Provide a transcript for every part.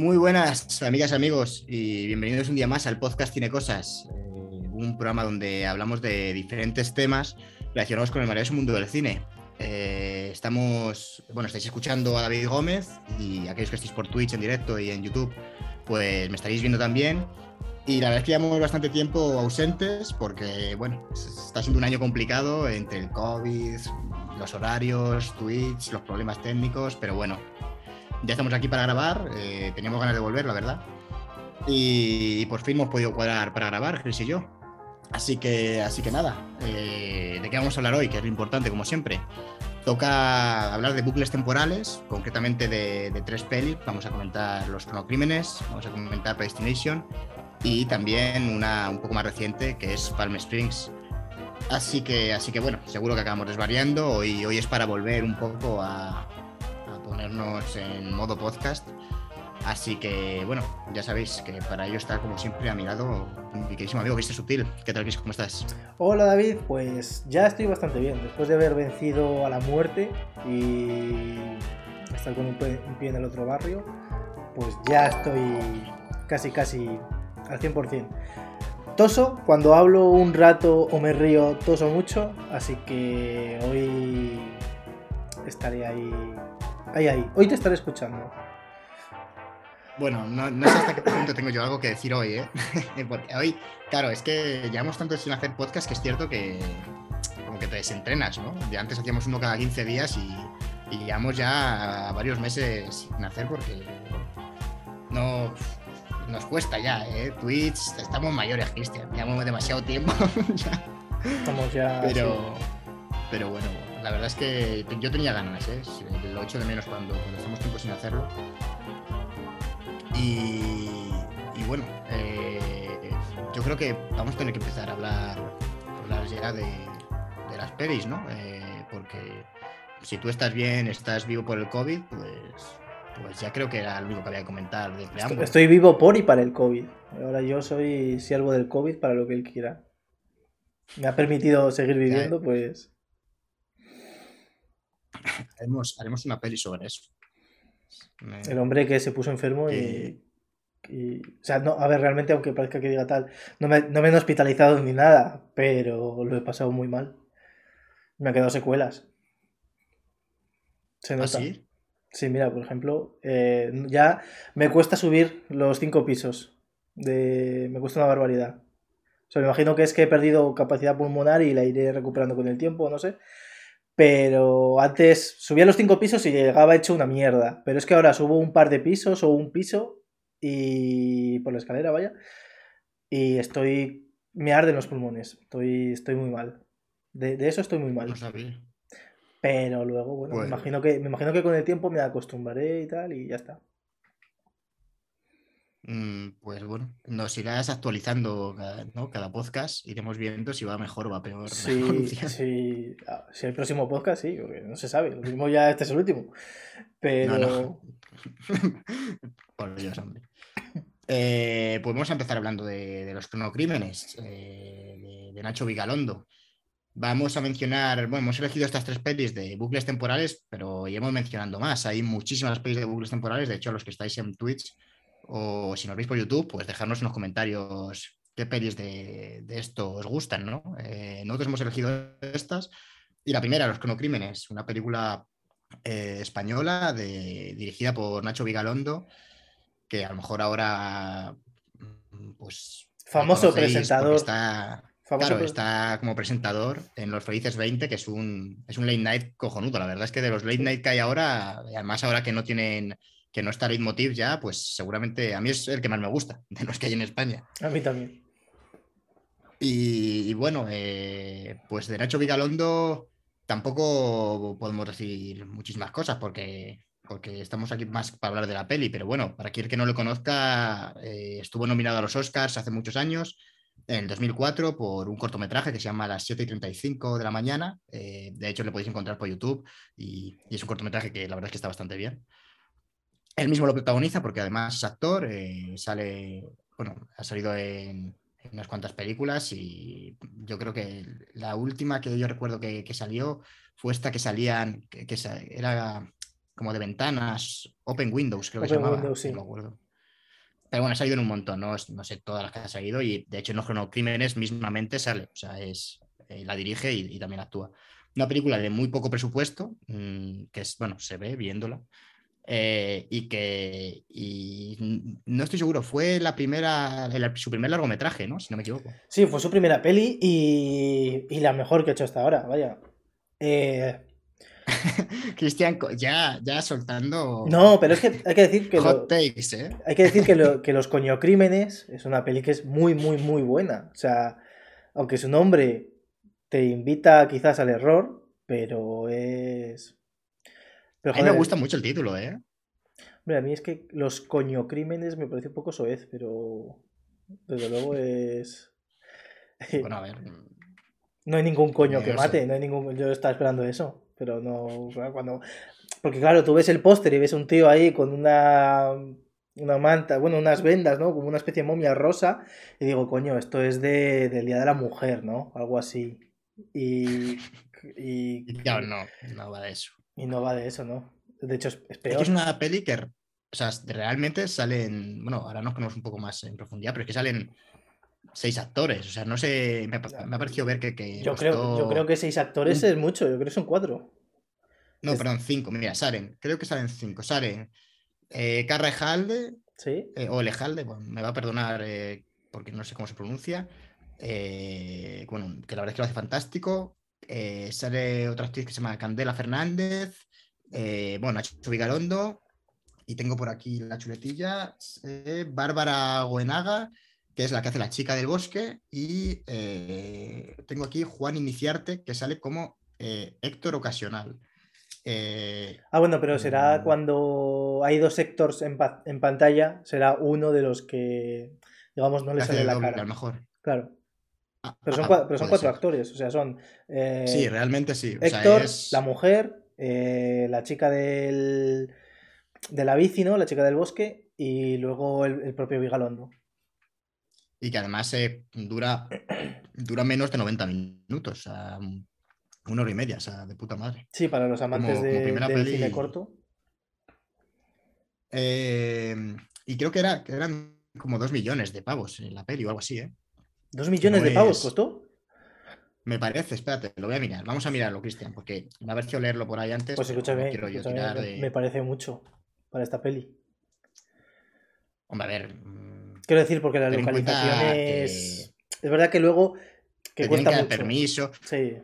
Muy buenas, amigas amigos, y bienvenidos un día más al podcast Cine Cosas, eh, un programa donde hablamos de diferentes temas relacionados con el maravilloso mundo del cine. Eh, estamos, bueno, estáis escuchando a David Gómez y aquellos que estéis por Twitch en directo y en YouTube, pues me estaréis viendo también. Y la verdad es que llevamos bastante tiempo ausentes porque, bueno, está siendo un año complicado entre el COVID, los horarios, Twitch, los problemas técnicos, pero bueno, ya estamos aquí para grabar, eh, teníamos ganas de volver, la verdad. Y, por fin hemos podido cuadrar para grabar, Chris y yo. Así que, así que nada, eh, ¿de qué vamos a hablar hoy? Que es lo importante, como siempre. Toca hablar de bucles temporales, concretamente de, tres pelis. Vamos a comentar Los cronocrímenes, vamos a comentar Predestination y también una un poco más reciente que es Palm Springs. Así que, así que bueno, seguro que acabamos desvariando. Hoy, hoy es para volver un poco a, en modo podcast. Así que, bueno, ya sabéis que para ello está, como siempre, a mi lado mi queridísimo amigo Cristian Sutil. ¿Qué tal, Chris? ¿Cómo estás? Hola, David. Pues ya estoy bastante bien. Después de haber vencido a la muerte y estar con un pie en el otro barrio, pues ya estoy casi, casi al 100%. Toso, cuando hablo un rato o me río, toso mucho, así que hoy estaré ahí Ahí, ahí. Hoy te estaré escuchando. Bueno, no, sé hasta qué punto tengo yo algo que decir hoy, ¿eh? Porque hoy, claro, es que llevamos tanto sin hacer podcast que es cierto que como que te desentrenas, ¿no? De antes hacíamos uno cada 15 días y, llevamos ya varios meses sin hacer porque no nos cuesta ya, ¿eh? Twitch, estamos mayores, Cristian, llevamos demasiado tiempo ya. Estamos ya... Pero, pero bueno, la verdad es que yo tenía ganas, ¿eh? lo echo de menos cuando, estamos tiempo sin hacerlo. Y, bueno, eh, yo creo que vamos a tener que empezar a hablar, hablar ya de, las pelis, ¿no? Eh, porque si tú estás bien, estás vivo por el COVID, pues, pues ya creo que era lo único que había que comentar de estoy, estoy vivo por y para el COVID. Ahora yo soy siervo del COVID para lo que él quiera. Me ha permitido seguir viviendo, pues haremos, una peli sobre eso. El hombre que se puso enfermo y, O sea, no, a ver, realmente, aunque parezca que diga tal, no me, no me han hospitalizado ni nada, pero lo he pasado muy mal. Me han quedado secuelas. Se ¿Ah, nota. sí? Sí, mira, por ejemplo, eh, ya me cuesta subir los cinco pisos. De... Me cuesta una barbaridad. O sea, me imagino que es que he perdido capacidad pulmonar y la iré recuperando con el tiempo, no sé. Pero antes subía los cinco pisos y llegaba hecho una mierda. Pero es que ahora subo un par de pisos o un piso y por la escalera, vaya. Y estoy. Me arden los pulmones. Estoy, estoy muy mal. De, eso estoy muy mal. Pero luego, bueno, Me, pues imagino que, me imagino que con el tiempo me acostumbraré y tal, y ya está. Mm, pues bueno, nos irás actualizando ¿no? cada podcast, iremos viendo si va mejor o va peor. Sí, sí. Ah, si el próximo podcast, sí, porque no se sabe. Lo mismo ya este es el último. Pero. Por Dios, hombre. Eh, pues vamos a empezar hablando de, los cronocrímenes eh, de, Nacho Vigalondo. Vamos a mencionar, bueno, hemos elegido estas tres pelis de bucles temporales, pero iremos mencionando más. Hay muchísimas pelis de bucles temporales, de hecho, los que estáis en Twitch o si nos veis por YouTube, pues dejarnos en los comentarios qué pelis de, esto os gustan, ¿no? Eh, nosotros hemos elegido estas y la primera, Los Cronocrímenes, una película eh, española dirigida por Nacho Vigalondo, que a lo mejor ahora, mm, pues... Famoso presentador. Está, claro, está como presentador en Los Felices 20, que es un, es un late night cojonudo. La verdad es que de los late night que hay ahora, además ahora que no tienen que no está Leitmotiv ya, pues seguramente a mí es el que más me gusta de los que hay en España. A mí también. Y, bueno, eh, pues de Nacho Vigalondo tampoco podemos decir muchísimas cosas porque, porque estamos aquí más para hablar de la peli, pero bueno, para quien que no lo conozca, eh, estuvo nominado a los Oscars hace muchos años, en el 2004, por un cortometraje que se llama Las 7 y 35 de la mañana. Eh, de hecho, lo podéis encontrar por YouTube y, y, es un cortometraje que la verdad es que está bastante bien. Él mismo lo protagoniza porque además es actor, eh, sale, bueno, ha salido en, unas cuantas películas y yo creo que la última que yo recuerdo que, salió fue esta que salían, que, era como de ventanas, Open Windows, creo que Open se llamaba. Windows, sí. no me acuerdo. Pero bueno, ha salido en un montón, ¿no? no sé todas las que ha salido y de hecho en los crímenes mismamente sale, o sea, es, eh, la dirige y, y también actúa. Una película de muy poco presupuesto, mm, que es, bueno, se ve viéndola, eh, y que y no estoy seguro, fue la primera, el- su primer largometraje, ¿no? Si no me equivoco. Sí, fue su primera peli y, y la mejor que ha hecho hasta ahora, vaya. Eh, Cristian, ya, ya soltando no, pero es que hay que decir que lo- hot takes, ¿eh? hay que decir que, lo- que Los Coñocrímenes es una peli que es muy, muy, muy buena. O sea, aunque su nombre te invita quizás al error, pero es. Pero, A mí me gusta mucho el título, ¿eh? hombre, a mí es que Los Coñocrímenes me parece un poco soez, pero desde luego es. Bueno, a ver. No hay ningún coño No que mate, no hay ningún. Yo estaba esperando eso, pero no. Cuando. Porque claro, tú ves el póster y ves un tío ahí con una. Una manta, bueno, unas vendas, ¿no? Como una especie de momia rosa. Y digo, coño, esto es de, del Día de la Mujer, ¿no? Algo así. Y. Y, claro, no, no va de eso. Y no va de eso, ¿no? De hecho, es, peor. es una peli que, o sea, realmente salen, bueno, ahora nos ponemos un poco más en profundidad, pero es que salen seis actores, o sea, no sé, me, ha- me ha parecido ver que... que Yo creo, yo creo que seis actores es mucho, yo creo que son cuatro. No, es- perdón, cinco, mira, salen, creo que salen cinco, salen eh, Carra Ejalde, ¿Sí? eh, o Lejalde, bueno, me va a perdonar eh, porque no sé cómo se pronuncia, eh, bueno, que la verdad es que lo hace fantástico, eh, sale otra actriz que se llama Candela Fernández, eh, bueno, Nacho Vigalondo, y tengo por aquí la chuletilla, eh, Bárbara Goenaga, que es la que hace la chica del bosque, y tengo aquí Juan Iniciarte, que sale como Héctor Ocasional. Ah, bueno, pero será Mm. cuando hay dos sectores en, pa- en pantalla, será uno de los que, digamos, no le sale la doble, a cara. lo mejor. Claro. Pero son, ah, pero son cuatro actores, o sea, son eh, Sí, realmente sí. o sea, Héctor, es- la mujer, eh, la chica del, de la bici, ¿no? La chica del bosque, y luego el, el propio Vigalondo. Y que además eh, dura, dura menos de 90 minutos, o sea, una hora y media, o sea, de puta madre. Sí, para los amantes Como- de- como primera del peli- cine corto. Eh, y creo que, era, que eran como dos millones de pavos en la peli o algo así, ¿eh? ¿Dos millones de pavos es- costó? Me parece, espérate, lo voy a mirar. Vamos a mirarlo, Cristian, porque me ha parecido leerlo por ahí antes. Pues no escúchame, me- de- me parece mucho para esta peli. Hombre, a ver. mm, Quiero decir, porque la localización que- es... Es verdad que luego... Que te cuesta mucho. permiso. Sí,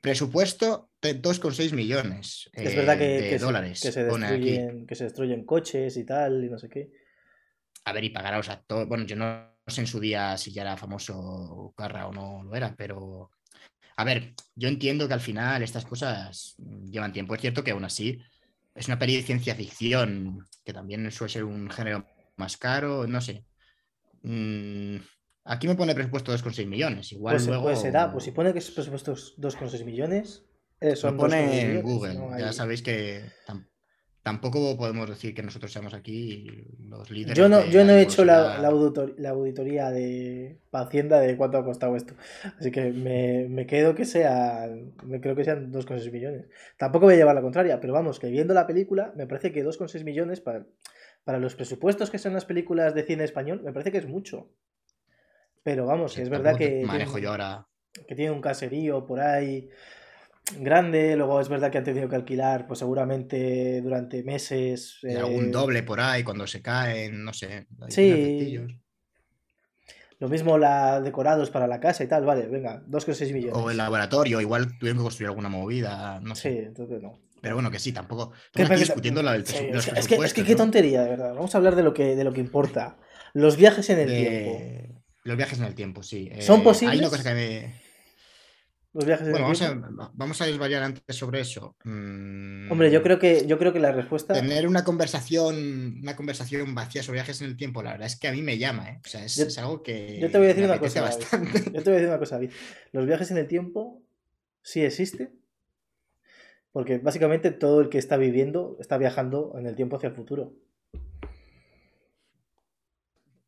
Presupuesto de 2,6 millones es eh, verdad que, de que se- dólares. que, se destruyen, que se destruyen coches y tal, y no sé qué. A ver, y pagar a los actores. Bueno, yo no sé en su día si ya era famoso Carra o no lo era, pero. A ver, yo entiendo que al final estas cosas llevan tiempo. Es cierto que aún así es una peli de ciencia ficción, que también suele ser un género más caro, no sé. Mm, aquí me pone presupuesto 2,6 millones. Igual Pues, luego. pues será, pues si pone que es presupuesto 2,6 millones, eh, son Lo pone 2,6 en Google. no Ya sabéis que tampoco podemos decir que nosotros seamos aquí los líderes. Yo no, yo no he hecho la, la auditor- la auditoría de Hacienda de cuánto ha costado esto. Así que me, me quedo que sea. Me creo que sean 2,6 millones. Tampoco voy a llevar la contraria, pero vamos, que viendo la película, me parece que 2,6 millones para, para los presupuestos que son las películas de cine español, me parece que es mucho. Pero vamos, Sí, que es verdad que. Manejo tiene- yo ahora. que tiene un caserío por ahí grande, luego es verdad que han tenido que alquilar, pues seguramente durante meses. algún eh, doble por ahí cuando se caen, no sé. hay Sí. Lo mismo la decorados para la casa y tal, vale, venga, 2,6 millones. O el laboratorio, igual tuvieron que construir alguna movida, no Sí, sé. entonces no. Pero bueno, que sí, tampoco. Estamos aquí discutiendo la del Sí, es, que, es que- es que presupuestos, qué tontería, de verdad. Vamos a hablar de lo que, de lo que importa. Los viajes en el tiempo. Los viajes en el tiempo, sí. ¿Son Eh, Hay posibles? una cosa que me. Los viajes en Bueno, el vamos tiempo. a, vamos a desvariar antes sobre eso. Mm, Hombre, yo creo que yo creo que la respuesta. Tener una conversación, una conversación vacía sobre viajes en el tiempo, la verdad es que a mí me llama, ¿eh? O sea, es, Yo- es algo que. yo te voy a decir una cosa, bastante. Yo te voy a decir una cosa, David. Los viajes en el tiempo sí existen. Porque básicamente todo el que está viviendo está viajando en el tiempo hacia el futuro.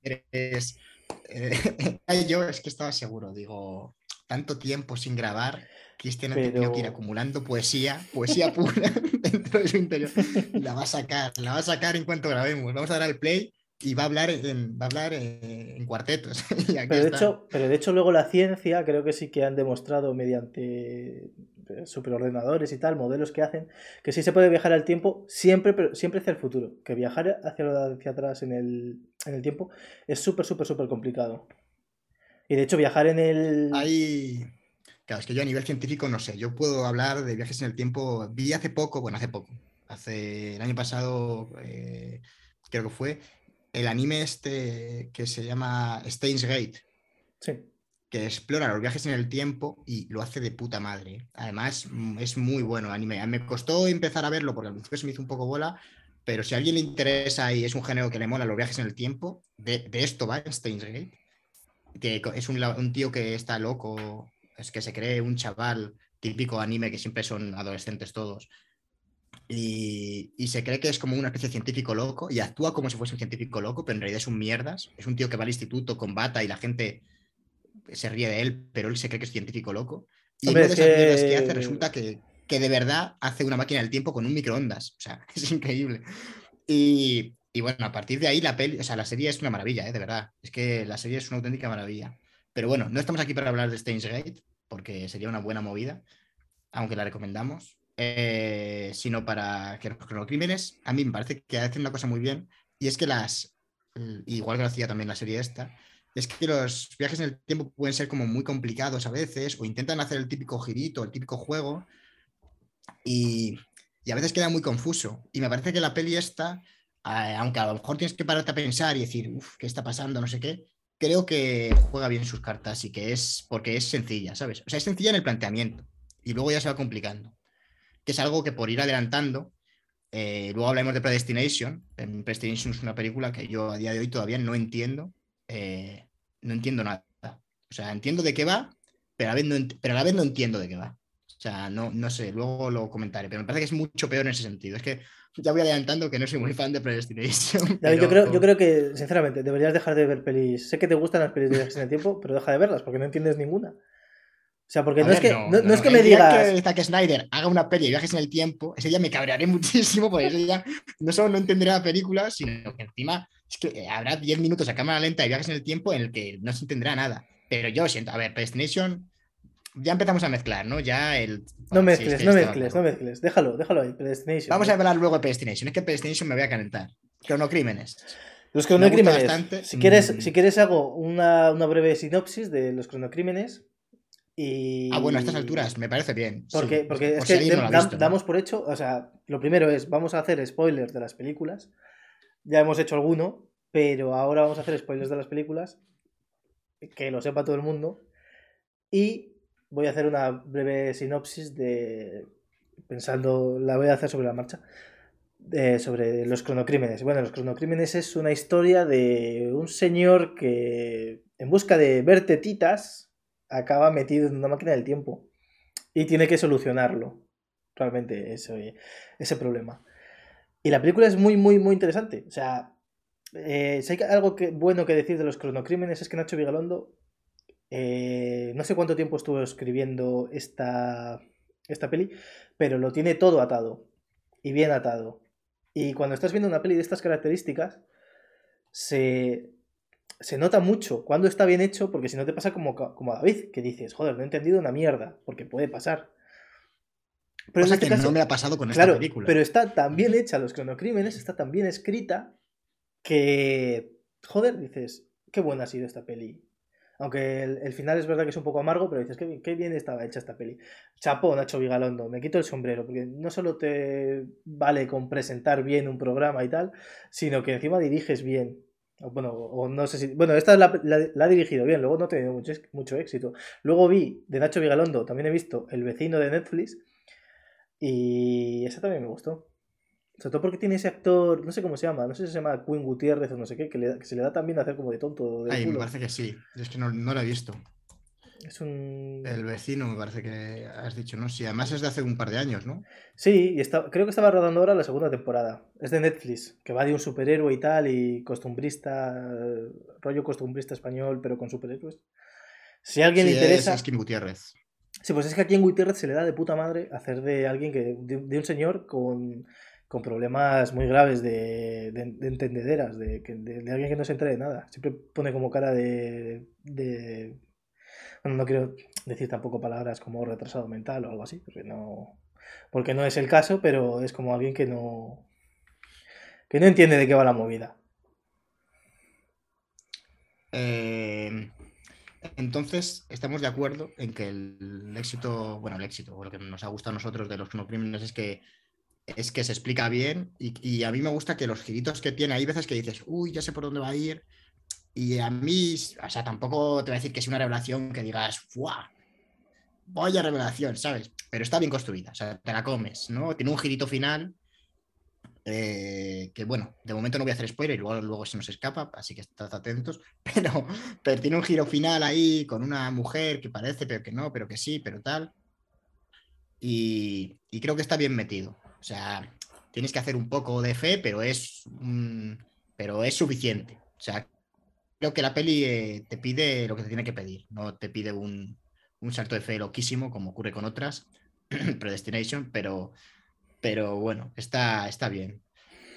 Eres- eh, yo es que estaba seguro, digo. Tanto tiempo sin grabar, Cristian ha tenido que ir acumulando poesía, poesía pura dentro de su interior. La va a sacar, la va a sacar en cuanto grabemos. Vamos a dar al play y va a hablar en, va a hablar en, cuartetos. pero, de hecho, pero de hecho luego la ciencia creo que sí que han demostrado mediante eh, superordenadores y tal, modelos que hacen, que sí se puede viajar al tiempo siempre, pero siempre hacia el futuro. Que viajar hacia, hacia atrás en el, en el tiempo es súper, súper, súper complicado. Y de hecho viajar en el... Hay... Claro, es que yo a nivel científico no sé, yo puedo hablar de viajes en el tiempo, vi hace poco, bueno, hace poco, hace el año pasado, eh, creo que fue, el anime este que se llama Steins Gate. Que explora los viajes en el tiempo y lo hace de puta madre. Además, mm, es muy bueno el anime. Me costó empezar a verlo porque al principio se me hizo un poco bola, pero si a alguien le interesa y es un género que le mola los viajes en el tiempo, de, esto va Steins Gate. Que es un, un, tío que está loco, es que se cree un chaval típico anime que siempre son adolescentes todos, y, se cree que es como una especie de científico loco y actúa como si fuese un científico loco, pero en realidad es un mierdas. Es un tío que va al instituto con bata y la gente se ríe de él, pero él se cree que es científico loco. Y una de esas mierdas que hace resulta que, de verdad hace una máquina del tiempo con un microondas. O sea, es increíble. Y, bueno, a partir de ahí la peli, o sea, la serie es una maravilla, ¿eh? de verdad. Es que la serie es una auténtica maravilla. Pero bueno, no estamos aquí para hablar de Steins Gate, porque sería una buena movida, aunque la recomendamos. Eh, sino para que los cronocrímenes, a mí me parece que hacen una cosa muy bien, y es que las, igual que lo hacía también la serie esta, es que los viajes en el tiempo pueden ser como muy complicados a veces, o intentan hacer el típico girito, el típico juego, y, a veces queda muy confuso. Y me parece que la peli esta, aunque a lo mejor tienes que pararte a pensar y decir, uff, ¿qué está pasando? No sé qué, creo que juega bien sus cartas y que es porque es sencilla, ¿sabes? O sea, es sencilla en el planteamiento y luego ya se va complicando que es algo que por ir adelantando, eh, luego hablaremos de Predestination. Predestination es una película que yo a día de hoy todavía no entiendo, eh, no entiendo nada. O sea, entiendo de qué va, pero a, la vez no, pero a la vez no entiendo de qué va. O sea, no, no sé, luego lo comentaré, pero me parece que es mucho peor en ese sentido. Es que ya voy adelantando que no soy muy fan de Predestination. Yo, creo, yo creo que, sinceramente, deberías dejar de ver pelis. Sé que te gustan las pelis de viajes en el tiempo, pero deja de verlas porque no entiendes ninguna. O sea, porque no, es que, no, es que me digas. que Zack Snyder haga una peli de viajes en el tiempo, ese día me cabrearé muchísimo, porque ese día no solo no entenderé la película, sino que encima es que eh, habrá 10 minutos a cámara lenta de viajes en el tiempo en el que no se entenderá nada. Pero yo siento, a ver, Predestination, ya empezamos a mezclar, ¿no? Ya el. No mezcles, no mezcles, no mezcles. Déjalo, déjalo ahí, Predestination. Vamos a hablar luego de Predestination. Es que Predestination me voy a calentar. Cronocrímenes. Los cronocrímenes. Si, quieres, mm. si quieres, hago una, una breve sinopsis de los cronocrímenes y... Ah, bueno, a estas alturas me parece bien. Porque, porque es que damos por hecho, o sea, lo primero es, vamos a hacer spoilers de las películas. Ya hemos hecho alguno, pero ahora vamos a hacer spoilers de las películas, que lo sepa todo el mundo. Y voy a hacer una breve sinopsis de, pensando, la voy a hacer sobre la marcha, sobre los cronocrímenes. Bueno, los cronocrímenes es una historia de un señor que, en busca de ver tetitas, acaba metido en una máquina del tiempo y tiene que solucionarlo, realmente, ese, ese problema. Y la película es muy, muy, muy interesante. O sea, eh, si hay algo que, bueno que decir de los cronocrímenes es que Nacho Vigalondo, eh, no sé cuánto tiempo estuvo escribiendo esta, esta peli, pero lo tiene todo atado y bien atado. Y cuando estás viendo una peli de estas características, se, se nota mucho cuando está bien hecho, porque si no te pasa como, como a David, que dices, joder, no he entendido una mierda, porque puede pasar. Pero este que no me ha pasado con esta película. Pero está tan bien hecha los cronocrímenes, está tan bien escrita, que, joder, dices, qué buena ha sido esta peli. Aunque el, final es verdad que es un poco amargo, pero dices, qué, bien estaba hecha esta peli. Chapó, Nacho Vigalondo, me quito el sombrero, porque no solo te vale con presentar bien un programa y tal, sino que encima diriges bien. Bueno, o no sé si. Bueno, esta la, la, ha dirigido bien, luego no ha tenido mucho éxito. Luego vi de Nacho Vigalondo, también he visto El vecino de Netflix. Y esa también me gustó. Sobre todo porque tiene ese actor, no sé cómo se llama, no sé si se llama Quinn Gutiérrez o no sé qué, que, se le da también a hacer como de tonto. Ay, me parece que sí. Es que no, no lo he visto. Es un... El vecino, me parece que has dicho, ¿no? Sí, además es de hace un par de años, ¿no? Sí, y está, creo que estaba rodando ahora la segunda temporada. Es de Netflix, que va de un superhéroe y tal, y costumbrista, rollo costumbrista español, pero con superhéroes. Si a alguien le interesa. Es Kim Gutiérrez. Sí, pues es que aquí en Gutiérrez se le da de puta madre hacer de alguien que. de, un señor con, con, problemas muy graves de, de, entendederas, de, de, alguien que no se entere de nada. Siempre pone como cara de. de bueno, no quiero decir tampoco palabras como retrasado mental o algo así, porque no. Porque no es el caso, pero es como alguien que no. que no entiende de qué va la movida. Eh, entonces, estamos de acuerdo en que el, éxito, bueno, el éxito, o lo que nos ha gustado a nosotros de los crímenes es que es que se explica bien y, a mí me gusta que los giritos que tiene, hay veces que dices, uy, ya sé por dónde va a ir. Y a mí, o sea, tampoco te voy a decir que es una revelación que digas, ¡guau! Vaya revelación, ¿sabes? Pero está bien construida, o sea, te la comes, ¿no? Tiene un girito final eh, que bueno, de momento no voy a hacer spoiler, luego, luego se nos escapa, así que estad atentos, pero, pero tiene un giro final ahí con una mujer que parece, pero que no, pero que sí, pero tal. Y, creo que está bien metido. O sea, tienes que hacer un poco de fe, pero es, pero es suficiente. O sea, creo que la peli eh, te pide lo que te tiene que pedir, no te pide un, un salto de fe loquísimo como ocurre con otras, Predestination, pero, pero bueno, está, está bien.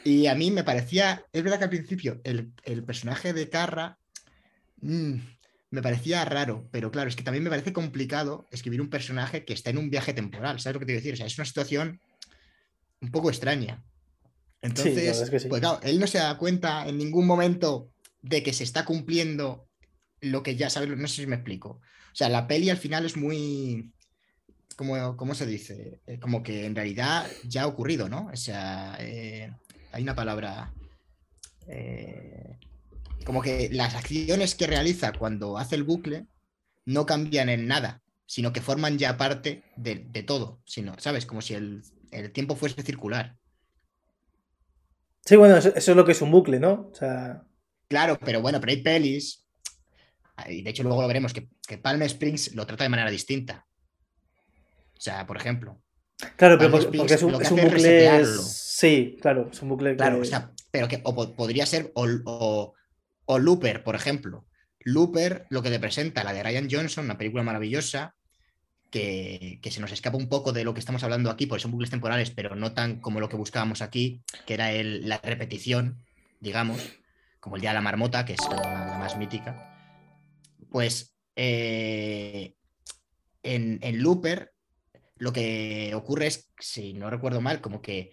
Y a mí me parecía, es verdad que al principio el, personaje de Carra mm, me parecía raro, pero claro, es que también me parece complicado escribir un personaje que está en un viaje temporal, ¿sabes lo que te quiero decir? O sea, es una situación un poco extraña. Entonces, pues claro, él no se da cuenta en ningún momento de que se está cumpliendo lo que ya sabes, no sé si me explico. O sea, la peli al final es muy, ¿cómo, se dice? Eh, como que en realidad ya ha ocurrido, ¿no? O sea, eh, hay una palabra... Eh, como que las acciones que realiza cuando hace el bucle no cambian en nada, sino que forman ya parte de, todo, sino, ¿sabes? Como si el, tiempo fuese circular. Sí, bueno, eso, es lo que es un bucle, ¿no? O sea... Claro, pero bueno, pero hay pelis, y de hecho luego lo veremos, que, que Palm Springs lo trata de manera distinta. O sea, por ejemplo. Claro, pero porque, es un, bucle. Sí, claro, es un bucle. Claro, o sea, pero que podría ser o, Looper, por ejemplo. Looper, lo que te presenta, la de Ryan Johnson, una película maravillosa, que, se nos escapa un poco de lo que estamos hablando aquí, porque son bucles temporales, pero no tan como lo que buscábamos aquí, que era la repetición, digamos, como el Día de la Marmota, que es la, más mítica. Pues eh, en, en Looper lo que ocurre es, si no recuerdo mal, como que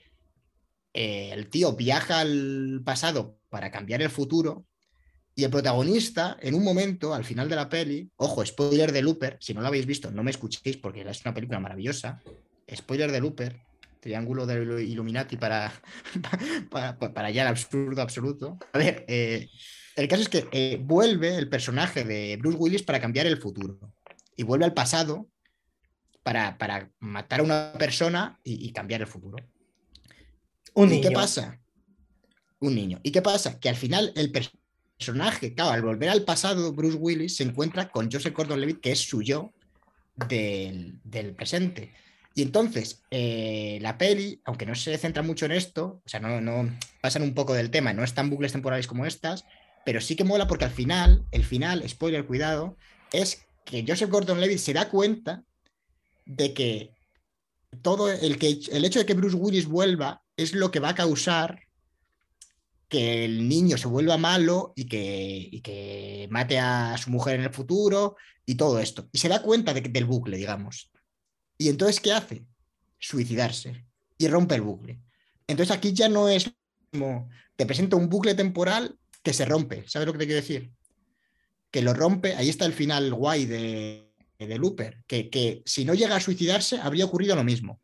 eh, el tío viaja al pasado para cambiar el futuro y el protagonista, en un momento, al final de la peli, ojo, spoiler de Looper, si no lo habéis visto, no me escuchéis porque es una película maravillosa, spoiler de Looper, triángulo de Illuminati para, para, para, allá el absurdo absoluto. A ver, eh, el caso es que eh, vuelve el personaje de Bruce Willis para cambiar el futuro y vuelve al pasado para, matar a una persona y, cambiar el futuro. Un ¿Y qué pasa? Un niño. ¿Y qué pasa? Que al final el personaje, claro, al volver al pasado, Bruce Willis se encuentra con Joseph Gordon-Levitt, que es su yo del, presente. Y entonces, eh, la peli, aunque no se centra mucho en esto, o sea, no, pasan un poco del tema, no están bucles temporales como estas, pero sí que mola porque al final, el final, spoiler, cuidado, es que Joseph Gordon-Levitt se da cuenta de que todo el, que, el hecho de que Bruce Willis vuelva es lo que va a causar que el niño se vuelva malo y que, que mate a su mujer en el futuro y todo esto. Y se da cuenta de, del bucle, digamos. Y entonces, ¿qué hace? Suicidarse y rompe el bucle. Entonces aquí ya no es como, te presento un bucle temporal que se rompe. ¿Sabes lo que te quiero decir? Que lo rompe, ahí está el final guay de, de Looper, que, si no llega a suicidarse habría ocurrido lo mismo.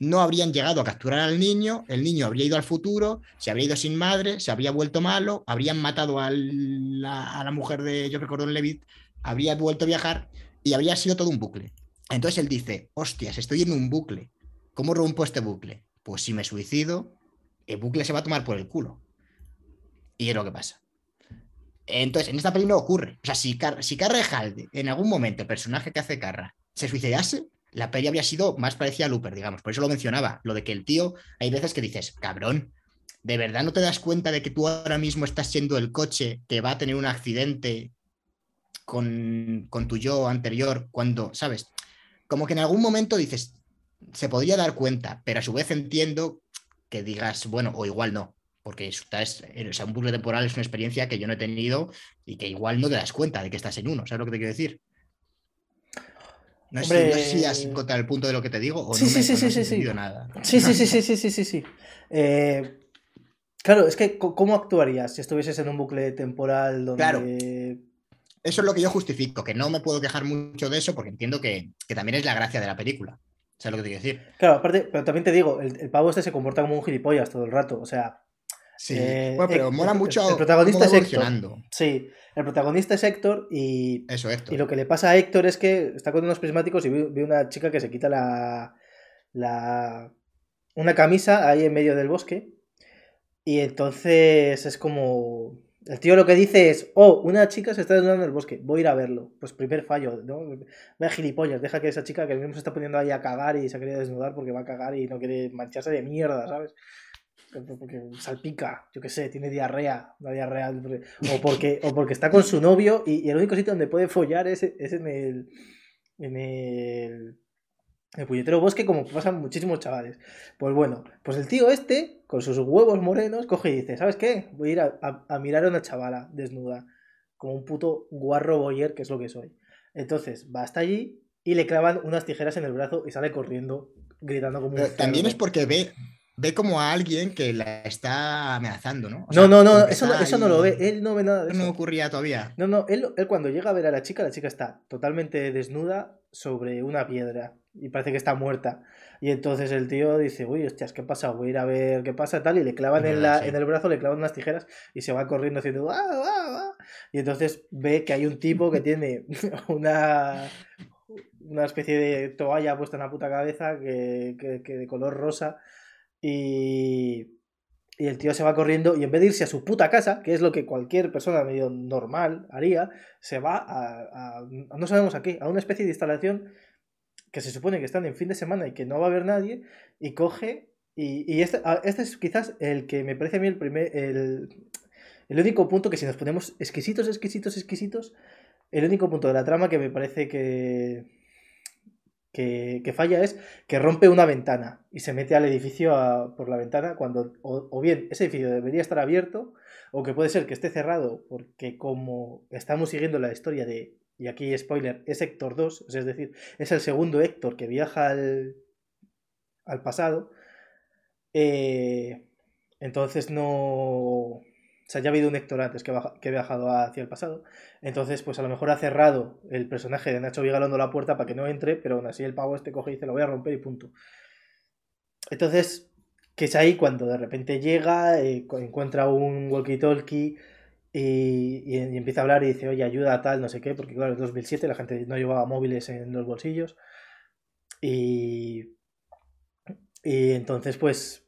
No habrían llegado a capturar al niño, el niño habría ido al futuro, se habría ido sin madre, se habría vuelto malo, habrían matado a la, mujer de yo recuerdo Levitt, habría vuelto a viajar y habría sido todo un bucle. Entonces él dice, hostias, estoy en un bucle. ¿Cómo rompo este bucle? Pues si me suicido, el bucle se va a tomar por el culo. Y es lo que pasa. Entonces, en esta peli no ocurre. O sea, si, Car si Carra en algún momento, el personaje que hace Carra, se suicidase, la peli habría sido más parecida a Looper, digamos. Por eso lo mencionaba. Lo de que el tío, hay veces que dices, cabrón, ¿de verdad no te das cuenta de que tú ahora mismo estás siendo el coche que va a tener un accidente con, con tu yo anterior cuando, ¿sabes? Como que en algún momento dices, se podría dar cuenta, pero a su vez entiendo que digas, bueno, o igual no, porque estás, o sea, un bucle temporal es una experiencia que yo no he tenido y que igual no te das cuenta de que estás en uno, ¿sabes lo que te quiero decir? No, sé, no sé si has encontrado el punto de lo que te digo o Sí, no sí, me sí, no sí, sí, nada. Sí, sí, sí, sí, sí, sí, sí, sí. Eh, claro, es que ¿cómo actuarías si estuvieses en un bucle temporal donde... Claro. Eso es lo que yo justifico, que no me puedo quejar mucho de eso porque entiendo que, que también es la gracia de la película. ¿Sabes lo que te quiero decir? Claro, aparte, pero también te digo, el, el pavo este se comporta como un gilipollas todo el rato, o sea... Sí. Eh, bueno, pero eh, mola el- mucho el protagonista cómo va es Héctor. Sí, el protagonista es Héctor y, Eso, Héctor. y lo que le pasa a Héctor es que está con unos prismáticos y ve, ve una chica que se quita la, la... una camisa ahí en medio del bosque y entonces es como... El tío lo que dice es, oh, una chica se está desnudando en el bosque, voy a ir a verlo. Pues primer fallo, ¿no? Ve gilipollas, deja que esa chica que mismo se está poniendo ahí a cagar y se ha querido desnudar porque va a cagar y no quiere mancharse de mierda, ¿sabes? Porque salpica, yo qué sé, tiene diarrea, una diarrea, o porque, o porque está con su novio y, y el único sitio donde puede follar es, es en el, en el, el puñetero bosque, como pasan muchísimos chavales. Pues bueno, pues el tío este, con sus huevos morenos, coge y dice, ¿sabes qué? Voy a ir a, a- a mirar a una chavala desnuda, como un puto guarro boyer, que es lo que soy. Entonces va hasta allí y le clavan unas tijeras en el brazo y sale corriendo, gritando como un también es porque ve, ve como a alguien que la está amenazando, ¿no? O No, sea, no, no, eso, no- eso no lo ve, él no ve nada de Eso no ocurría todavía. No, no, él, él cuando llega a ver a la chica, la chica está totalmente desnuda sobre una piedra y parece que está muerta. Y entonces el tío dice, uy, hostias, ¿qué pasa? Voy a ir a ver qué pasa tal. Y le clavan en, la, sí. en el brazo, le clavan unas tijeras y se va corriendo haciendo... "Ah, ah, ah". Y entonces ve que hay un tipo que tiene una, una especie de toalla puesta en la puta cabeza que, que- que de color rosa y... Y el tío se va corriendo y en vez de irse a su puta casa, que es lo que cualquier persona medio normal haría, se va a, a- no sabemos a qué, a una especie de instalación que se supone que están en fin de semana y que no va a haber nadie, y coge, y, y este, este es quizás el que me parece a mí el primer, el, el único punto que si nos ponemos exquisitos, exquisitos, exquisitos, el único punto de la trama que me parece que, que, falla es que rompe una ventana y se mete al edificio por la ventana cuando o, bien ese edificio debería estar abierto o que puede ser que esté cerrado porque como estamos siguiendo la historia de, y aquí spoiler, es Héctor 2, o sea, es decir, es el segundo Héctor que viaja al, al pasado, eh, entonces no... O sea, ya ha habido un Héctor antes que, baja- que ha viajado hacia el pasado. Entonces, pues a lo mejor ha cerrado el personaje de Nacho Vigalondo la puerta para que no entre, pero aún así el pavo este coge y dice, lo voy a romper y punto. Entonces, que es ahí cuando de repente llega, eh, cu- encuentra un walkie-talkie y, y- empieza a hablar y dice, oye, ayuda a tal, no sé qué, porque claro, es 2007, la gente no llevaba móviles en los bolsillos. Y, y entonces, pues,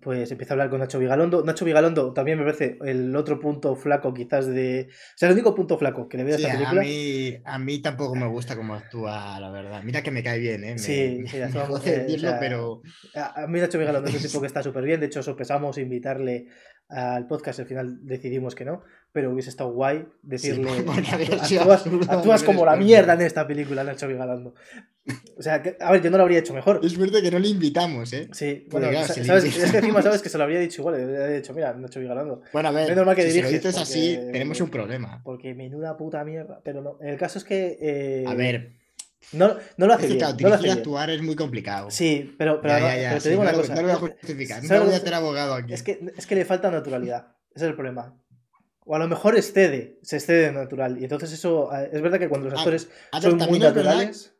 pues empieza a hablar con Nacho Vigalondo. Nacho Vigalondo también me parece el otro punto flaco, quizás de. O sea, el único punto flaco que le veo a esta a película. mí, a mí tampoco me gusta cómo actúa, la verdad. Mira que me cae bien, ¿eh? Me, Sí, me- sí, me eh, o decirlo, sea, pero A, a mí Nacho Vigalondo es un tipo que está súper bien. De hecho, sopesamos invitarle al podcast. Al final decidimos que no. Pero hubiese estado guay decirle. habría "Actúas- como la estúpido". mierda en esta película, Nacho Vigalondo. O sea, que- a ver, yo no lo habría hecho mejor. es suerte que no le invitamos, ¿eh? Sí, bueno, si ¿sabes? es que encima sabes que se lo habría dicho igual. Le habría dicho, mira, Nacho Vigalondo. Bueno, a ver, Es normal que si se lo dices así, tenemos un problema. Porque menuda puta mierda. Pero no, el caso es que. eh, A ver, No, no lo es hace que bien. claro, no lo y bien. actuar es muy complicado. Sí, pero, pero, Ya, no- ya, ya, pero te sí, digo no una lo- cosa. No lo voy a es- justificar, no ¿sabes voy a hacer abogado aquí. Es que, es que le falta naturalidad. Ese es el problema. O a lo mejor excede, se excede de natural. Y entonces eso, eh, es verdad que cuando los Ah, actores A ver, son muy es naturales...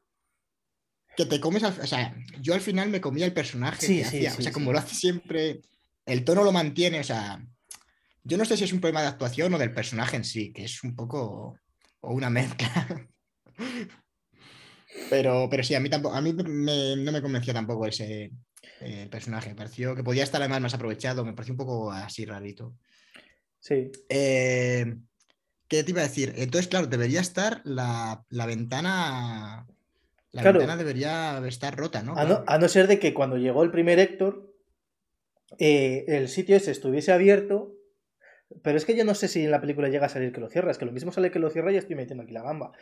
que te comes al... O sea, yo al final me comía el personaje Sí, que sí, hacía. o sea, como lo hace siempre, el tono lo mantiene, o sea... Yo no sé si es un problema de actuación o del personaje en sí, que es un poco... o una mezcla. Pero, pero sí, a mí tampoco, a mí me- no me convenció tampoco ese eh, personaje. Me pareció que podía estar además más aprovechado, me pareció un poco así rarito. Sí. Eh, ¿qué te iba a decir? Entonces, claro, debería estar la, la ventana. La Claro. ventana debería estar rota, ¿no? A no, a no ser de que cuando llegó el primer Héctor, eh, el sitio ese estuviese abierto, Pero es que yo no sé si en la película llega a salir que lo cierra. Es que lo mismo sale que lo cierra y estoy metiendo aquí la gamba.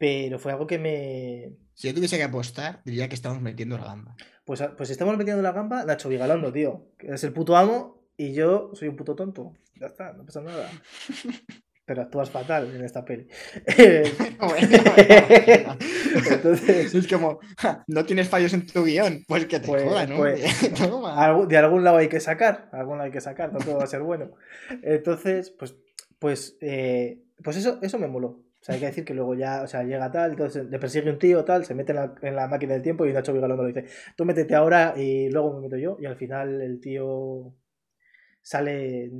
Pero fue algo que me. Si yo tuviese que apostar, diría que estamos metiendo la gamba. Pues, pues estamos metiendo la gamba Nacho Vigalondo, tío. Que es el puto amo y yo soy un puto tonto. Ya está, no pasa nada. Pero actúas fatal en esta peli. Entonces... Es como, no tienes fallos en tu guion, pues que te pues, jodan, ¿no? Pues, de algún lado hay que sacar, algún lado hay que sacar, no todo va a ser bueno. Entonces, pues, pues, eh, pues eso, eso me moló. O sea, hay que decir que luego ya, o sea, llega tal, entonces le persigue un tío, tal, se mete en la, máquina del tiempo y Nacho Vigalondo le dice, tú métete ahora y luego me meto yo. Y al final el tío sale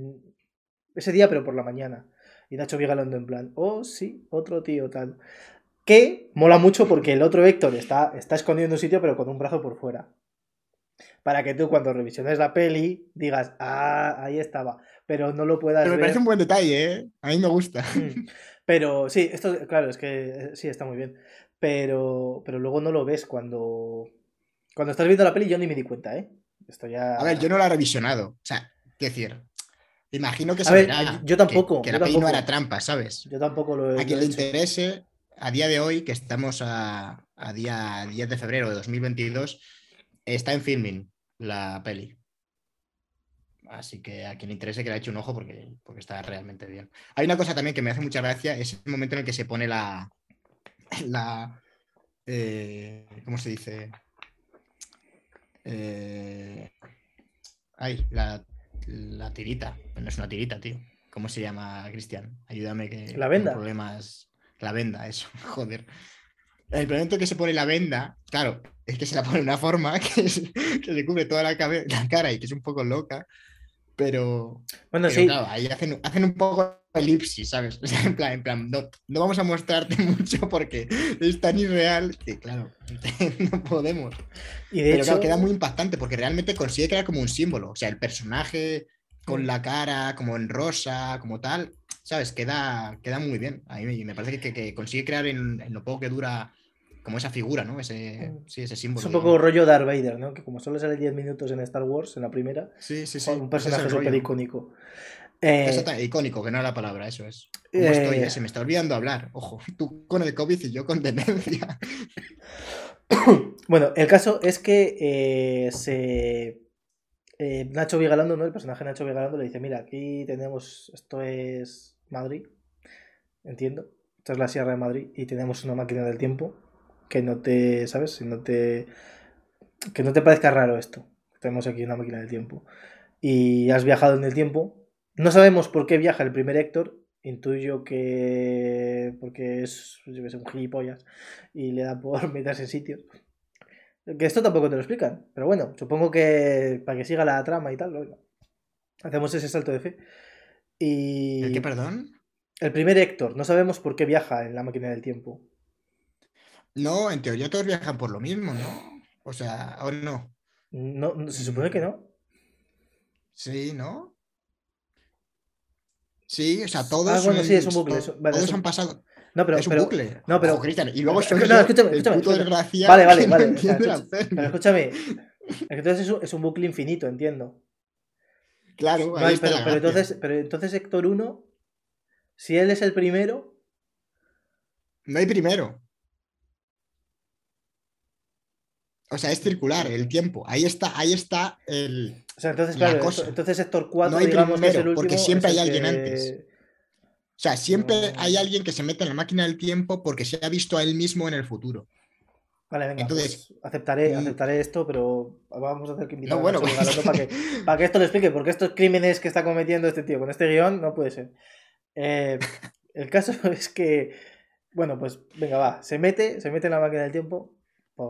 ese día, pero por la mañana. Y Nacho Vigalondo en plan, oh, sí, otro tío tal. Que mola mucho porque el otro Héctor está, está escondido en un sitio, pero con un brazo por fuera. Para que tú cuando revisiones la peli digas, ah, ahí estaba. Pero no lo puedas pero me parece un buen detalle, ¿eh? A mí me gusta. Pero sí, esto, claro, es que sí, está muy bien. Pero, pero luego no lo ves cuando. Cuando estás viendo la peli, yo ni me di cuenta, ¿eh? Esto ya. A ver, yo no la he revisionado. O sea, qué decir, Imagino que saberá yo tampoco, que, la peli no era trampa, ¿sabes? Yo tampoco lo he A quien le interese, a día de hoy, que estamos a, día 10 de febrero de 2022, está en filming la peli. Así que a quien le interese que le eche un ojo porque, porque está realmente bien. Hay una cosa también que me hace mucha gracia, es el momento en el que se pone la. la eh, ¿Cómo se dice? Eh, ay, la la tirita. No es una tirita, tío. ¿Cómo se llama, Cristian? Ayúdame que. La venda. Problemas. La venda, eso. Joder. El momento que se pone la venda, claro, es que se la pone de una forma que, que se cubre toda la, la, cara y que es un poco loca. Pero. Bueno, sí. Claro, ahí hacen, hacen un poco elipsis, ¿sabes? en plan, en plan no, no, vamos a mostrarte mucho porque es tan irreal que, claro, no podemos. Y de Pero hecho... queda muy impactante porque realmente consigue crear como un símbolo. O sea, el personaje con mm. la cara como en rosa, como tal, ¿sabes? Queda, queda muy bien. A mí me parece que, que consigue crear en, lo poco que dura como esa figura, ¿no? Ese, mm. sí, ese símbolo. Es un poco rollo Darth Vader, ¿no? Que como solo sale 10 minutos en Star Wars, en la primera, sí, sí, sí. un personaje súper icónico. Eh, icónico, que no es la palabra, eso es. ¿Cómo estoy? Eh, se me está olvidando hablar. Ojo, tú con el COVID y yo con demencia. bueno, el caso es que eh, se. Nacho Vigalando, ¿no? El personaje Nacho Vigalando le dice: Mira, aquí tenemos. Esto es Madrid. Entiendo. Esta es la Sierra de Madrid. Y tenemos una máquina del tiempo. Que no te. ¿Sabes? Si no te. Que no te parezca raro esto. Tenemos aquí una máquina del tiempo. Y has viajado en el tiempo no sabemos por qué viaja el primer Héctor. Intuyo que. porque es yo un gilipollas y le da por meterse en sitios. Que esto tampoco te lo explican. Pero bueno, supongo que para que siga la trama y tal, hacemos ese salto de fe. Y. ¿El qué, perdón? El primer Héctor, no sabemos por qué viaja en la máquina del tiempo. No, en teoría todos viajan por lo mismo, ¿no? O sea, ¿o no? No, se supone que no. Sí, ¿no? Sí, o sea, todos. Ah, bueno, sí, es un bucle. todos han pasado. No, pero, es un bucle. No, pero. Cristian, y luego no, no, escúchame, escúchame, Vale, vale, vale. pero escúchame. Entonces es un, es un bucle infinito, entiendo. Claro, ahí pero, pero, entonces, pero entonces Héctor 1, si él es el primero. No hay primero. O sea, es circular el tiempo. Ahí está, ahí está el. O sea, entonces, claro, entonces Héctor 4, no hay digamos primero, que es el último, porque siempre hay alguien antes. O sea, siempre hay alguien que se mete en la máquina del tiempo porque se ha visto a él mismo en el futuro. Vale, venga, entonces, pues aceptaré, aceptaré esto, pero vamos a hacer que invitar no, bueno, pues... para, que, para que esto lo explique, porque estos crímenes que está cometiendo este tío con este guion no puede ser. Eh, el caso es que, bueno, pues venga, va, se mete, se mete en la máquina del tiempo,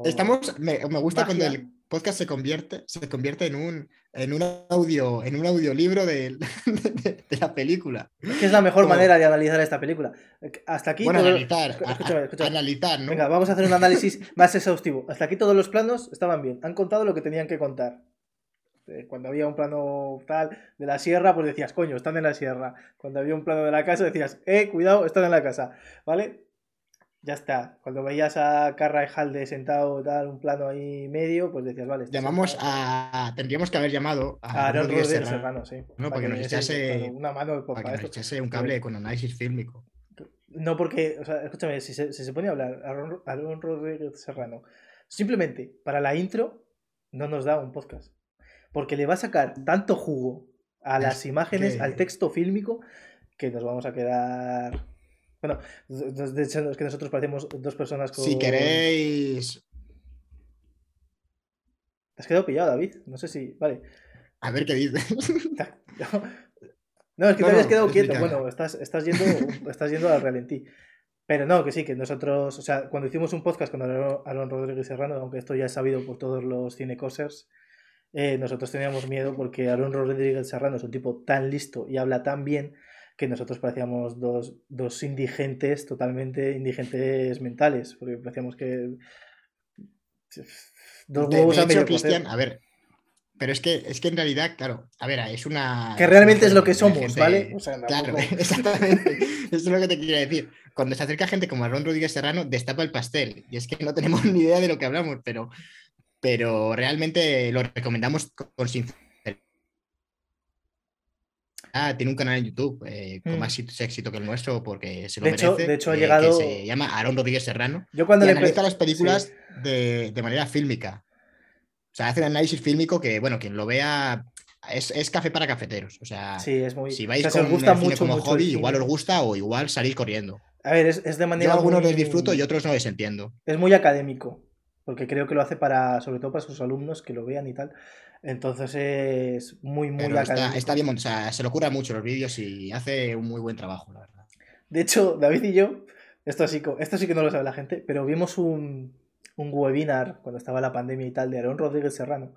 Estamos, me, gusta cuando el podcast se convierte, se convierte en un, en un audio, en un audiolibro de, de, la película. Que es la mejor manera de analizar esta película. Hasta aquí. Bueno, analizar, analizar, ¿no? Venga, vamos a hacer un análisis más exhaustivo. Hasta aquí todos los planos estaban bien. Han contado lo que tenían que contar. Eh, cuando había un plano tal de la sierra, pues decías, coño, están en la sierra. Cuando había un plano de la casa, decías, eh, cuidado, están en la casa. ¿Vale? Ya está. Cuando veías a Carra y Halde sentado tal, un plano ahí medio, pues decías, vale. este Llamamos a. Tendríamos que haber llamado a, a Aaron Rodríguez Serrano, Serrano, sí. No, Para porque que nos echase- una mano de para que nos echase un cable con análisis fílmico. No, porque, o sea, escúchame, si se, si se pone a hablar Aaron, Aaron Rodríguez Serrano, simplemente para la intro, no nos da un podcast. Porque le va a sacar tanto jugo a Es las imágenes, que- al texto fílmico, que nos vamos a quedar. Bueno, de hecho, es que nosotros parecemos dos personas con. Si queréis. ¿Te has quedado pillado, David? No sé si. Vale. A ver qué dices. No, es que No, te habías no, quedado quieto. Bueno, estás, estás, yendo, estás yendo al ralentí. Pero no, que sí, que nosotros, o sea, cuando hicimos un podcast con Aaron, Aaron Rodríguez Serrano, aunque esto ya es sabido por todos los cinecosers, eh, nosotros teníamos miedo porque Aaron Rodríguez Serrano es un tipo tan listo y habla tan bien que nosotros parecíamos dos, dos indigentes, totalmente indigentes mentales, porque parecíamos que... Dos De, huevos de hecho. Cristian, a ver. Pero es que, es que en realidad, claro, a ver, es una. Que realmente es lo que somos, gente- ¿vale? O sea, Claro, exactamente. Eso es lo que te quiero decir. Cuando se acerca gente como Aaron Rodríguez Serrano, destapa el pastel. Y es que no tenemos ni idea de lo que hablamos, pero, pero realmente lo recomendamos con con sinceridad. Ah, tiene un canal en YouTube eh, con Mm. más éxito- que el nuestro porque se lo De hecho- merece. de hecho ha eh, llegado- Que se llama Aaron Rodríguez Serrano. Yo cuando y le analiza las películas sí. de, de manera fílmica. O sea, hace un análisis fílmico que, bueno, quien lo vea es, es café para cafeteros. O sea, Sí, es muy. si o vais sea, si con os gusta el cine mucho, como mucho hobby, igual os gusta o igual salís corriendo. A ver, es, es de manera. Yo algunos muy- les disfruto y otros no les entiendo. Es muy académico. Porque creo que lo hace para, sobre todo para sus alumnos que lo vean y tal. Entonces es muy, muy está, está bien, o sea, se le ocurra mucho los vídeos y hace un muy buen trabajo, la verdad. De hecho, David y yo, esto sí, esto sí que no lo sabe la gente, pero vimos un, un webinar cuando estaba la pandemia y tal de Aaron Rodríguez Serrano.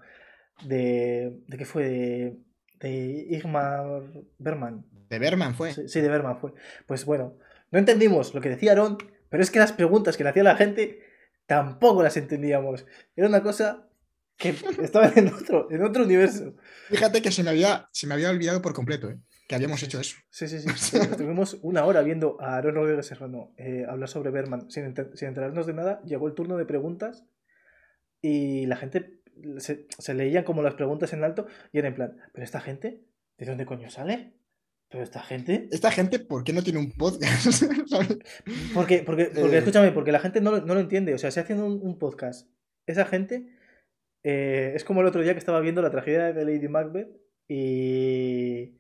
De. ¿De qué fue? De, de Igmar Berman. De Berman fue. Sí, sí, de Berman fue. Pues bueno, no entendimos lo que decía Aaron, pero es que las preguntas que le hacía la gente tampoco las entendíamos. Era una cosa que estaba en otro, en otro universo. Fíjate que se me había, se me había olvidado por completo, ¿eh? que habíamos hecho eso. Sí, sí, sí. Estuvimos una hora viendo a Aaron Rodríguez Serrano eh, hablar sobre Berman sin, enter- sin enterarnos de nada. Llegó el turno de preguntas y la gente se, se leían como las preguntas en alto y era en plan, ¿pero esta gente? ¿De dónde coño sale? ¿Pero esta gente? Esta gente, ¿por qué no tiene un podcast? Porque, porque, porque Eh. escúchame, porque la gente no lo, no lo entiende. O sea, si haciendo un, un podcast, esa gente eh, es como el otro día que estaba viendo la tragedia de Lady Macbeth y,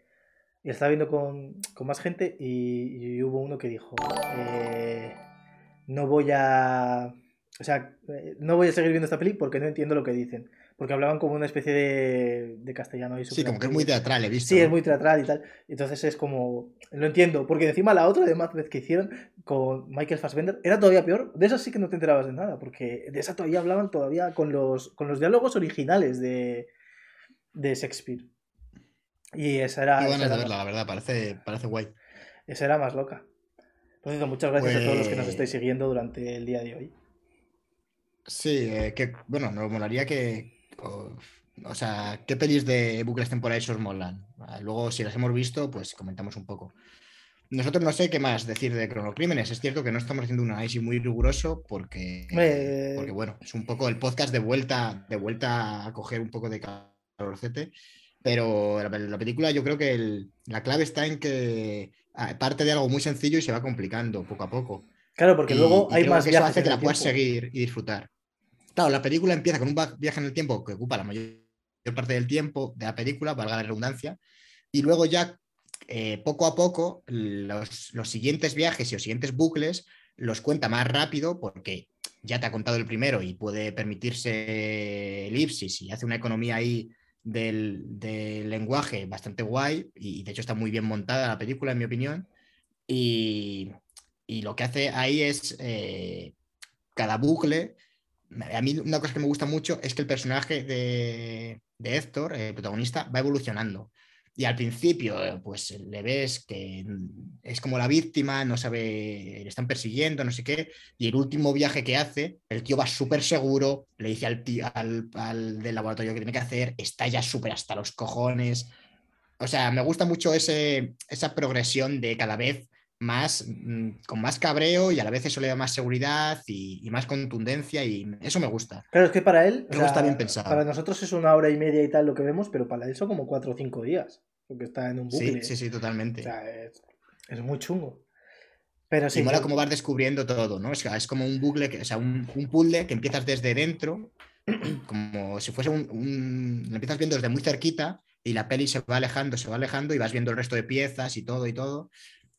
y estaba viendo con, con más gente y, hubo uno que dijo, eh, no voy a... O sea, eh, no voy a seguir viendo esta peli porque no entiendo lo que dicen. Porque hablaban como una especie de, de castellano. ahí Sí, como que es muy teatral, he visto. Sí, es muy teatral y tal. Entonces es como. Lo entiendo. Porque encima la otra de Macbeth que hicieron con Michael Fassbender era todavía peor. De esa sí que no te enterabas de nada. Porque de esa todavía hablaban todavía con los, con los diálogos originales de, de Shakespeare. Y esa era. Qué ganas de verla, la verdad, parece, parece guay. esa era más loca. Por cierto, muchas gracias a todos los que nos Pues- estáis siguiendo durante el día de hoy. Sí, eh, que bueno, nos molaría que. O, o sea, ¿qué pelis de bucles temporales os molan? Ah, Luego, si las hemos visto, pues comentamos un poco. Nosotros no sé qué más decir de Cronocrímenes. Es cierto que no estamos haciendo un análisis muy riguroso porque, Eh, porque bueno, es un poco el podcast de vuelta, de vuelta a coger un poco de calorcete. Pero la, la película yo creo que el- la clave está en que ah, parte de algo muy sencillo y se va complicando poco a poco. Claro, porque Y- luego y hay más que eso hace que la puedas tiempo. seguir y disfrutar. Claro, la película empieza con un viaje en el tiempo que ocupa la mayor parte del tiempo de la película, valga la redundancia, y luego ya eh, poco a poco los, siguientes viajes y los siguientes bucles los cuenta más rápido porque ya te ha contado el primero y puede permitirse elipsis y hace una economía ahí del, del lenguaje bastante guay y de hecho está muy bien montada la película en mi opinión y, y lo que hace ahí es eh, cada bucle. A mí una cosa que me gusta mucho es que el personaje de, de Héctor, el protagonista, va evolucionando. Y al principio, eh, pues le ves que es como la víctima, no sabe, le están persiguiendo, no sé qué. Y el último viaje que hace, el tío va súper seguro, le dice al, tío, al, al del laboratorio que tiene que hacer, está ya súper hasta los cojones. O sea, me gusta mucho ese, esa progresión de cada vez más, mm, con más cabreo y a la vez eso le da más seguridad y, más contundencia y eso me gusta. Claro, es que para él, me gusta bien pensado. Para nosotros es una hora y media y tal lo que vemos, pero para él son como cuatro o cinco días, porque está en un bucle. Sí, sí, sí, totalmente. O sea, es, muy chungo. Pero sí, y mola cómo vas descubriendo todo, ¿no? Es, es como un bucle, que, o sea, un, un puzzle que empiezas desde dentro, como si fuese un, un... Lo empiezas viendo desde muy cerquita y la peli se va alejando, se va alejando y vas viendo el resto de piezas y todo y todo.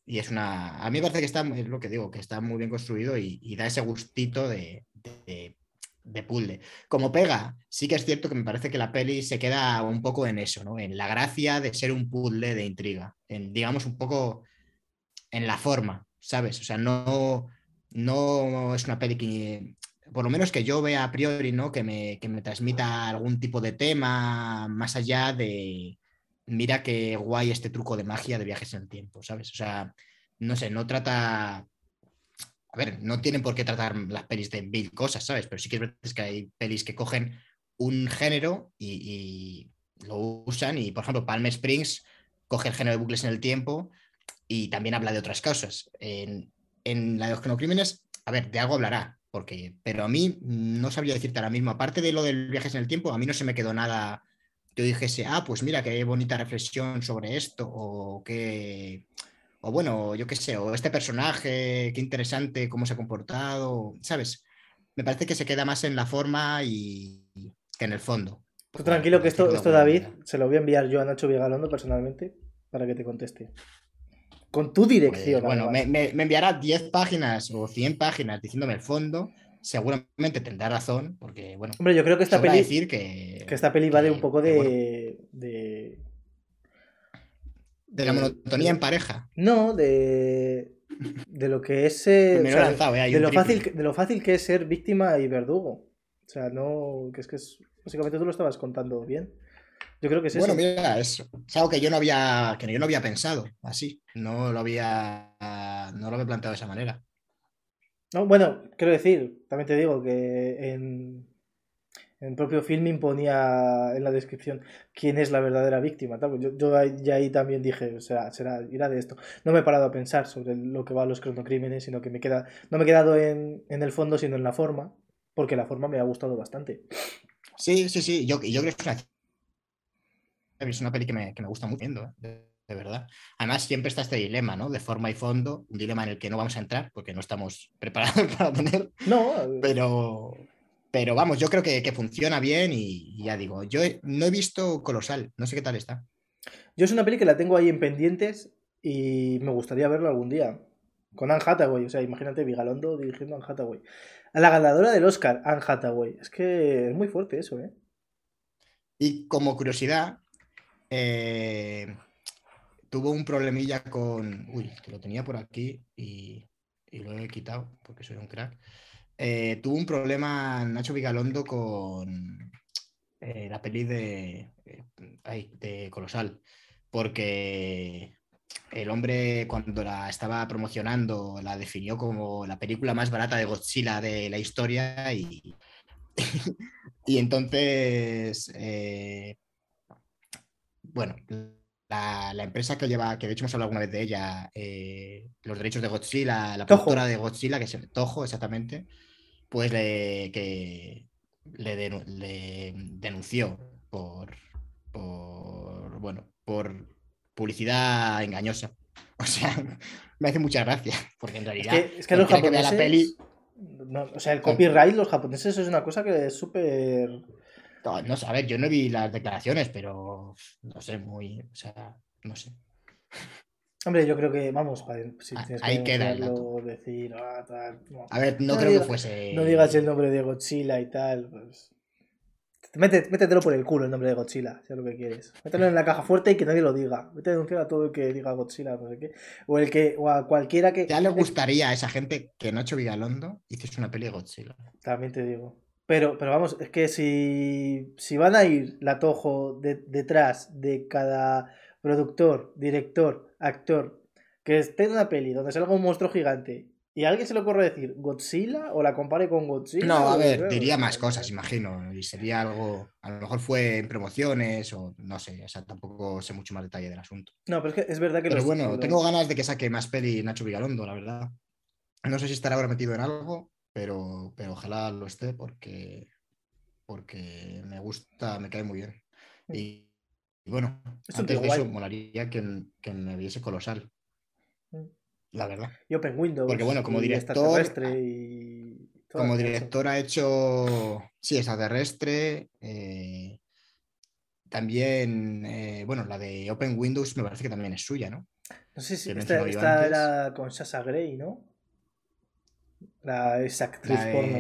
Y es una. A mí me parece que está, es lo que digo, que está muy bien construido y, da ese gustito de, de, puzzle. Como pega, sí que es cierto que me parece que la peli se queda un poco en eso, ¿no? En la gracia de ser un puzzle de intriga. En, digamos, un poco en la forma, ¿sabes? O sea, no, no es una peli que. Por lo menos que yo vea a priori, ¿no? Que me, que me transmita algún tipo de tema más allá de, mira qué guay este truco de magia de viajes en el tiempo, ¿sabes? O sea, no sé, no trata... A ver, no tienen por qué tratar las pelis de mil cosas, ¿sabes? Pero sí que es verdad que hay pelis que cogen un género y, lo usan. Y, por ejemplo, Palm Springs coge el género de bucles en el tiempo y también habla de otras cosas. En, en la de los crímenes, a ver, de algo hablará, porque, pero a mí no sabría decirte ahora mismo, aparte de lo del viajes en el tiempo, a mí no se me quedó nada yo dijese, ah, pues mira, qué bonita reflexión sobre esto, o qué, o bueno, yo qué sé, o este personaje, qué interesante cómo se ha comportado, ¿sabes? Me parece que se queda más en la forma y que en el fondo. tranquilo que esto, esto David, se lo voy a enviar yo a Nacho Vigalondo personalmente para que te conteste. Con tu dirección. Pues, bueno, me, me, enviará 10 páginas o 100 páginas diciéndome el fondo seguramente tendrá razón, porque bueno. Hombre, yo creo que esta peli. decir que, esta peli va de un poco de, de. de. la monotonía en pareja. No, de. De lo que es. Eh, de, lo fácil, de lo fácil que es ser víctima y verdugo. O sea, no. Que es que es. Básicamente tú lo estabas contando bien. Yo creo que es bueno, mira, es, algo que yo no había. que yo no había pensado así. No lo había. No lo había planteado de esa manera. No, bueno, quiero decir, también te digo que en, el propio film imponía en la descripción quién es la verdadera víctima. Yo, yo ya ahí también dije, o sea, será, irá de esto. No me he parado a pensar sobre lo que va a los cronocrímenes, sino que me queda, no me he quedado en, el fondo, sino en la forma, porque la forma me ha gustado bastante. Sí, sí, sí, yo, yo creo que es una, peli que me, que me gusta mucho. ¿eh? De verdad. Además, siempre está este dilema, ¿no? De forma y fondo, un dilema en el que no vamos a entrar porque no estamos preparados para tener. No. Pero, pero vamos, yo creo que, funciona bien y, ya digo, yo no he visto Colosal, no sé qué tal está. Yo es una peli que la tengo ahí en pendientes y me gustaría verlo algún día. Con Anne Hathaway, o sea, imagínate Vigalondo dirigiendo a Anne Hathaway. A la ganadora del Oscar, Anne Hathaway. Es que es muy fuerte eso, ¿eh? Y como curiosidad, eh, tuvo un problemilla con. Uy, que lo tenía por aquí y, lo he quitado porque soy un crack. Eh, tuvo un problema Nacho Vigalondo con eh, la peli de, eh, de Colosal, porque el hombre cuando la estaba promocionando la definió como la película más barata de Godzilla de la historia y, y entonces, bueno, la, empresa que lleva, que de hecho hemos hablado alguna vez de ella, eh, los derechos de Godzilla, la productora de Godzilla, que es Toho exactamente, pues le, que le, denunció por, por, bueno, por publicidad engañosa. O sea, me hace mucha gracia, porque en realidad es que, los japoneses, la peli... o sea, el copyright, los japoneses es una cosa que es súper no, no, a ver, yo no vi las declaraciones, pero no sé, muy, o sea, no sé. Hombre, yo creo que, vamos, si tienes Ahí queda decir, ah, tal, A ver, no, creo que fuese. No digas el nombre de Godzilla y tal, pues. métetelo por el culo el nombre de Godzilla, si es lo que quieres. Mételo en la caja fuerte y que nadie lo diga. Vete a denunciar a todo el que diga Godzilla, no sé qué. O el que, o a cualquiera que. Ya le gustaría a esa gente que Nacho Vigalondo hiciese una peli de Godzilla. También te digo. Pero, pero vamos, es que si, si van a ir la Tojo detrás de cada productor, director, actor, que esté en una peli donde salga un monstruo gigante ¿Y a alguien se le ocurre decir Godzilla o la compare con Godzilla? No, a o- ver, diría más cosas, imagino. Y sería algo, a lo mejor fue en promociones o no sé, o sea, tampoco sé mucho más detalle del asunto. No, pero es que es verdad que Pero los- bueno, los- tengo ganas de que saque más peli Nacho Vigalondo, la verdad. No sé si estará ahora metido en algo, pero, pero ojalá lo esté porque, porque me gusta, me cae muy bien. Y, y bueno, Es antes de eso, molaría que, que me viese colosal, Mm. la verdad. y Open Windows. Porque, bueno, como director- extraterrestre y. Como director ha hecho, sí, extraterrestre. eh, también, eh, bueno, la de Open Windows me parece que también es suya, ¿no? No sé si esta, era con Sasha Grey, ¿no? La esa actriz La porno.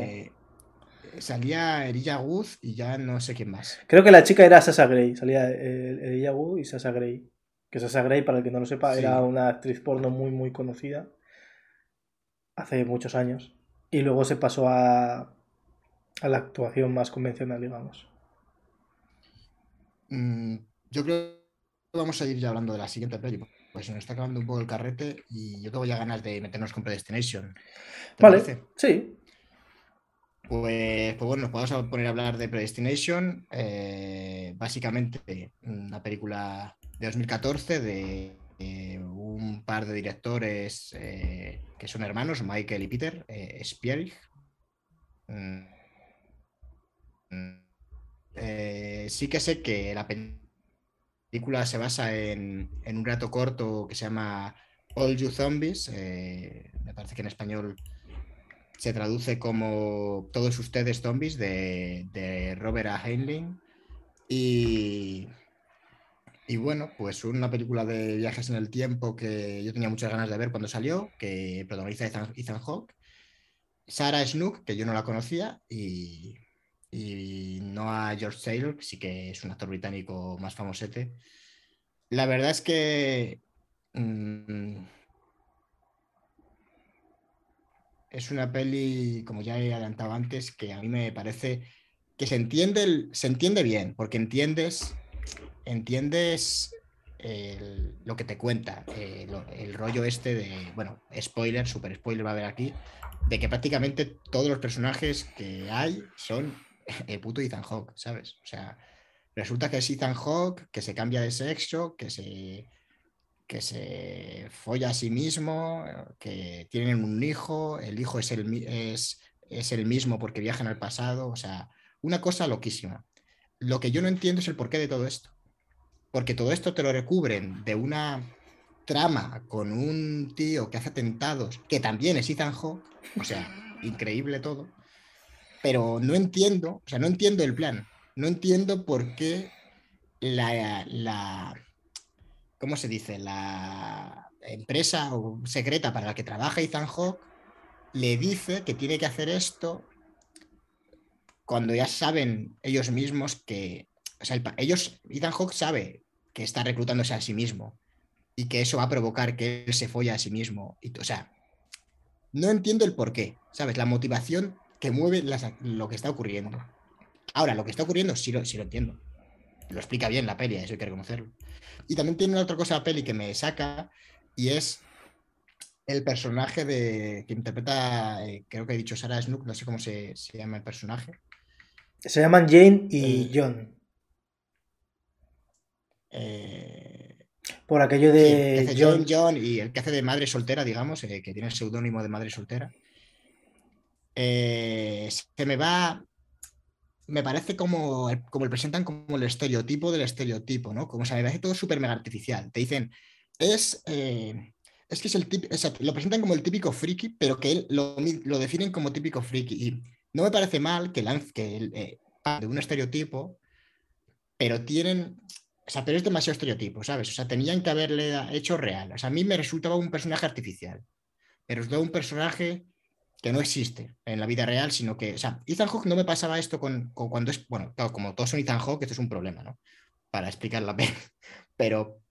Salía Erilla Guz y ya no sé quién más. Creo que la chica era Sasha Grey. Salía el, el Yahoo y Sasha Grey. Que Sasha Grey, para el que no lo sepa, Sí. era una actriz porno muy, muy conocida. Hace muchos años. Y luego se pasó a, a la actuación más convencional, digamos. Mm, yo creo que vamos a ir ya hablando de la siguiente peli, pues se nos está acabando un poco el carrete y yo tengo ya ganas de meternos con Predestination. ¿Te Vale, parece? sí. Pues, pues bueno, nos podemos poner a hablar de Predestination. eh, básicamente, una película de 2014 de eh, un par de directores eh, que son hermanos, Michael y Peter eh, Spierig. Mm, mm, eh, sí que sé que la película se basa en, un rato corto que se llama All You Zombies. eh, me parece que en español se traduce como Todos ustedes zombies de, Robert A. Heinlein. Y, y bueno, pues una película de viajes en el tiempo que yo tenía muchas ganas de ver cuando salió, que protagoniza Ethan, Ethan Hawke. Sarah Snook, que yo no la conocía, y, y Noah George Taylor, que sí que es un actor británico más famosete. La verdad es que mm, es una peli, como ya he adelantado antes, que a mí me parece que se entiende, el- se entiende bien, porque entiendes, entiendes el- lo que te cuenta, eh, lo- el rollo este de, bueno, spoiler, super spoiler va a haber aquí, de que prácticamente todos los personajes que hay son el puto Ethan Hawke, ¿sabes? O sea, resulta que es Ethan Hawke, que se cambia de sexo, que se, que se folla a sí mismo, que tienen un hijo, el hijo es el, es, es el mismo porque viajan al pasado, o sea, una cosa loquísima. Lo que yo no entiendo es el porqué de todo esto. Porque todo esto te lo recubren de una trama con un tío que hace atentados, que también es Ethan Hawke, o sea, increíble todo. Pero no entiendo, o sea, no entiendo el plan. No entiendo por qué la, la ¿cómo se dice? La empresa o secreta para la que trabaja Ethan Hawke le dice que tiene que hacer esto cuando ya saben ellos mismos que, o sea, ellos, Ethan Hawke sabe que está reclutándose a sí mismo y que eso va a provocar que él se folle a sí mismo. Y, o sea, no entiendo el por qué, ¿sabes? La motivación que mueve las- lo que está ocurriendo. Ahora, lo que está ocurriendo sí lo, sí lo entiendo. Lo explica bien la peli, eso hay que reconocerlo. Y también tiene otra cosa la peli que me saca y es el personaje de, que interpreta, eh, creo que he dicho Sarah Snook, no sé cómo se, se llama el personaje. Se llaman Jane y Eh, John. Eh, Por aquello sí, el que de hace John. John, y el que hace de madre soltera, digamos, que tiene el seudónimo de madre soltera. Eh, se me va. Me parece como, como le presentan como el estereotipo del estereotipo, ¿no? Como se me parece todo súper mega artificial. Te dicen, es. eh, es que es el típico, lo presentan como el típico friki, pero que lo, lo definen como típico friki. Y no me parece mal que, lanz- que el, eh, de un estereotipo, pero tienen. O sea, pero es demasiado estereotipo, ¿sabes? O sea, tenían que haberle hecho real. O sea, a mí me resultaba un personaje artificial. Me resultaba un personaje que no existe en la vida real, sino que, o sea, Ethan Hawke no me pasaba esto con, con cuando es, bueno, claro, como todos son Ethan Hawke, esto es un problema, ¿no? Para explicar la peli. Pero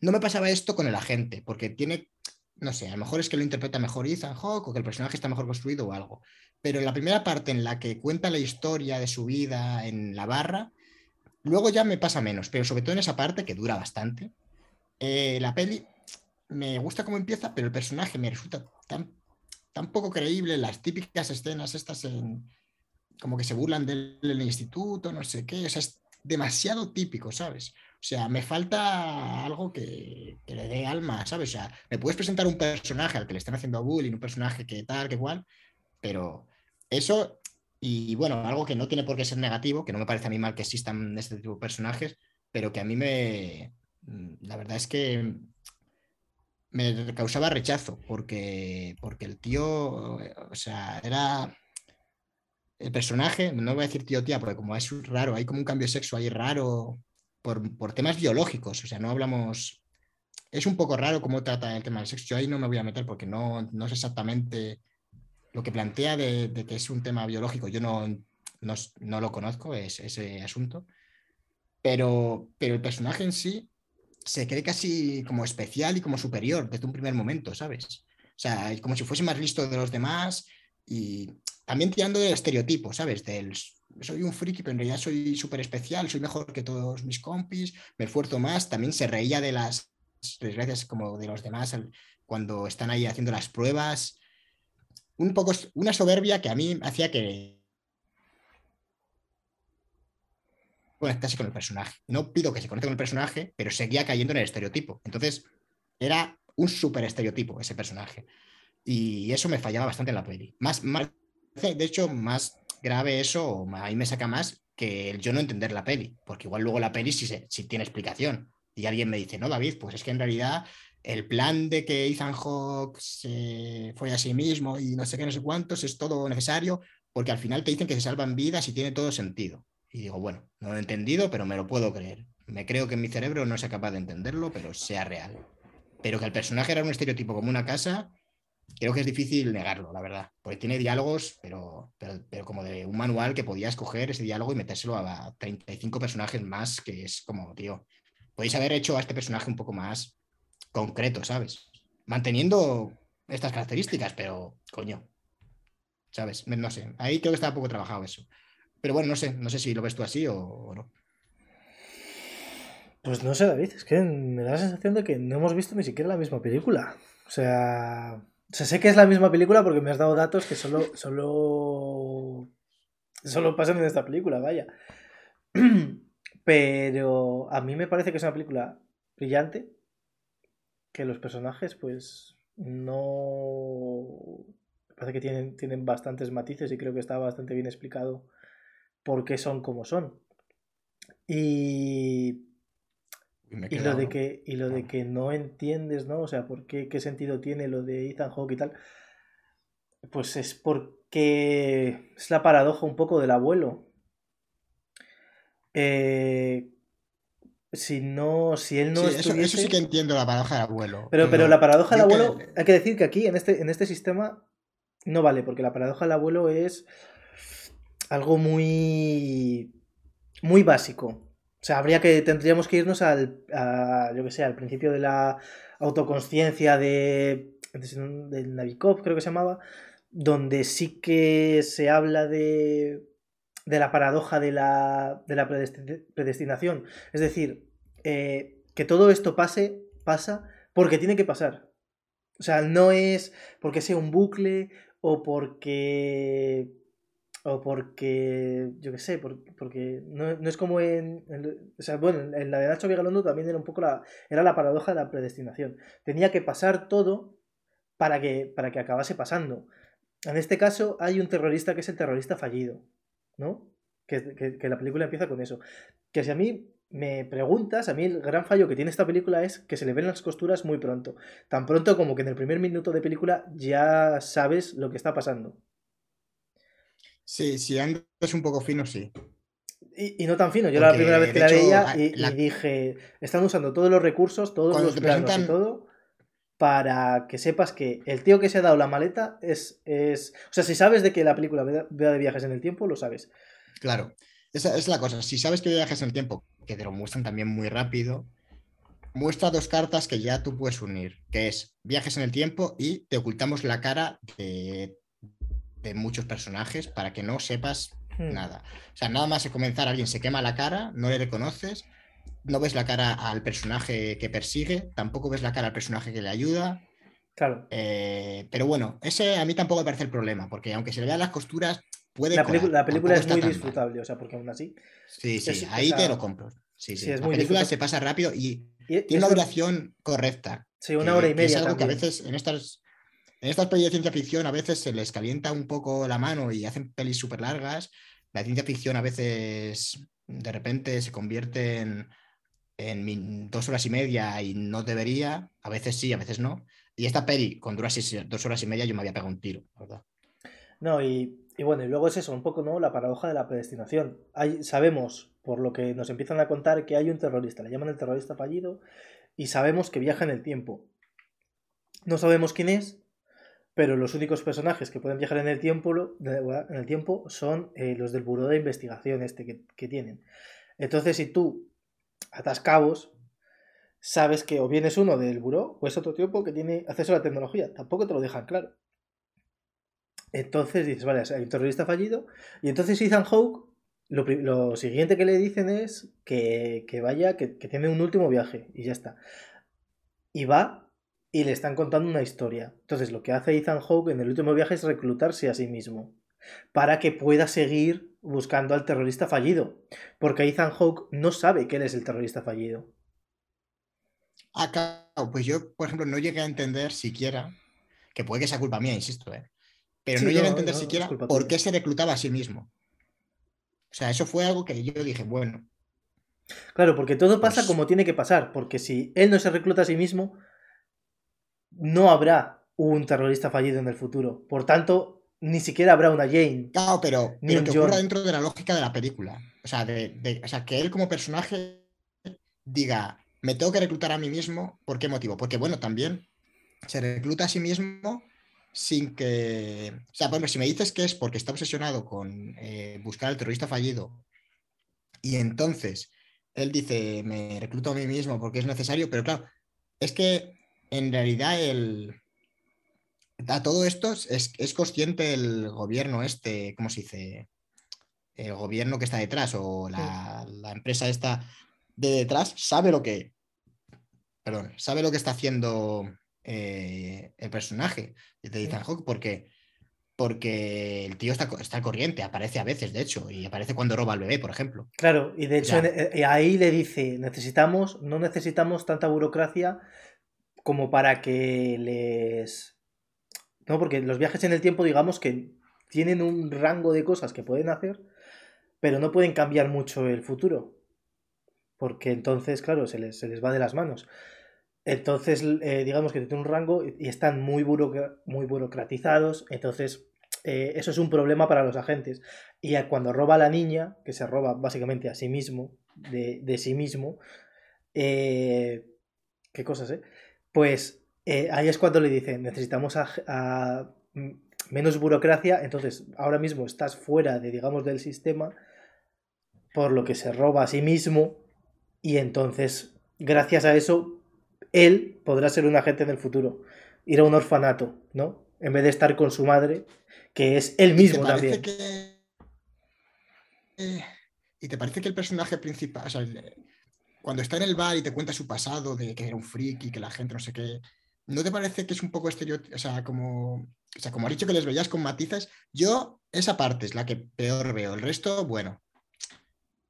no me pasaba esto con el agente, porque tiene, no sé, a lo mejor es que lo interpreta mejor Ethan Hawke o que el personaje está mejor construido o algo. Pero en la primera parte en la que cuenta la historia de su vida en la barra, luego ya me pasa menos, pero sobre todo en esa parte que dura bastante. eh, la peli me gusta cómo empieza, pero el personaje me resulta tan tan poco creíble, las típicas escenas estas en, como que se burlan del, instituto, no sé qué, o es demasiado típico, ¿sabes? O sea, me falta algo que, le dé alma, ¿sabes? O sea, me puedes presentar un personaje al que le están haciendo bullying, un personaje que tal, que igual, pero eso, y bueno, algo que no tiene por qué ser negativo, que no me parece a mí mal que existan este tipo de personajes, pero que a mí me, la verdad es que me causaba rechazo, porque, porque el tío, o sea, era el personaje, no voy a decir tío tía, porque como es raro, hay como un cambio de sexo ahí raro por, por, temas biológicos, o sea, no hablamos, es un poco raro cómo trata el tema del sexo, yo ahí no me voy a meter porque no, no es exactamente lo que plantea de, de, que es un tema biológico, yo no, no, no lo conozco, es, ese asunto, pero, pero el personaje en sí se cree casi como especial y como superior desde un primer momento, ¿sabes? O sea, como si fuese más listo de los demás y también tirando del estereotipo, ¿sabes? Del soy un friki, pero en realidad soy súper especial, soy mejor que todos mis compis, me esfuerzo más. También se reía de las desgracias como de los demás cuando están ahí haciendo las pruebas. Un poco una soberbia que a mí hacía que conectase con el personaje. No pido que se conecte con el personaje, pero seguía cayendo en el estereotipo. Entonces, era un súper estereotipo ese personaje. Y eso me fallaba bastante en la peli. Más, de hecho, más grave eso, ahí me saca más que el yo no entender la peli, porque igual luego la peli sí, sí tiene explicación. Y alguien me dice, no, David, pues es que en realidad el plan de que Ethan Hawke se fue a sí mismo y no sé qué, no sé cuántos, es todo necesario, porque al final te dicen que se salvan vidas y tiene todo sentido. Y digo, bueno, no lo he entendido, pero me lo puedo creer. Me creo que mi cerebro no sea capaz de entenderlo, pero sea real. Pero que el personaje era un estereotipo como una casa, creo que es difícil negarlo, la verdad, porque tiene diálogos, pero, pero, pero, como de un manual que podía escoger ese diálogo y metérselo a 35 personajes más, que es como, tío, podéis haber hecho a este personaje un poco más concreto, ¿sabes? Manteniendo estas características, pero coño, ¿sabes? No sé, ahí creo que está poco trabajado eso. Pero bueno, no sé, no sé si lo ves tú así o, no. Pues no sé, David, es que me da la sensación de que no hemos visto ni siquiera la misma película. O sea, o sé que es la misma película porque me has dado datos que solo, solo, solo pasan en esta película, vaya. Pero a mí me parece que es una película brillante, que los personajes, pues, no... Me parece que tienen, tienen bastantes matices y creo que está bastante bien explicado por qué son como son. Y y, lo de que, y lo de que no entiendes, ¿no? O sea, ¿por qué, qué sentido tiene lo de Ethan Hawke y tal? Pues es porque es la paradoja un poco del abuelo. Eh, si no, si él no sí, estuviese... eso, sí que entiendo la paradoja del abuelo. Pero, pero la paradoja del abuelo, hay que decir que aquí, en este, en este sistema, no vale, porque la paradoja del abuelo es algo muy, muy básico. O sea, habría que, tendríamos que irnos al, yo que sé, al principio de la autoconsciencia de, Navikov, creo que se llamaba, donde sí que se habla de, de la paradoja de la, de la predestinación. Es decir, eh, que todo esto pase, pasa porque tiene que pasar. O sea, no es porque sea un bucle o porque o porque, yo qué sé, porque, no, es como en, o sea, bueno, en la de Nacho Vigalondo también era un poco la, era la paradoja de la predestinación. Tenía que pasar todo para que, para que acabase pasando. En este caso hay un terrorista que es el terrorista fallido, ¿no? Que, que la película empieza con eso. Que si a mí me preguntas, a mí el gran fallo que tiene esta película es que se le ven las costuras muy pronto. Tan pronto como que en el primer minuto de película ya sabes lo que está pasando. Sí, si andas un poco fino, sí. Y, no tan fino. Yo la primera vez que la veía y, dije, están usando todos los recursos, todos los planos y todo, para que sepas que el tío que se ha dado la maleta es, es... O sea, si sabes de que la película vea de viajes en el tiempo, lo sabes. Claro, esa es la cosa. Si sabes que viajes en el tiempo, que te lo muestran también muy rápido, muestra dos cartas que ya tú puedes unir, que es viajes en el tiempo y te ocultamos la cara de de muchos personajes para que no sepas hmm. nada. O sea, nada más de comenzar, alguien se quema la cara, no le reconoces, no ves la cara al personaje que persigue, tampoco ves la cara al personaje que le ayuda. Claro. Eh, pero bueno, ese a mí tampoco me parece el problema, porque aunque se le vean las costuras, puede. La, colar, la película es muy mal. disfrutable, o sea, porque aún así. Sí, sí, Es- ahí o sea, te lo compro. Sí, sí, sí. es La muy película disfrutable. se pasa rápido y tiene una duración correcta. Sí, una hora y que Es media. algo que a veces en estas, en estas pelis de ciencia ficción a veces se les calienta un poco la mano y hacen pelis súper largas. La ciencia ficción a veces de repente se convierte en, en dos horas y media y no debería. A veces sí, a veces no. Y esta peli con dos horas y media yo me había pegado un tiro, ¿verdad? No, y, y bueno, y luego es eso, un poco, ¿no? La paradoja de la predestinación. Sabemos, por lo que nos empiezan a contar, que hay un terrorista, le llaman el terrorista fallido, y sabemos que viaja en el tiempo. No sabemos quién es, pero los únicos personajes que pueden viajar en el tiempo, en el tiempo son eh, los del buró de investigación este que, que tienen. Entonces, si tú atas cabos, sabes que o bien es uno del buró o es otro tipo que tiene acceso a la tecnología. Tampoco te lo dejan claro. Entonces dices, vale, hay un terrorista fallido. Y entonces Ethan Hawke, lo, lo siguiente que le dicen es que, que vaya, que, que tiene un último viaje y ya está. Y va y le están contando una historia. Entonces lo que hace Ethan Hawke en el último viaje es reclutarse a sí mismo para que pueda seguir buscando al terrorista fallido. Porque Ethan Hawke no sabe que él es el terrorista fallido. Ah, claro, pues yo, por ejemplo, no llegué a entender siquiera, que puede que sea culpa mía, insisto, ¿eh? pero Sí, no llegué no, a entender no, siquiera por qué se reclutaba a sí mismo. O sea, eso fue algo que yo dije, bueno, Claro, porque todo pasa Pues- como tiene que pasar, porque si él no se recluta a sí mismo, no habrá un terrorista fallido en el futuro. Por tanto, ni siquiera habrá una Jane. claro, pero, pero que ocurra John. dentro de la lógica de la película. O sea, de, de- o sea, que él como personaje diga, me tengo que reclutar a mí mismo, ¿por qué motivo? Porque, bueno, también se recluta a sí mismo sin que... O sea, por ejemplo, si me dices que es porque está obsesionado con eh, buscar al terrorista fallido y entonces él dice, me recluto a mí mismo porque es necesario, pero claro, es que en realidad el... A todo esto es, es consciente el gobierno este, ¿cómo se dice? El gobierno que está detrás o la, la empresa esta de detrás sabe lo que, perdón, sabe lo que está haciendo eh, el personaje de Ethan Hawke porque, porque el tío está, está al corriente, aparece a veces, de hecho, y aparece cuando roba al bebé, por ejemplo. Claro, y de hecho en- eh, ahí le dice, necesitamos, no necesitamos tanta burocracia como para que les... No, porque los viajes en el tiempo, digamos que tienen un rango de cosas que pueden hacer, pero no pueden cambiar mucho el futuro. Porque entonces, claro, se les, se les va de las manos. Entonces, eh, digamos que tienen un rango y están muy, muy burocratizados. Entonces, eh, eso es un problema para los agentes. Y cuando roba a la niña, que se roba básicamente a sí mismo, de, de sí mismo, eh, ¿qué cosas, eh? Pues eh, ahí es cuando le dicen, necesitamos a- a, mm, menos burocracia, entonces ahora mismo estás fuera de, digamos, del sistema, por lo que se roba a sí mismo, y entonces, gracias a eso, él podrá ser un agente en el futuro, ir a un orfanato, ¿no? En vez de estar con su madre, que es él ¿Y te mismo también. que- eh, ¿Y te parece que el personaje principal, o sea, el- cuando está en el bar y te cuenta su pasado de que era un friki, que la gente no sé qué, ¿no te parece que es un poco estereotipo? O sea, como, o sea, como has dicho que les veías con matices, yo esa parte es la que peor veo, el resto, bueno,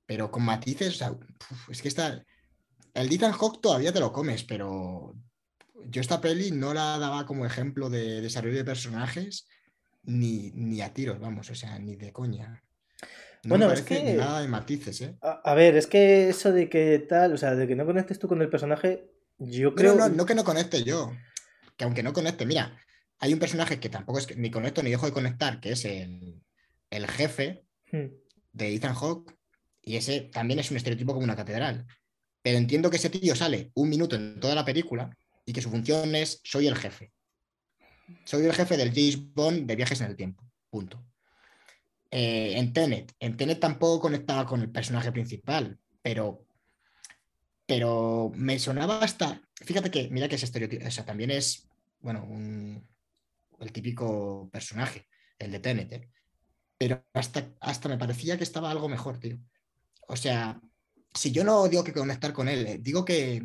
pero con matices, o sea, es que está, el Ethan Hawke todavía te lo comes, pero yo esta peli no la daba como ejemplo de desarrollo de personajes ni, ni a tiros, vamos, o sea, ni de coña. No Bueno, me es que- nada de matices, ¿eh? A, a ver, es que eso de que tal, o sea, de que no conectes tú con el personaje, yo No, creo... no, no que no conecte yo, que aunque no conecte, mira, hay un personaje que tampoco es que ni conecto ni dejo de conectar, que es el, el jefe Hmm. de Ethan Hawke, y ese también es un estereotipo como una catedral. Pero entiendo que ese tío sale un minuto en toda la película y que su función es soy el jefe. Soy el jefe del James Bond de viajes en el tiempo. Punto. Eh, en Tenet. En Tenet tampoco conectaba con el personaje principal, pero, pero me sonaba hasta. Fíjate que, mira que ese estereotipo. O sea, también es, bueno, un- el típico personaje, el de Tenet. ¿eh? Pero hasta, hasta me parecía que estaba algo mejor, tío. O sea, si yo no digo que conectar con él, eh, digo que,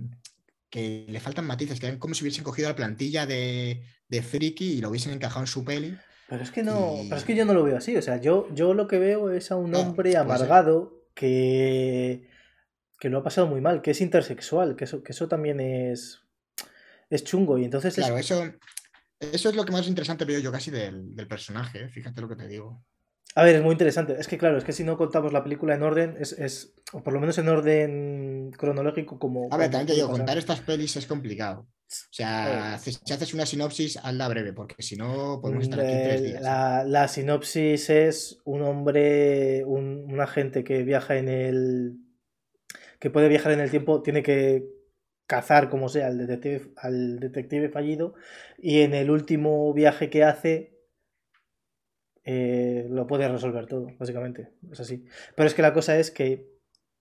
que le faltan matices, que es como si hubiesen cogido la plantilla de, de Friki y lo hubiesen encajado en su peli. Pero es que no, pero es que yo no lo veo así. O sea, yo, yo lo que veo es a un hombre amargado que, que lo ha pasado muy mal, que es intersexual, que eso, que eso también es, es chungo. Y entonces Claro, eso, eso es lo que más interesante veo yo casi del, del personaje, ¿eh? fíjate lo que te digo. A ver, es muy interesante. Es que claro, es que si no contamos la película en orden, es, es o por lo menos en orden cronológico como... A ver, también te digo, pasar. contar estas pelis es complicado. O sea, haces- si haces una sinopsis, hazla breve, porque si no podemos estar aquí tres Eh, días. La, la sinopsis es un hombre, un, un agente que viaja en el. que puede viajar en el tiempo, tiene que cazar como sea al detective, al detective fallido y en el último viaje que hace eh, lo puede resolver todo, básicamente. Es así. Pero es que la cosa es que,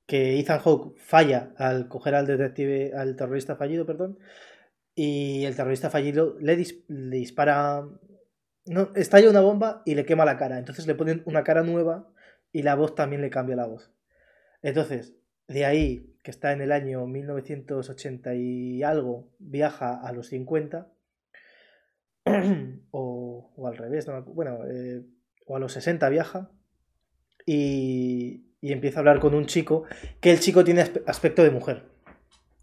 que Ethan Hawke falla al coger al detective, al terrorista fallido, perdón, y el terrorista fallido le, dis- le dispara. No, estalla una bomba y le quema la cara. Entonces le ponen una cara nueva y la voz también le cambia la voz. Entonces, de ahí, que está en el año 1980 y algo, viaja a los 50. o, o al revés, no bueno, eh, o a los 60 viaja. Y, y empieza a hablar con un chico que el chico tiene aspe- aspecto de mujer.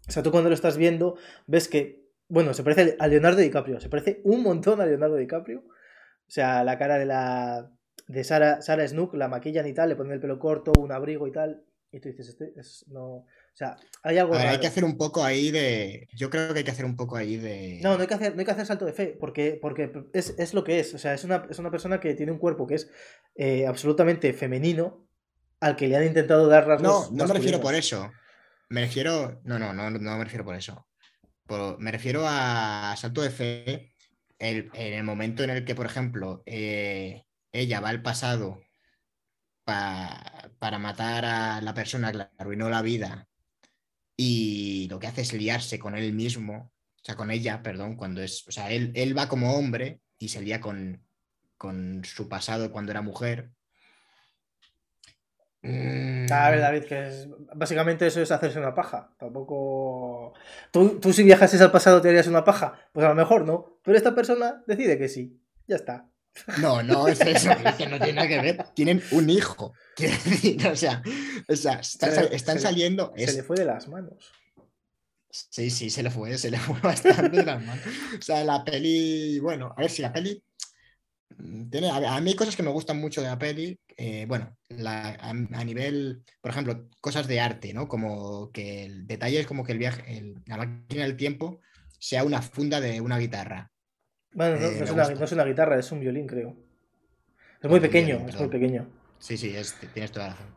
O sea, tú cuando lo estás viendo, ves que, bueno, se parece a Leonardo DiCaprio, se parece un montón a Leonardo DiCaprio. O sea, la cara de la de Sara, Sara Snook, la maquillan y tal, le ponen el pelo corto, un abrigo y tal. Y tú dices, este es no. O sea, hay algo A ver, hay que hacer un poco ahí de. Yo creo que hay que hacer un poco ahí de. No, no hay que hacer, no hay que hacer salto de fe, porque, porque es, es lo que es. O sea, es una, es una persona que tiene un cuerpo que es eh, absolutamente femenino, al que le han intentado dar No, rasgos. no me refiero por eso. Me refiero. No, no, no, no me refiero por eso. Por- me refiero a salto de fe. el- en el momento en el que, por ejemplo, eh, ella va al pasado pa- para matar a la persona que le arruinó la vida y lo que hace es liarse con él mismo, o sea, con ella, perdón, cuando es, o sea, él, él va como hombre y se lía con, con su pasado cuando era mujer. Mm, A ver, David, que es, básicamente eso es hacerse una paja. Tampoco. ¿Tú, tú si viajases al pasado te harías una paja. Pues a lo mejor no. Pero esta persona decide que sí. Ya está. No, no es eso, que no tiene nada que ver. Tienen un hijo. Quiero decir, o sea, o sea, están, Se le- sal- están se le- saliendo. Se le fue de las manos. Sí, sí, se le fue, se le fue bastante de las manos. O sea, la peli, bueno, a ver si la peli tiene, a, mí hay cosas que me gustan mucho de la peli, eh, bueno, la- a, a nivel, por ejemplo, cosas de arte, ¿no? Como que el detalle es como que el viaje, el- la máquina del tiempo sea una funda de una guitarra. Bueno, no, Eh, no es una, no es una guitarra, es un violín, creo. Es muy un pequeño, violín, es muy pequeño. Sí, sí, es- tienes toda la razón.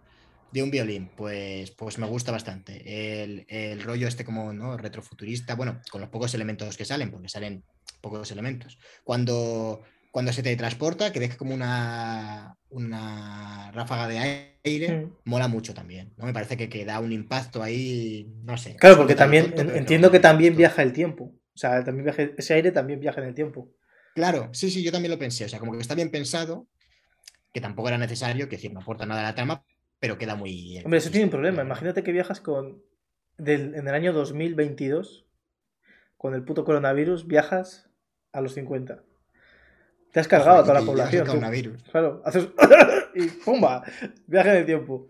De un violín, pues, pues me gusta bastante. El, el rollo este como ¿no? retrofuturista, bueno, con los pocos elementos que salen, porque salen pocos elementos. Cuando, cuando se teletransporta, que deja como una, una ráfaga de aire, Mm. mola mucho también. ¿no? Me parece que, que da un impacto ahí, no sé. Claro, porque también tonto, entiendo que también viaja el tiempo. O sea, también viaja, ese aire también viaja en el tiempo. Claro, sí, sí, yo también lo pensé. O sea, como que está bien pensado, que tampoco era necesario, que decir, no aporta nada a la trama, pero queda muy. Hombre, eso tiene un problema. Imagínate que viajas con. del- en el año 2022, con el puto coronavirus, viajas a los 50. Te has cargado a toda la población. coronavirus. Claro, haces. y ¡pumba! Viaje en el tiempo.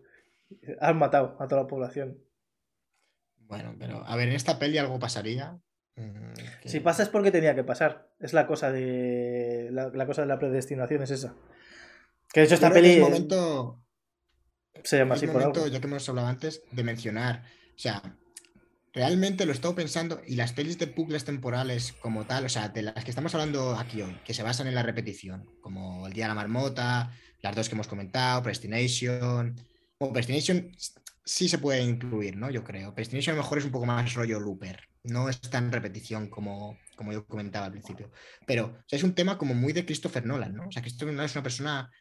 Has matado a toda la población. Bueno, pero a ver, en esta peli algo pasaría. Mm, que- Si pasa es porque tenía que pasar. Es la cosa de. La, la cosa de la predestinación es esa. Que de hecho esta peli Es momento, se llama es así por momento, algo. ya que hemos hablado antes, de mencionar. O sea, realmente lo he estado pensando y las pelis de bucles temporales como tal, o sea, de las que estamos hablando aquí hoy, que se basan en la repetición, como El Día de la Marmota, las dos que hemos comentado, Predestination. Bueno, Predestination sí se puede incluir, ¿no? Yo creo. Predestination a lo mejor es un poco más rollo looper. No es tan repetición como, como yo comentaba al principio. Pero o sea, es un tema como muy de Christopher Nolan, ¿no? O sea, Christopher Nolan es una persona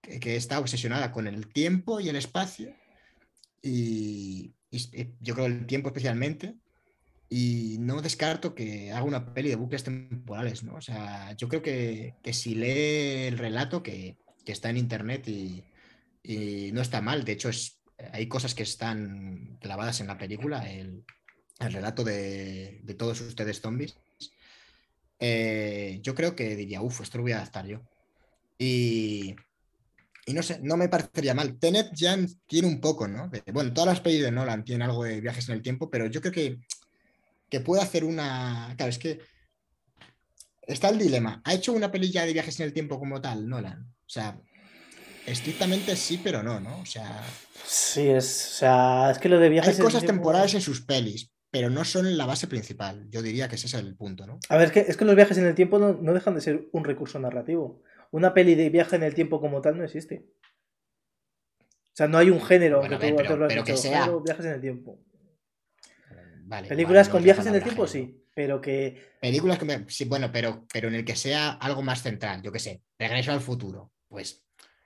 que, que está obsesionada con el tiempo y el espacio. Y, y- y yo creo el tiempo especialmente. Y no descarto que haga una peli de bucles temporales, ¿no? O sea, yo creo que, que si lee el relato que, que está en internet y, y no está mal, de hecho es, hay cosas que están clavadas en la película, el, el relato de, todos ustedes zombies, eh, yo creo que diría, uff, esto lo voy a adaptar yo. Y, no sé, no me parecería mal. Tenet ya tiene un poco, ¿no? bueno, todas las pelis de Nolan tienen algo de viajes en el tiempo, pero yo creo que, que puede hacer una. Claro, es que está el dilema. ¿Ha hecho una pelilla de viajes en el tiempo como tal, Nolan? O sea, estrictamente sí, pero no, ¿no? O sea. Sí, es. O sea, es que lo de viajes. Hay cosas temporales en sus pelis, pero no son la base principal. Yo diría que ese es el punto, ¿no? A ver, es que, es que los viajes en el tiempo no, no dejan de ser un recurso narrativo. Una peli de viaje en el tiempo como tal no existe. O sea, no hay un género que pero, que sea... viajes en el tiempo. Películas con viajes en el tiempo, sí, pero que. Películas que sí, bueno, pero, pero en el que sea algo más central, yo qué sé, regreso al futuro, pues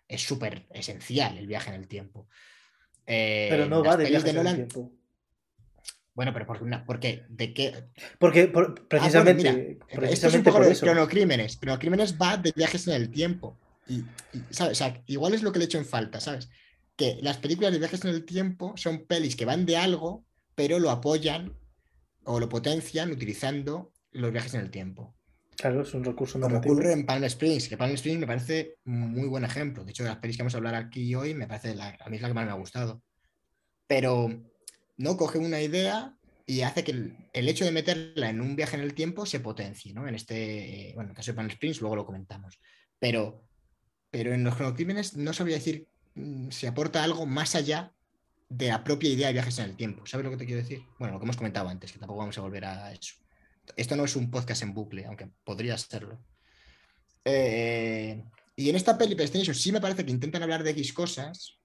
es súper esencial el viaje en el tiempo. Eh, pero no va de viaje en el tiempo. Bueno, pero porque, una, porque ¿de qué? Porque precisamente, ah, esto es un poco de. Cronocrímenes va de viajes en el tiempo. Y, ¿sabes? O sea, igual es lo que le he hecho en falta, ¿sabes? Que las películas de viajes en el tiempo son pelis que van de algo, pero lo apoyan o lo potencian utilizando los viajes en el tiempo. Claro, es un recurso Como ocurre en Palm Springs, que Palm Springs me parece muy buen ejemplo. De hecho, de las pelis que vamos a hablar aquí hoy, me parece la, a mí es la que más me ha gustado. Pero ¿no? Coge una idea y hace que el, hecho de meterla en un viaje en el tiempo se potencie, ¿no? En este, bueno, en el caso de Pan Springs, luego lo comentamos. Pero, pero en los cronocrímenes no sabría decir mm, si aporta algo más allá de la propia idea de viajes en el tiempo. ¿Sabes lo que te quiero decir? Bueno, lo que hemos comentado antes, que tampoco vamos a volver a eso. Esto no es un podcast en bucle, aunque podría serlo. Eh, y en esta peli PlayStation sí me parece que intentan hablar de X cosas,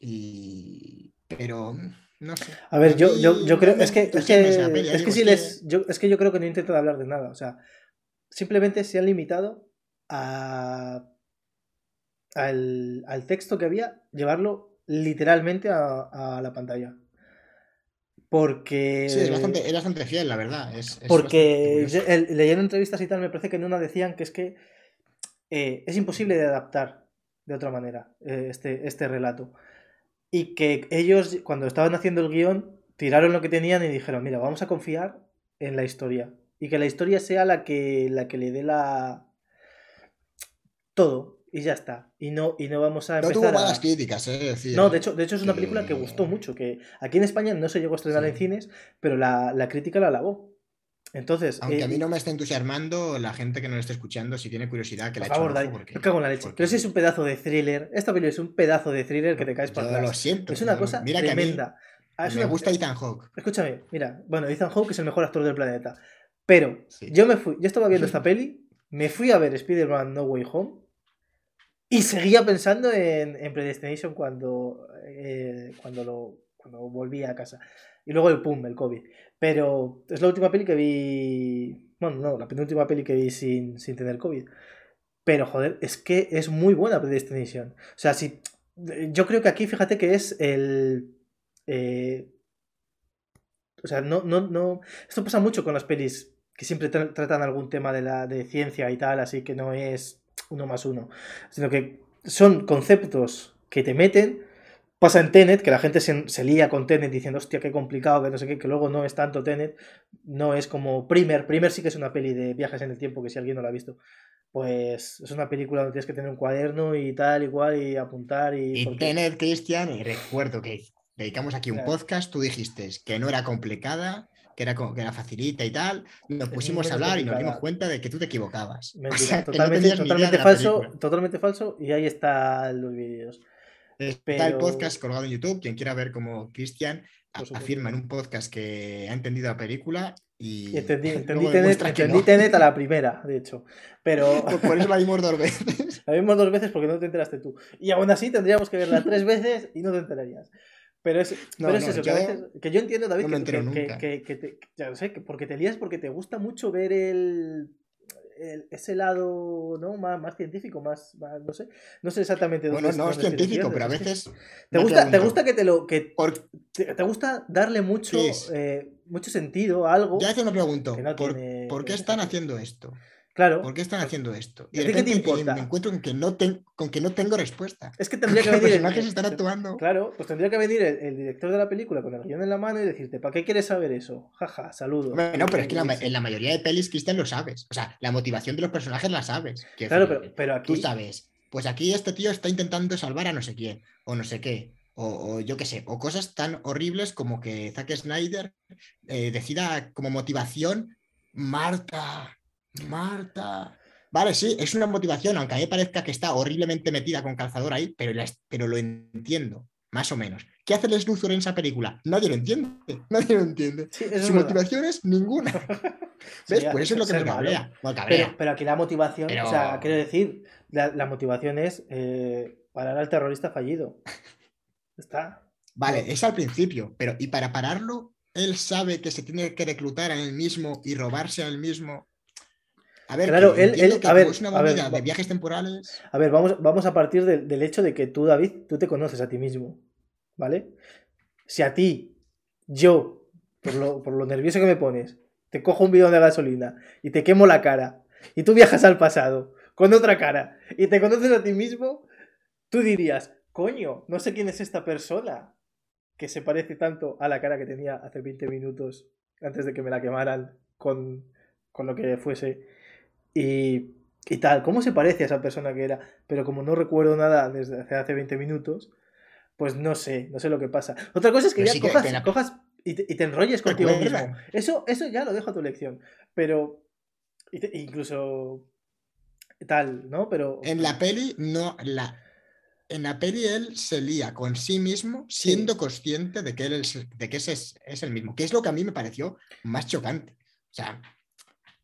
y... pero a ver, yo, yo, creo. Es que, es que, si les. Yo, es que yo creo que no intentan hablar de nada. O sea, simplemente se han limitado a. Al, al texto que había, llevarlo literalmente a, la pantalla. Porque. Sí, es bastante, es bastante fiel, la verdad. Es, porque leyendo entrevistas y tal, me parece que en una decían que es que eh, es imposible de adaptar de otra manera eh, este, este relato y que ellos cuando estaban haciendo el guion tiraron lo que tenían y dijeron, mira, vamos a confiar en la historia y que la historia sea la que, la que le dé la... todo y ya está. Y no, y no vamos a empezar No tuvo malas críticas, ¿eh? no, de hecho, de hecho es una película que gustó mucho, que aquí en España no se llegó a estrenar en cines, pero la, la crítica la alabó. Entonces. Aunque a eh, mí no me está entusiasmando, la gente que nos esté escuchando, si tiene curiosidad, que la eche favor, porque, cago en la leche. Pero si es un pedazo de thriller. Esta película es un pedazo de thriller que te caes para atrás. Lo siento. Es una cosa mira tremenda. Que a mí me gusta Ethan Hawke. Escúchame, mira, bueno, Ethan Hawke es el mejor actor del planeta. Pero yo me fui, yo estaba viendo esta peli, me fui a ver Spider-Man No Way Home y seguía pensando en, en Predestination cuando, eh, cuando, lo, cuando volví a casa. Y luego el pum, el COVID. Pero es la última peli que vi. Bueno, no, la penúltima peli que vi sin, sin tener COVID. Pero joder, es que es muy buena Predestination. O sea, si. Yo creo que aquí, fíjate que es el. Eh, o sea, no, no, no. Esto pasa mucho con las pelis que siempre tratan algún tema de, la, de ciencia y tal, así que no es uno más uno. Sino que son conceptos que te meten Pasa en Tenet, que la gente se, lía con Tenet diciendo, hostia, qué complicado, que no sé qué, que luego no es tanto Tenet, no es como Primer. Primer sí que es una peli de viajes en el tiempo, que si alguien no la ha visto, pues es una película donde tienes que tener un cuaderno y tal, igual, y apuntar. Y, y Tenet, Cristian, y recuerdo que dedicamos aquí un podcast, tú dijiste que no era complicada, que era, que era facilita y tal, nos pusimos a hablar y nos dimos cuenta de que tú te equivocabas. totalmente, totalmente falso, totalmente falso, y ahí están los vídeos. Está el podcast colgado en YouTube. Quien quiera ver cómo Cristian afirma en un podcast que ha entendido la película y. Entendí, entendí, tenet, a la primera, de hecho. Pero. Por eso la vimos dos veces. La vimos dos veces porque no te enteraste tú. Y aún así tendríamos que verla tres veces y no te enterarías. Pero es, pero es eso, que, a veces, que yo entiendo, David, que, que, te, ya sé, porque te lías porque te gusta mucho ver el, ese lado ¿no? más, más científico, más, no sé, no sé exactamente dónde Bueno, no es científico, pero a veces. ¿Te gusta, ¿Te gusta que te lo. Que te, gusta darle mucho, eh, mucho sentido a algo? Ya te lo pregunto. ¿Por, qué están haciendo esto? Claro. ¿Por qué están haciendo esto? Y ¿A de ti qué te eh, importa? me encuentro con que no, ten- con que no tengo respuesta. Es que tendría que Los venir. el- personajes están actuando. Claro, pues tendría que venir el, el director de la película con el guion en la mano y decirte, ¿para qué quieres saber eso? Jaja, saludos. Hombre, no, pero es que la en la mayoría de pelis, Cristian, lo sabes. O sea, la motivación de los personajes la sabes. Claro, pero, pero aquí. Tú sabes, pues aquí este tío está intentando salvar a no sé quién, o no sé qué, o, o yo qué sé, o cosas tan horribles como que Zack Snyder eh, decida como motivación, Marta, Marta. Vale, sí, es una motivación, aunque a mí me parezca que está horriblemente metida con calzador ahí, pero, la pero lo entiendo, más o menos. ¿Qué hace Les Luthor en esa película? Nadie lo entiende, nadie lo entiende. Sí, Su verdad. motivación es ninguna. ¿Ves? Sería Pues eso es lo que me cabrea. Bueno, cabrea. Pero, pero aquí la motivación, Pero- o sea, quiero decir, la, la motivación es eh, parar al terrorista fallido. Está. Vale, es al principio, pero ¿y para pararlo? Él sabe que se tiene que reclutar a él mismo y robarse a él mismo. A ver, Claro, él- él- que a ver, es una a ver, movida de viajes temporales. A ver, vamos, vamos a partir del, del hecho de que tú, David, tú te conoces a ti mismo. ¿Vale? Si a ti, yo, por lo, por lo nervioso que me pones, te cojo un bidón de gasolina y te quemo la cara, y tú viajas al pasado con otra cara y te conoces a ti mismo, tú dirías, coño, no sé quién es esta persona que se parece tanto a la cara que tenía hace 20 minutos antes de que me la quemaran con, con lo que fuese. Y, y tal, ¿cómo se parece a esa persona que era? Pero como no recuerdo nada desde hace, hace 20 minutos, pues no sé, no sé lo que pasa. Otra cosa es que Pero ya sí cojas, te la- cojas y, te, y te enrolles contigo mismo. Eso, eso ya lo dejo a tu elección. Pero incluso tal, ¿no? Pero En la peli, no, la, en la peli él se lía con sí mismo siendo consciente de que, él es, de que ese es, es el mismo, que es lo que a mí me pareció más chocante. O sea,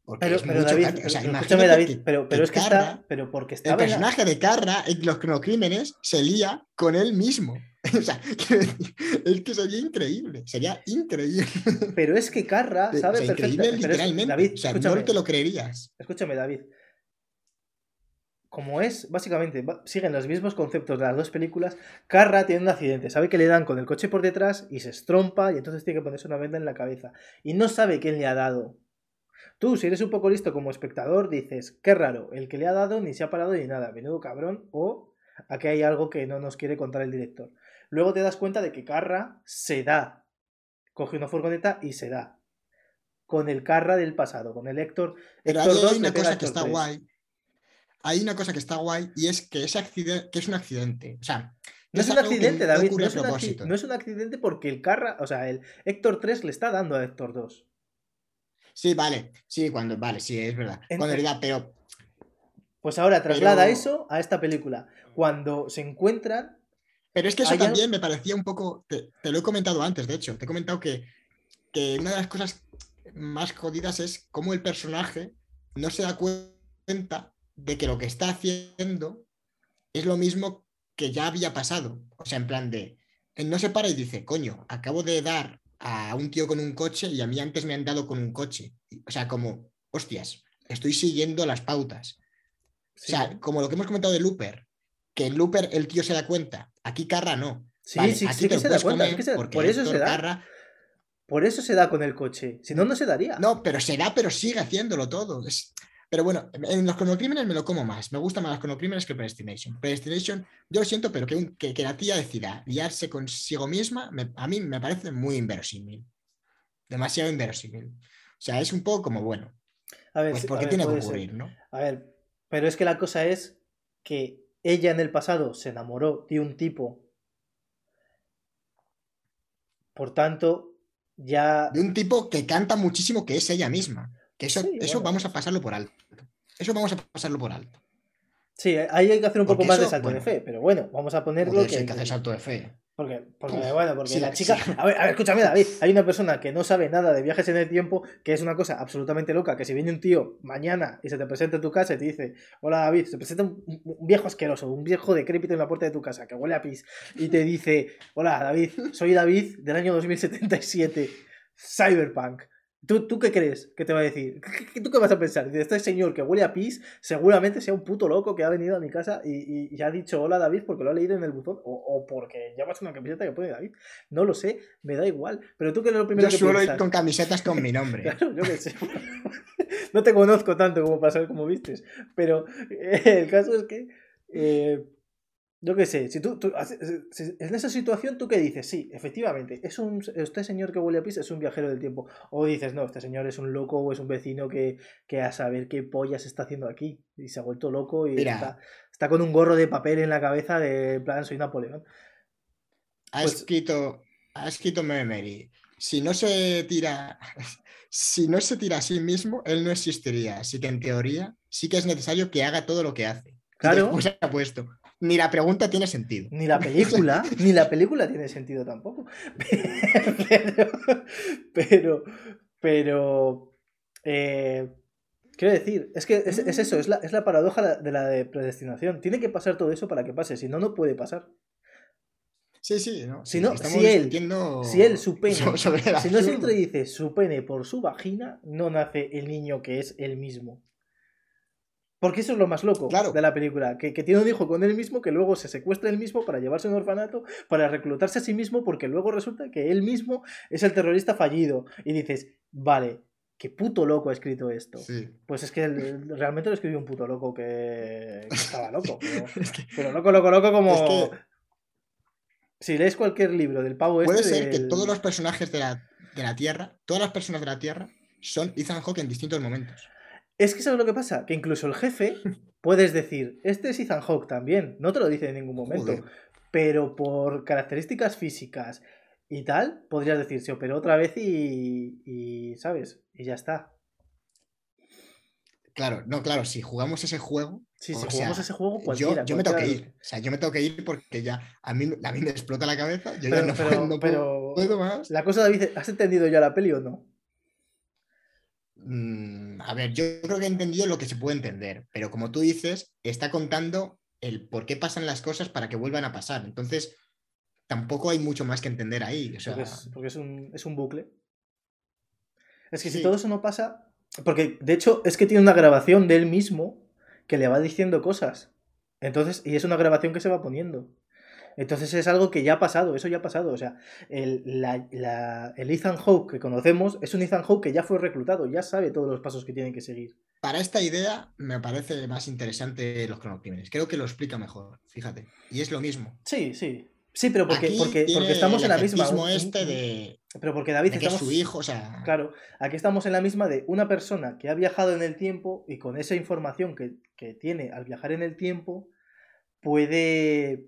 porque pero, es pero muy David. O sea, escúchame que- pero, pero que es que Carra- está, pero porque El en la- personaje de Carra en los cronocrímenes se lía con él mismo. O sea, es que sería increíble, sería increíble. pero es que Carra O sea, sabe perfectamente. pero es- literalmente. David, o sea, no te lo creerías. escúchame, David. Como es, básicamente, siguen los mismos conceptos de las dos películas, Carra tiene un accidente, sabe que le dan con el coche por detrás y se estrompa y entonces tiene que ponerse una venda en la cabeza. Y no sabe quién le ha dado. Tú, si eres un poco listo como espectador, dices, qué raro, el que le ha dado ni se ha parado ni nada, menudo cabrón, o aquí hay algo que no nos quiere contar el director. Luego te das cuenta de que Carra se da. Coge una furgoneta y se da. Con el Carra del pasado, con el Héctor. Pero Héctor ahí 2 hay una cosa que está 3. guay. Hay una cosa que está guay y es que ese accidente, que es un accidente. O sea, No es un accidente, David. No es, no es un accidente porque el Carra, o sea, el Héctor 3 le está dando a Héctor 2. Sí, vale, sí, cuando, vale, sí, es verdad. En- Cuando verdad, pero Pues ahora traslada Pero- eso a esta película. Cuando se encuentran. Pero es que eso algo- también me parecía un poco. Te, te lo he comentado antes, de hecho. Te he comentado que, que una de las cosas más jodidas es cómo el personaje no se da cuenta de que lo que está haciendo es lo mismo que ya había pasado. O sea, en plan de. Él no se para y dice, coño, acabo de dar a un tío con un coche y a mí antes me han dado con un coche. O sea, como, hostias, estoy siguiendo las pautas. Sí, O sea, como lo que hemos comentado de Looper, que en Looper el tío se da cuenta, aquí Carra no. sí, Vale, sí, aquí sí te que se da cuenta. es que se Por eso se da. Carra- Por eso se da con el coche. Si no, no se daría. No, pero se da, pero sigue haciéndolo todo. Es- Pero bueno, en los cronocrímenes me lo como más. Me gustan más los cronocrímenes que Predestination. Predestination, yo lo siento, pero que, un- que, que la tía decida liarse consigo misma, me- a mí me parece muy inverosímil. Demasiado inverosímil. O sea, es un poco como, bueno, A ver, pues a porque ver, tiene que ser. ocurrir, ¿no? A ver, pero es que la cosa es que ella en el pasado se enamoró de un tipo. Por tanto, ya. de un tipo que canta muchísimo que es ella misma. Que eso, Sí, eso bueno, vamos a pasarlo por alto. Eso vamos a pasarlo por alto. Sí, ahí hay que hacer un poco más de salto de fe, pero bueno, vamos a ponerlo que. hay que hacer salto de fe. Porque, porque Uf, bueno, porque sí, la chica. sí. A ver, a ver, escúchame, David. Hay una persona que no sabe nada de viajes en el tiempo, que es una cosa absolutamente loca. Que si viene un tío mañana y se te presenta en tu casa y te dice: Hola David, se presenta un, un viejo asqueroso, un viejo decrépito en la puerta de tu casa que huele a pis, y te dice: Hola David, soy David del año 2077, Cyberpunk. ¿Tú, ¿Tú qué crees que te va a decir? ¿Qué- ¿Tú qué vas a pensar? Este señor que huele a pis seguramente sea un puto loco que ha venido a mi casa y, y- y ha dicho hola David porque lo ha leído en el buzón o, o porque llevas una camiseta que pone David. No lo sé, me da igual. Pero tú qué es lo primero Yo que suelo ir con camisetas con mi nombre. Claro, yo qué sé. No te conozco tanto como para saber cómo vistes. Pero eh, el caso es que. eh, yo qué sé, si tú, tú en esa situación, ¿tú qué dices? Sí, efectivamente, es un, este señor que huele a pis es un viajero del tiempo. O dices, no, este señor es un loco o es un vecino que, que a saber qué pollas está haciendo aquí. Y se ha vuelto loco y está, está con un gorro de papel en la cabeza de plan, soy Napoleón. Ha Pues- escrito, ha escrito Mary. Si no se tira, si no se tira a sí mismo, él no existiría. Así que en teoría sí que es necesario que haga todo lo que hace. Claro. después ha puesto. Ni la pregunta tiene sentido. Ni la película, ni la película tiene sentido tampoco. Pero, pero, pero, eh, quiero decir, es que es, es eso, es la, es la paradoja de la de predestinación. Tiene que pasar todo eso para que pase, si no, no puede pasar. Sí, sí, ¿no? Si no, si él- Si él, su pene, si no se introduce su pene por su vagina, no nace el niño que es él mismo. Porque eso es lo más loco Claro. de la película, que, que tiene un hijo con él mismo, que luego se secuestra él mismo para llevarse a un orfanato, para reclutarse a sí mismo, porque luego resulta que él mismo es el terrorista fallido. Y dices, vale, qué puto loco ha escrito esto. Sí. Pues es que realmente lo escribió un puto loco que, que estaba loco. Pero, Es que pero loco, loco, loco como... Es Si lees cualquier libro del pavo puede este... ser que todos los personajes de la, de la Tierra, todas las personas de la Tierra, son Ethan Hawke en distintos momentos. Es que ¿sabes lo que pasa? Que incluso el jefe puedes decir, este es Ethan Hawke también, no te lo dice en ningún momento, Joder. pero por características físicas y tal, podrías decir, se operó otra vez y, y, ¿sabes? Y ya está. Claro, no, claro, si jugamos ese juego, Sí, si sea, jugamos ese juego, yo, cualquiera. yo me tengo que ir. O sea, yo me tengo que ir porque ya a mí, a mí me explota la cabeza. Yo ya Pero, no, pero- puedo, no pero puedo más. la cosa, David, ¿has entendido ya la peli o no? Mm, a ver, yo creo que he entendido lo que se puede entender, pero como tú dices, está contando el por qué pasan las cosas para que vuelvan a pasar. Entonces, tampoco hay mucho más que entender ahí. O sea, Porque, es, porque es, un, es un bucle. Es que si todo eso no pasa. Porque de hecho es que tiene una grabación de él mismo que le va diciendo cosas. Entonces, y es una grabación que se va poniendo. Entonces es algo que ya ha pasado, eso ya ha pasado. O sea, el, la- la- el Ethan Hawke que conocemos es un Ethan Hawke que ya fue reclutado, ya sabe todos los pasos que tienen que seguir. para esta idea me parece más interesante los cronocrímenes. Creo que lo explica mejor, fíjate. Y es lo mismo. Sí, sí. Sí, pero porque, porque, estamos en la misma. este de, Pero porque David de que estamos. su hijo, o sea, Claro, aquí estamos en la misma de una persona que ha viajado en el tiempo y con esa información que, que tiene al viajar en el tiempo puede,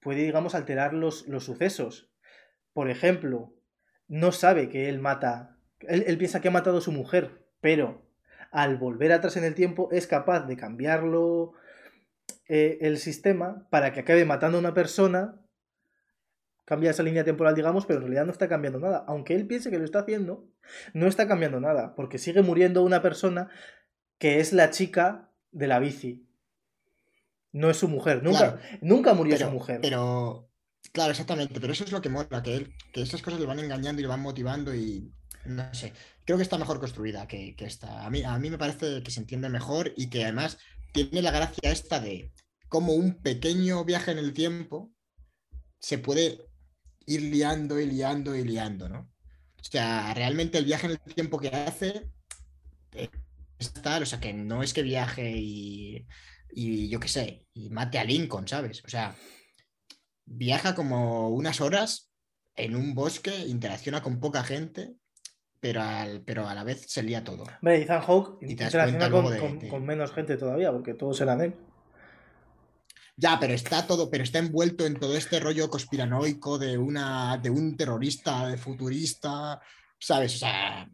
puede digamos, alterar los, los sucesos. Por ejemplo, no sabe que él mata, él, él piensa que ha matado a su mujer, pero al volver atrás en el tiempo es capaz de cambiarlo eh, el sistema para que acabe matando a una persona cambia esa línea temporal, digamos, pero en realidad no está cambiando nada. Aunque él piense que lo está haciendo, no está cambiando nada, porque sigue muriendo una persona que es la chica de la bici. No es su mujer, nunca, Claro, nunca murió pero, su mujer. pero, claro, exactamente, pero eso es lo que mola, que, él, que esas cosas le van engañando y le van motivando y no sé, creo que está mejor construida que, que esta. A mí, a mí me parece que se entiende mejor y que además tiene la gracia esta de cómo un pequeño viaje en el tiempo se puede ir liando y liando y liando, ¿no? O sea, realmente el viaje en el tiempo que hace es tal, o sea, que no es que viaje y, y yo qué sé, y mate a Lincoln, ¿sabes? O sea, viaja como unas horas en un bosque, interacciona con poca gente, pero, al, pero a la vez se lía todo. Hombre, Ethan Hawke interacciona cuenta con, luego de- con- de- con menos gente todavía, porque todos eran él. Ya, pero está todo, pero está envuelto en todo este rollo conspiranoico de una, de un terrorista, de futurista, ¿sabes? O sea,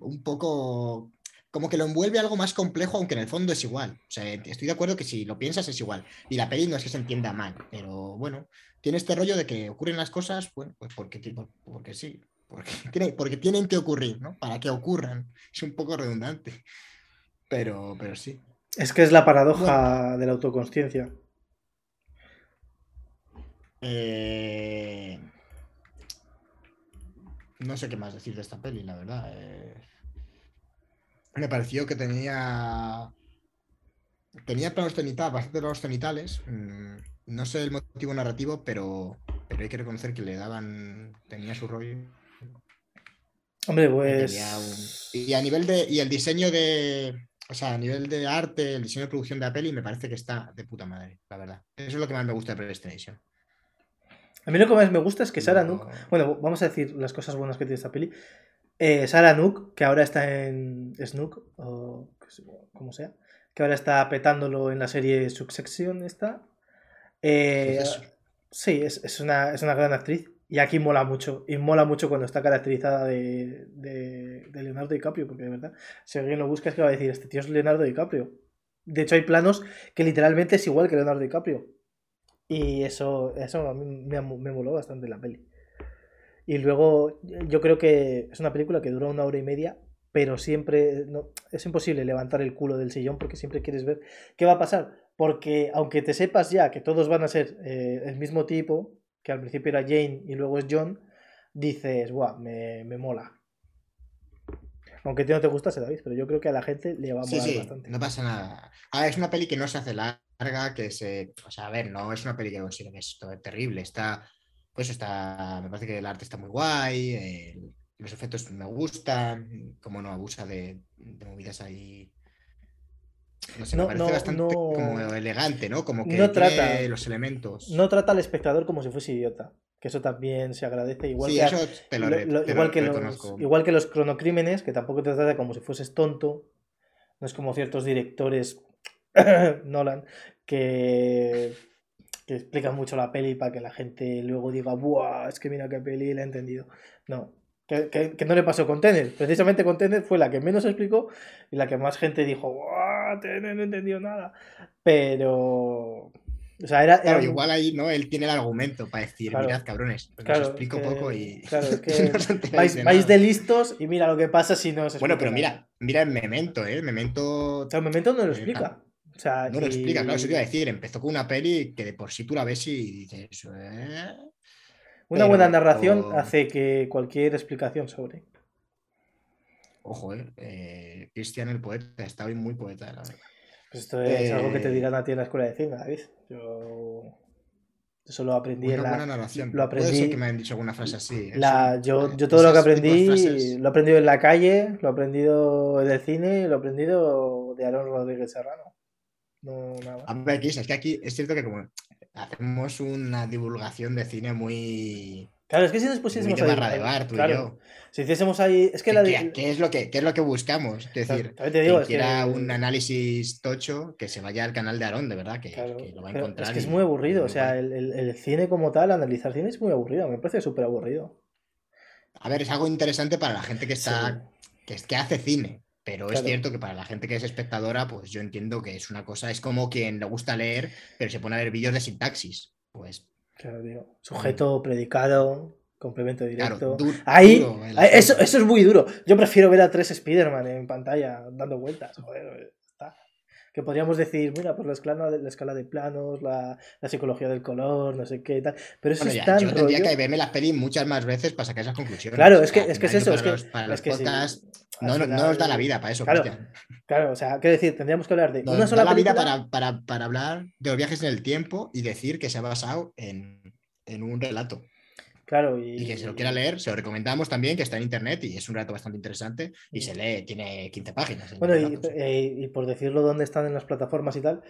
un poco como que lo envuelve algo más complejo, aunque en el fondo es igual. O sea, estoy de acuerdo que si lo piensas es igual. Y la peli no es que se entienda mal, pero bueno, tiene este rollo de que ocurren las cosas, bueno, pues porque, porque sí, porque, tiene, porque tienen que ocurrir, ¿no? Para que ocurran. Es un poco redundante, pero, pero sí. Es que es la paradoja de la autoconsciencia. Eh, no sé qué más decir de esta peli, la verdad. Eh. Me pareció que tenía. Tenía planos cenitales, bastante planos cenitales. Mm, no sé el motivo narrativo, pero, pero hay que reconocer que le daban. Tenía su rollo. Hombre, pues. Y, a nivel de. Y el diseño de. O sea, a nivel de arte, el diseño de producción de la peli me parece que está de puta madre, la verdad. Eso es lo que más me gusta de Predestination. A mí lo que más me gusta es que Sarah Nook, bueno, vamos a decir las cosas buenas que tiene esta peli. Eh, Sarah Nook, que ahora está en Snook, o como sea, que ahora está petándolo en la serie Succession, está. Eh, sí, es, una, es una gran actriz. Y aquí mola mucho. Y mola mucho cuando está caracterizada de, de, Leonardo DiCaprio, porque de verdad, si alguien lo busca es que va a decir, este tío es Leonardo DiCaprio. De hecho, hay planos que literalmente es igual que Leonardo DiCaprio. Y eso, eso a mí me, me moló bastante la peli. Y luego yo creo que es una película que dura una hora y media, pero siempre no, es imposible levantar el culo del sillón porque siempre quieres ver qué va a pasar. Porque aunque te sepas ya que todos van a ser eh, el mismo tipo, que al principio era Jane y luego es John, dices, guau, me, me mola. Aunque a ti no te gustase, David, pero yo creo que a la gente le va a molar sí, bastante. No pasa nada. A es una peli que no se hace larga, que se. O sea, a ver, no es una peli que considero que es terrible. Está. Pues está. Me parece que el arte está muy guay. los efectos me gustan. Como no abusa de, movidas ahí. No sé, me parece bastante como elegante, ¿no? Como que no trata, los elementos. No trata al espectador como si fuese idiota que eso también se agradece. Igual, que, igual, que los, igual que los cronocrímenes, que tampoco te trata como si fueses tonto. No es como ciertos directores, Nolan, que, que explican mucho la peli para que la gente luego diga, ¡buah! Es que mira qué peli, la he entendido. No, que, no le pasó con Tenet. Precisamente con Tenet fue la que menos explicó y la que más gente dijo, ¡buah! Tenet no he entendido nada. Pero o sea, era, igual ahí, ¿no? Él tiene el argumento para decir, mirad, cabrones, pues os explico poco y. Claro, que vais, de listos y mira lo que pasa si no os Bueno, pero mira, mira el Memento, ¿eh? Memento. el Memento no lo explica. O sea, no lo explica, claro, eso te iba a decir. Empezó con una peli que de por sí tú la ves y dices. Eh". Una buena narración hace que cualquier explicación sobre. Ojo, eh, eh Cristian el poeta, está hoy muy poeta, la verdad. Pues esto es algo que te dirán a ti en la escuela de cine, David. Yo eso lo aprendí en la. Buena narración. Lo aprendí. Puede ser que me hayan dicho alguna frase así. La, yo, yo todo lo que aprendí lo he aprendido en la calle, lo he aprendido en el cine, lo he aprendido de Aaron Rodríguez Serrano. No, nada. A ver, es que aquí es cierto que como hacemos una divulgación de cine muy Claro, es que si nos pusiésemos ahí. Barra de bar, tú y yo. Si hiciésemos ahí. Es que la ¿Qué, es lo que, ¿Qué es lo que buscamos? Es decir, te digo, que quiera un análisis tocho, que se vaya al canal de Aarón, de verdad, que, lo va a encontrar. Es que es muy aburrido. O sea, el, el, cine como tal, analizar cine es muy aburrido. Me parece súper aburrido. A ver, es algo interesante para la gente que está. Que, que hace cine. Pero es cierto que para la gente que es espectadora, pues yo entiendo que es una cosa, es como quien le gusta leer, pero se pone a ver vídeos de sintaxis. Pues Claro, Sujeto, predicado, complemento directo. Ahí, eso, eso es muy duro. Yo prefiero ver a tres Spider-Man en pantalla dando vueltas. Joder. Que podríamos decir, mira, pues la escala de, la escala de planos, la, psicología del color, no sé qué y tal. Pero eso es tan Yo tendría que verme las pelis muchas más veces para sacar esas conclusiones. Claro, es que, es, que es eso. Para es que, no, no, nos da la vida para eso, claro, Claro, o sea, quiero decir, tendríamos que hablar de una sola da la vida para, para, para, hablar de los viajes en el tiempo y decir que se ha basado en, en un relato. Claro, y... y, que se lo quiera leer, se lo recomendamos también, que está en internet y es un relato bastante interesante y se lee, tiene 15 páginas. Bueno, eh, y, por decirlo dónde están en las plataformas y tal,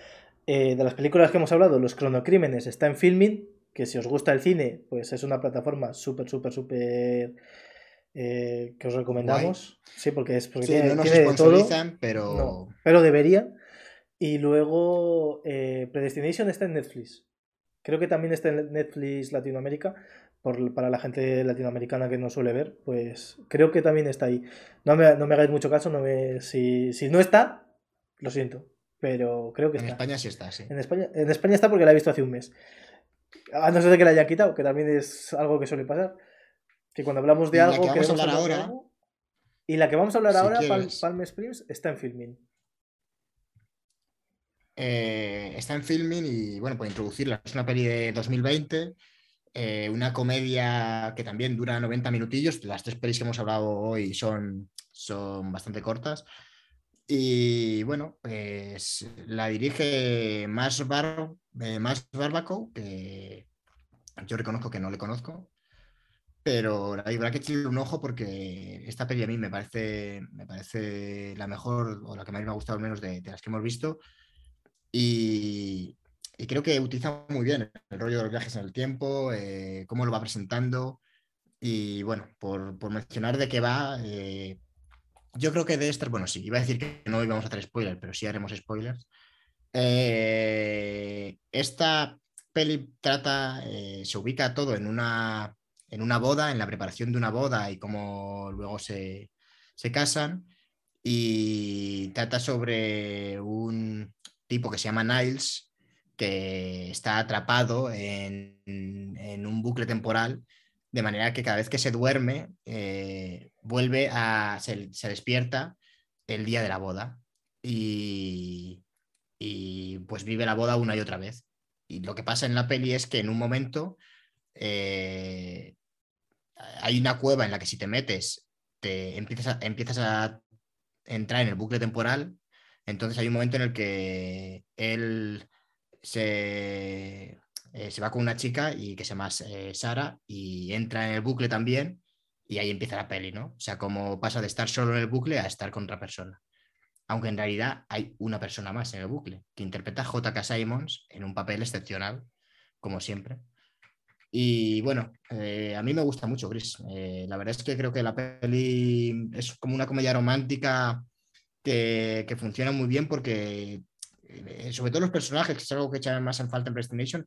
eh, de las películas que hemos hablado, Los Cronocrímenes está en Filming, que si os gusta el cine, pues es una plataforma súper, súper, súper eh, que os recomendamos. Sí, porque es porque tiene, no nos todo, pero... pero debería. Y luego eh, Predestination está en Netflix. Creo que también está en Netflix Latinoamérica. Por, para la gente latinoamericana que no suele ver, pues creo que también está ahí. No me, no me hagáis mucho caso, no me, si, si no está, lo siento. Pero creo que en está. En España sí está, sí. En España, en España está porque la he visto hace un mes. A no ser de que la haya quitado, que también es algo que suele pasar. Que cuando hablamos de algo. Que vamos a hablar ahora. y la que vamos a hablar ahora, Palm Springs, está en filming. Eh, está en filming y bueno, puede introducirla. Es una peli de 2020. Eh, una comedia que también dura 90 minutillos. Las tres pelis que hemos hablado hoy son, son bastante cortas. Y bueno, pues la dirige Más, Bar, eh, Más Barbaco, que yo reconozco que no le conozco, pero habrá que echarle un ojo porque esta peli a mí me parece, me parece la mejor o la que más me ha gustado al menos de, de las que hemos visto. Y, y creo que utiliza muy bien el rollo de los viajes en el tiempo, eh, cómo lo va presentando. Y bueno, por, por mencionar de qué va, eh, yo creo que de estas, bueno, sí, iba a decir que no íbamos a hacer spoilers, pero sí haremos spoilers. Eh, esta peli trata, se ubica todo en una, en una boda, en la preparación de una boda y cómo luego se, se casan. Y trata sobre un tipo que se llama Niles, está atrapado en, un bucle temporal, de manera que cada vez que se duerme, eh, vuelve a, se, despierta el día de la boda y, pues vive la boda una y otra vez. Y lo que pasa en la peli es que en un momento eh, hay una cueva en la que si te metes, te empiezas empiezas a entrar en el bucle temporal. Entonces hay un momento en el que él se, eh, se va con una chica y que se llama eh, Sara y entra en el bucle también y ahí empieza la peli, ¿no? O sea, como pasa de estar solo en el bucle a estar con otra persona. Aunque en realidad hay una persona más en el bucle, que interpreta J.K. Simons en un papel excepcional, como siempre. Y bueno, eh, a mí me gusta mucho, Chris. la verdad es que creo que la peli es como una comedia romántica que, que funciona muy bien porque eh, sobre todo los personajes, que es algo que echan más en falta en PlayStation,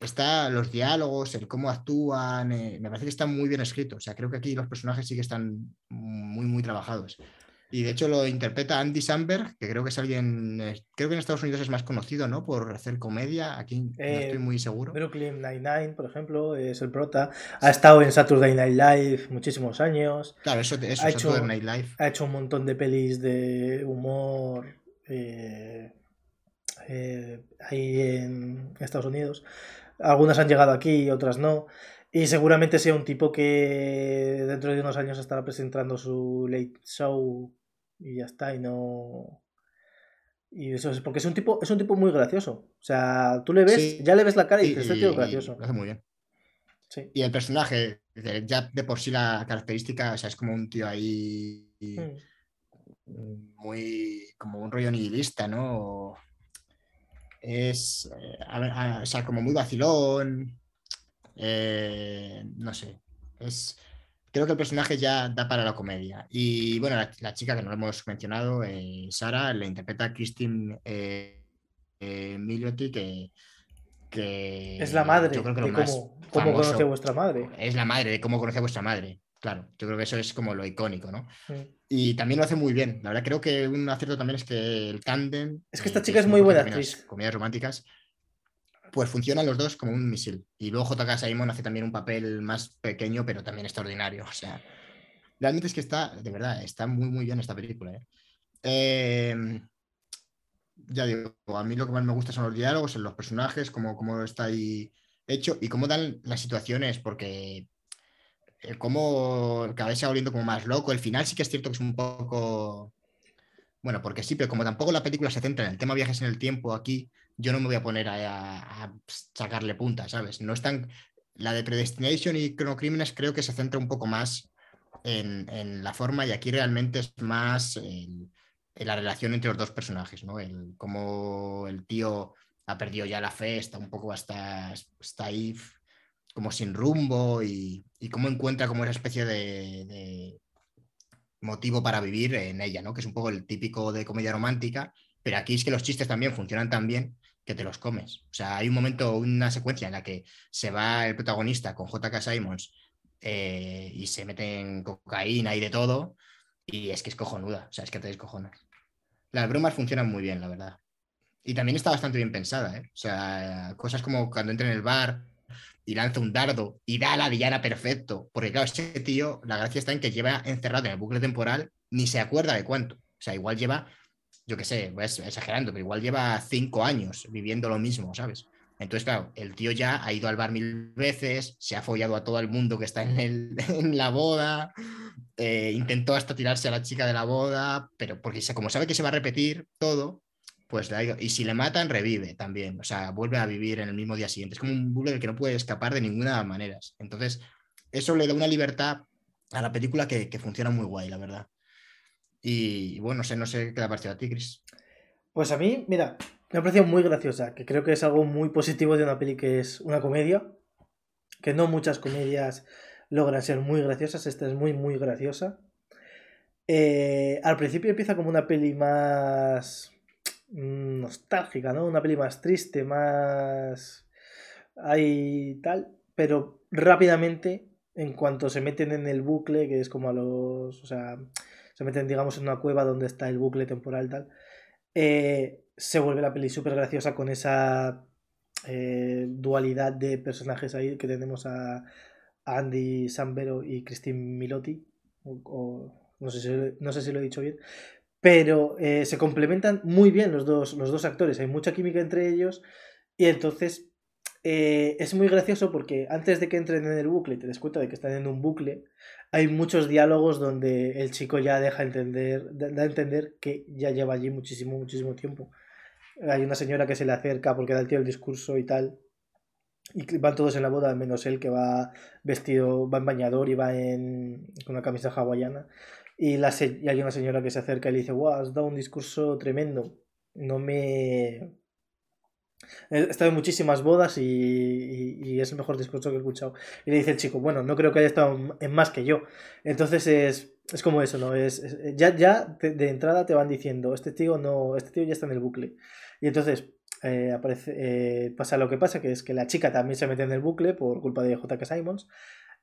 está los diálogos, el cómo actúan, eh, me parece que está muy bien escrito. O sea, creo que aquí los personajes sí que están muy, muy trabajados. Y de hecho lo interpreta Andy Samberg, que creo que es alguien, eh, creo que en Estados Unidos es más conocido, ¿no? Por hacer comedia. Aquí no estoy muy seguro. Brooklyn Nine-Nine, por ejemplo, es el prota. Ha estado en Saturday Night Live muchísimos años. Claro, eso, eso ha hecho, Night Live. Ha hecho un montón de pelis de humor. Eh, ahí en Estados Unidos. Algunas han llegado aquí y otras no. Y seguramente sea un tipo que dentro de unos años estará presentando su late show y ya está, y no. Y eso es porque es un tipo, es un tipo muy gracioso. O sea, tú le ves, ya le ves la cara y dices, este tío gracioso. Lo hace muy bien. Y el personaje, ya de por sí la característica, o sea, es como un tío ahí hmm. muy como un rollo nihilista, ¿no? Es, eh, o sea, como muy vacilón, eh, no sé, es, creo que el personaje ya da para la comedia. Y bueno, la, chica que no hemos mencionado, eh, Sara, le interpreta a Christine eh, que, que, Es la madre de cómo, conoce a vuestra madre. Es la madre de cómo conoce a vuestra madre. Claro, yo creo que eso es como lo icónico, ¿no? Y también lo hace muy bien. La verdad, creo que un acierto también es que el tándem. Es que esta chica es muy buena actriz. Comedias románticas, pues funcionan los dos como un misil. Y luego JK Simon hace también un papel más pequeño, pero también extraordinario. O sea, realmente es que está, de verdad, está muy, muy bien esta película. ¿eh? Em, ya digo, a mí lo que más me gusta son los diálogos, los personajes, cómo, cómo está ahí hecho y cómo dan las situaciones, porque cómo cada vez se volviendo como más loco. El final sí que es cierto que es un poco. Bueno, porque sí, pero como tampoco la película se centra en el tema viajes en el tiempo aquí, yo no me voy a poner a, sacarle punta, ¿sabes? No están. La de Predestination y Cronocrímenes creo que se centra un poco más en, la forma y aquí realmente es más en la relación entre los dos personajes, ¿no? El, cómo el tío ha perdido ya la fe, está un poco hasta, está ahí como sin rumbo y, cómo encuentra como esa especie de, motivo para vivir en ella, ¿no? Que es un poco el típico de comedia romántica, pero aquí es que los chistes también funcionan tan bien que te los comes. O sea, hay un momento, una secuencia en la que se va el protagonista con JK Simons eh, y se meten cocaína y de todo, y es que es cojonuda, o sea, es que te descojonas. Las bromas funcionan muy bien, la verdad. Y también está bastante bien pensada, ¿eh? O sea, cosas como cuando entra en el bar y lanza un dardo y da a la villana perfecto. Porque claro, ese tío, la gracia está en que lleva encerrado en el bucle temporal, ni se acuerda de cuánto. O sea, igual lleva, yo qué sé, voy exagerando, pero igual lleva cinco años viviendo lo mismo, ¿sabes? Entonces, claro, el tío ya ha ido al bar mil veces, se ha follado a todo el mundo que está en, el, en la boda, eh, intentó hasta tirarse a la chica de la boda, pero porque como sabe que se va a repetir todo, pues y si le matan, revive también, o sea, vuelve a vivir en el mismo día siguiente. Es como un bucle que no puede escapar de ninguna manera. Entonces, eso le da una libertad a la película que, funciona muy guay, la verdad. Y, bueno, no sé, no sé qué le ha parecido a ti, Chris. Pues a mí, mira, me ha parecido muy graciosa, que creo que es algo muy positivo de una peli que es una comedia, que no muchas comedias logran ser muy graciosas, esta es muy, muy graciosa. Eh, al principio empieza como una peli más nostálgica, ¿no? Una peli más triste, más... Hay tal, pero rápidamente, en cuanto se meten en el bucle, que es como a los... O sea, se meten, digamos, en una cueva donde está el bucle temporal tal, eh, se vuelve la peli súper graciosa con esa eh, dualidad de personajes ahí que tenemos a, Andy Sambero y Christine Milotti. no, sé si, no, sé si, lo he dicho bien. Pero eh, se complementan muy bien los dos, los dos actores. Hay mucha química entre ellos. Y entonces es muy gracioso porque antes de que entren en el bucle te des cuenta de que están en un bucle, hay muchos diálogos donde el chico ya deja entender, da a entender que ya lleva allí muchísimo, muchísimo tiempo. Hay una señora que se le acerca porque da el tío el discurso y tal. Y van todos en la boda, menos él que va vestido, va en bañador y va en, una camisa hawaiana. Y, la y hay una señora que se acerca y le dice, wow, has dado un discurso tremendo. No me He estado en muchísimas bodas y, es el mejor discurso que he escuchado. Y le dice el chico, bueno, no creo que haya estado en más que yo. Entonces es, como eso, ¿no? Es, ya ya de entrada te van diciendo, este tío no, este tío ya está en el bucle. Y entonces eh, aparece, eh, pasa lo que pasa, que es que la chica también se mete en el bucle por culpa de J.K. Simons.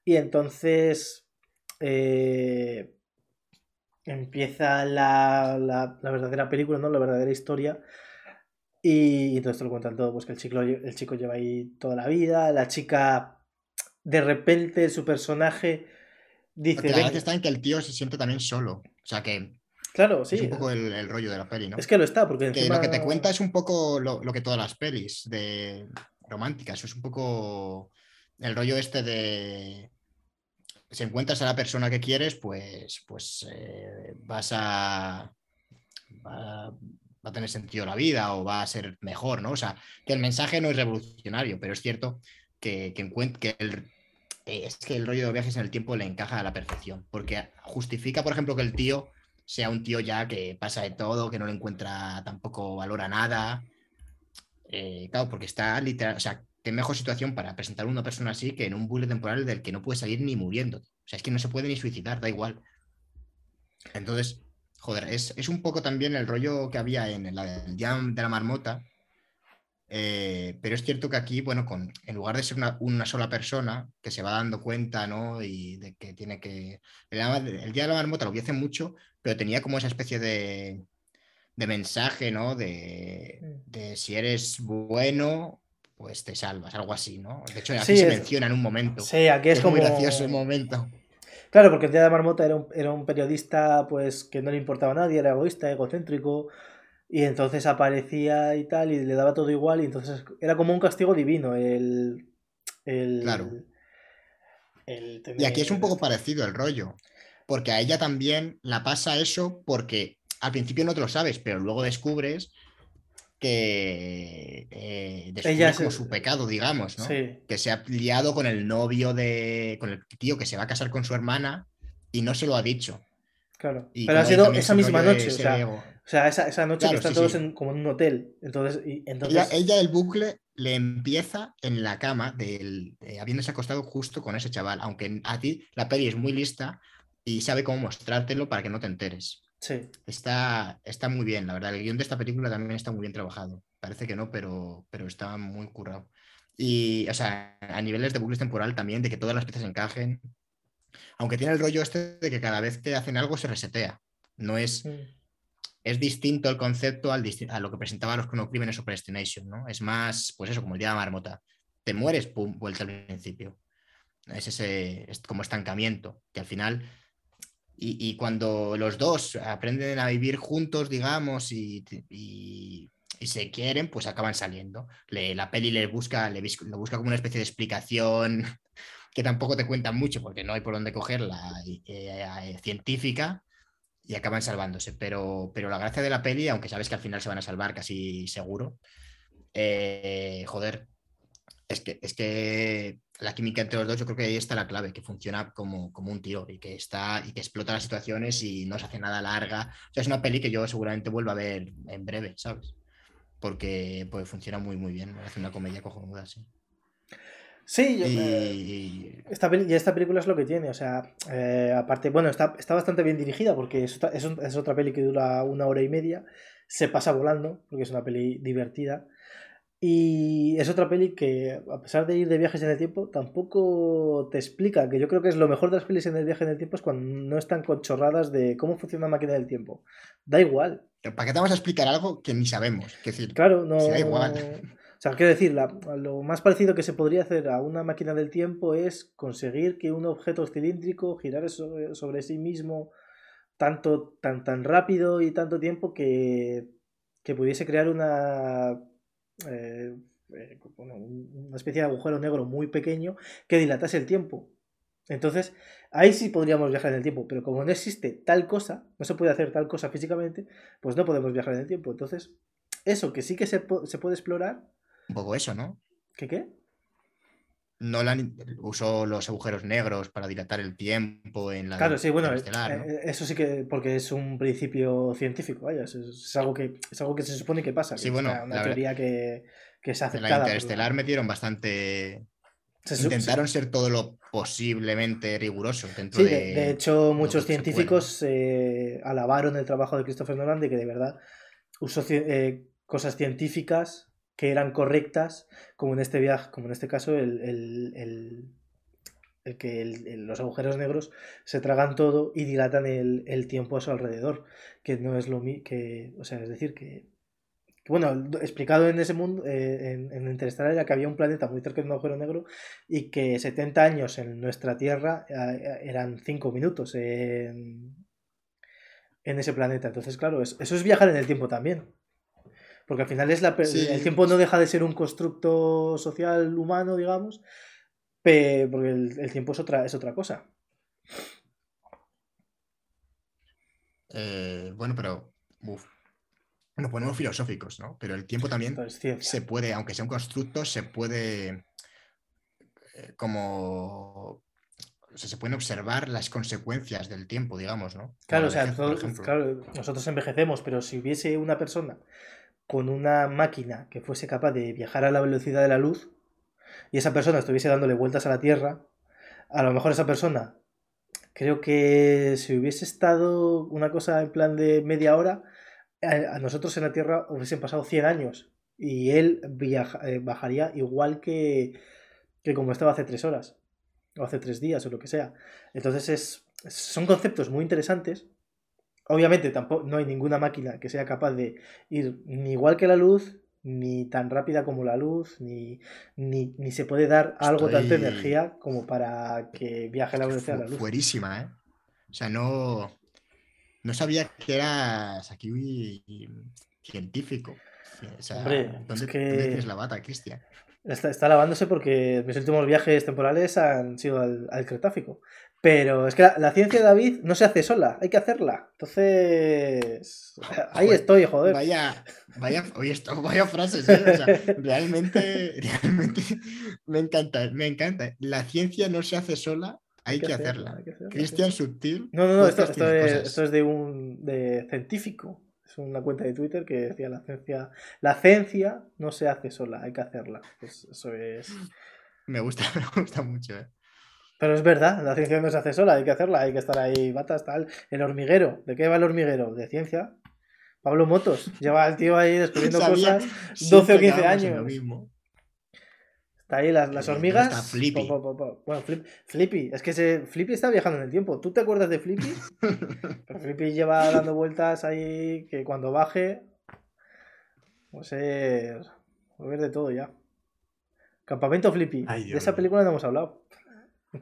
Y entonces eh, empieza la, la, la verdadera película, ¿no? La verdadera historia y entonces te lo cuentan todo, pues que el chico, el chico lleva ahí toda la vida, la chica, de repente su personaje dice... la verdad está en que el tío se siente también solo, o sea que... Claro, sí. Es un poco el, rollo de la peli, ¿no? Es que lo está, porque lo que te cuenta es un poco lo, que todas las pelis de románticas, es un poco el rollo este de si encuentras a la persona que quieres, pues, pues eh, vas a, va a tener sentido la vida o va a ser mejor, ¿no? O sea, que el mensaje no es revolucionario, pero es cierto que, que, el, eh, es que el rollo de viajes en el tiempo le encaja a la perfección, porque justifica, por ejemplo, que el tío sea un tío ya que pasa de todo, que no le encuentra tampoco valor a nada. Eh, claro, porque está literal, o sea, qué mejor situación para presentar a una persona así que en un bucle temporal del que no puede salir ni muriendo. O sea, es que no se puede ni suicidar, da igual. Entonces, joder, es, un poco también el rollo que había en la del Jam de la Marmota. Eh, pero es cierto que aquí, bueno, con, en lugar de ser una, sola persona que se va dando cuenta, ¿no? Y de que tiene que. El, Día de la Marmota lo vi hace mucho, pero tenía como esa especie de, mensaje, ¿no? De, de, si eres bueno, pues te salvas, algo así, ¿no? De hecho, aquí se menciona en un momento. Sí, aquí es, como. Muy gracioso el momento. Claro, porque el día de Marmota era un, era un periodista pues que no le importaba a nadie, era egoísta, egocéntrico, y entonces aparecía y tal, y le daba todo igual, y entonces era como un castigo divino el... claro. Y aquí es un poco parecido el rollo, porque a ella también la pasa eso porque al principio no te lo sabes, pero luego descubres que eh, descubre como su pecado, digamos, ¿no? Que se ha liado con el novio de. con el tío que se va a casar con su hermana y no se lo ha dicho. Claro. Pero ha sido esa misma noche. O sea, esa, noche que están todos En, como en un hotel. Entonces, entonces... Ella, el bucle le empieza en la cama, del, habiéndose acostado justo con ese chaval. Aunque a ti la peli es muy lista y sabe cómo mostrártelo para que no te enteres. Está, está muy bien, la verdad. El guion de esta película también está muy bien trabajado. Parece que no, pero, pero está muy currado. Y, o sea, a niveles de bucles temporal también, de que todas las piezas encajen. Aunque tiene el rollo este de que cada vez que hacen algo se resetea. No es. Es distinto el concepto al, a lo que presentaban los crímenes o Predestination, ¿no? Es más, pues eso, como el día de la marmota. Te mueres, pum, vuelta al principio. Es ese es como estancamiento, que al final y, cuando los dos aprenden a vivir juntos, digamos, y, se quieren, pues acaban saliendo. la peli le busca, le, busca como una especie de explicación que tampoco te cuentan mucho porque no hay por dónde cogerla eh, eh, científica y acaban salvándose. Pero, pero la gracia de la peli, aunque sabes que al final se van a salvar casi seguro, eh, joder, es que, es que la química entre los dos, yo creo que ahí está la clave, que funciona como, como un tiro y que está y que explota las situaciones y no se hace nada larga. O sea, es una peli que yo seguramente vuelva a ver en breve, ¿sabes? Porque pues, funciona muy, muy bien. Hace una comedia cojonuda, sí. Sí, yo, eh, esta, esta película es lo que tiene, o sea, eh, aparte, bueno, está, está, bastante bien dirigida porque es, es, es, otra peli que dura una hora y media, se pasa volando, porque es una peli divertida, y es otra peli que, a pesar de ir de viajes en el tiempo, tampoco te explica, que yo creo que es lo mejor de las pelis en el viaje en el tiempo es cuando no están con chorradas de cómo funciona una máquina del tiempo. Da igual. ¿Para qué te vamos a explicar algo que ni sabemos? decir, claro, no. da igual. O sea, quiero decir, lo más parecido que se podría hacer a una máquina del tiempo es conseguir que un objeto cilíndrico girara sobre, sobre sí mismo tanto, tan, tan rápido y tanto tiempo que, que pudiese crear una eh, eh, una especie de agujero negro muy pequeño que dilatase el tiempo. Entonces, ahí sí podríamos viajar en el tiempo, pero como no existe tal cosa, no se puede hacer tal cosa físicamente, pues no podemos viajar en el tiempo. Entonces, eso que sí que se, se puede explorar. Un poco eso, ¿no? ¿Qué qué? Nolan usó los agujeros negros para dilatar el tiempo en la. Claro, sí, bueno, eh, eso sí que. porque es un principio científico, vaya. Es, algo, que, es algo que se supone que pasa. Sí, bueno. una teoría que, que se hace. En la interestelar metieron bastante. Intentaron ser todo lo posiblemente riguroso dentro sí, de, hecho, muchos científicos eh, alabaron el trabajo de Christopher Nolan de que de verdad usó eh, cosas científicas que eran correctas, como en este viaje, como en este caso, el, el, el, que los agujeros negros se tragan todo y dilatan el, tiempo a su alrededor, que no es lo mismo, que, o sea, es decir, que, bueno, explicado en ese mundo, eh, en, en Interestelar, era que había un planeta muy cerca de un agujero negro y que 70 años en nuestra Tierra eh, eran 5 minutos en, en ese planeta. Entonces, claro, eso es viajar en el tiempo también. Porque al final es la, el tiempo no deja de ser un constructo social humano, digamos, porque el, tiempo es otra, es otra cosa. Eh, bueno, pero nos ponemos filosóficos, ¿no? Pero el tiempo también se puede, aunque sea un constructo, se puede eh, como se pueden observar las consecuencias del tiempo, digamos, ¿no? Claro, o sea, nosotros envejecemos, pero si hubiese una persona con una máquina que fuese capaz de viajar a la velocidad de la luz y esa persona estuviese dándole vueltas a la Tierra, a lo mejor esa persona, creo que si hubiese estado una cosa en plan de media hora, a nosotros en la Tierra hubiesen pasado 100 años y él eh, bajaría igual que, que como estaba hace 3 horas o hace 3 días o lo que sea. Entonces es, son conceptos muy interesantes Obviamente tampoco no hay ninguna máquina que sea capaz de ir ni igual que la luz, ni tan rápida como la luz, ni, ni, se puede dar algo de tanta energía como para que viaje a la velocidad de la luz. Fuerísima, ¿eh? O sea, no, no sabía que eras aquí científico. O sea, ¿dónde, tienes la bata, Cristian? Está, está, lavándose porque mis últimos viajes temporales han sido al, al Cretáfico. Pero es que la, ciencia de David no se hace sola, hay que hacerla. Entonces, ahí estoy, joder. Vaya, vaya, oye, esto, vaya frases, ¿eh? o sea, realmente, realmente me encanta, me encanta. La ciencia no se hace sola, hay, que, hacerla. Cristian Subtil. No, no, no, esto, es, de un de científico. Es una cuenta de Twitter que decía la ciencia, la ciencia no se hace sola, hay que hacerla. Pues eso es. Me gusta, me gusta mucho, ¿eh? Pero es verdad, la ciencia no se hace sola, hay que hacerla, hay que estar ahí, batas, tal. El hormiguero, ¿de qué va el hormiguero? De ciencia. Pablo Motos, lleva al tío ahí descubriendo cosas 12 o 15 años. Está ahí las, las hormigas. Está Flippy. bueno, Flippy. Es que se, Flippy está viajando en el tiempo. ¿Tú te acuerdas de Flippy? Flippy lleva dando vueltas ahí que cuando baje. No sé. a ver de todo ya. Campamento Flippy. de esa película no hemos hablado.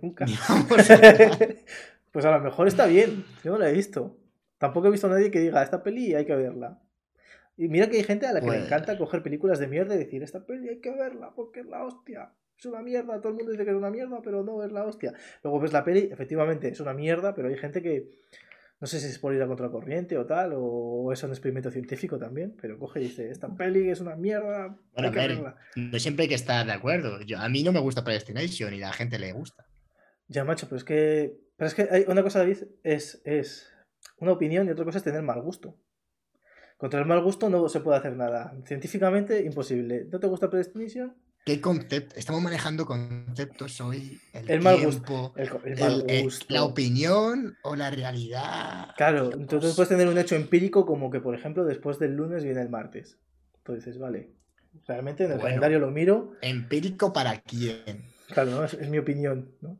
Nunca. pues a lo mejor está bien. Yo no la he visto. Tampoco he visto a nadie que diga, esta peli hay que verla. Y mira que hay gente a la que le Pues- encanta coger películas de mierda y decir, esta peli hay que verla porque es la hostia. Es una mierda, todo el mundo dice que es una mierda, pero no es la hostia. Luego ves la peli, efectivamente es una mierda, pero hay gente que, no sé si es por ir a contracorriente o tal, o es un experimento científico también, pero coge y dice, esta peli es una mierda, Bueno, a ver, no siempre hay que estar de acuerdo. Yo, a mí no me gusta Predestination y a la gente le gusta. Ya, macho, pero es que, pero es que hay una cosa, David, es, es una opinión y otra cosa es tener mal gusto. Contra el mal gusto no se puede hacer nada. Científicamente, imposible. ¿No te gusta Predestination? ¿Qué concepto? Estamos manejando conceptos hoy. El, El mal tiempo, El, co- el el- mal eh, gusto. la opinión o la realidad. Claro, entonces puedes tener un hecho empírico como que, por ejemplo, después del lunes viene el martes. Entonces vale, realmente en el Bueno. calendario lo miro, ¿Empírico para quién? claro, ¿no? es, es mi opinión, ¿no?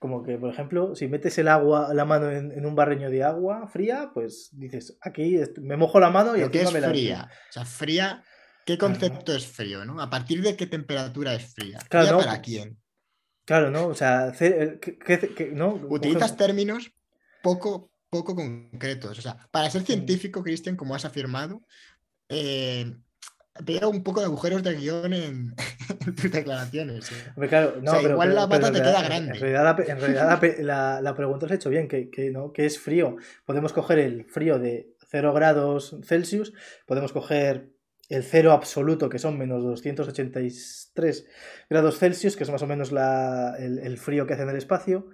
Como que, por ejemplo, si metes el agua, la mano en, en un barreño de agua fría, pues dices, aquí me mojo la mano y ¿Pero qué encima es me la fría? O sea, fría. ¿Qué Claro, concepto es frío? ¿no? ¿A partir de qué temperatura es fría? Claro, ¿Fría no, para quién? Claro, ¿no? O sea, ¿no? Utilizas términos poco, poco concretos. O sea, para Mm. ser científico, Cristian, como has afirmado, eh, veo un poco de agujeros de guion en, en tus declaraciones. ¿eh? Claro, no, sea, pero, igual pero- la pata te queda grande. En realidad, la, pe- en realidad la, pe- la- la pregunta se ha hecho bien, que, que no, que es frío. Podemos coger el frío de 0 grados Celsius, podemos coger el cero absoluto, que son menos 283 grados Celsius, que es más o menos la- el, el frío que hace en el espacio,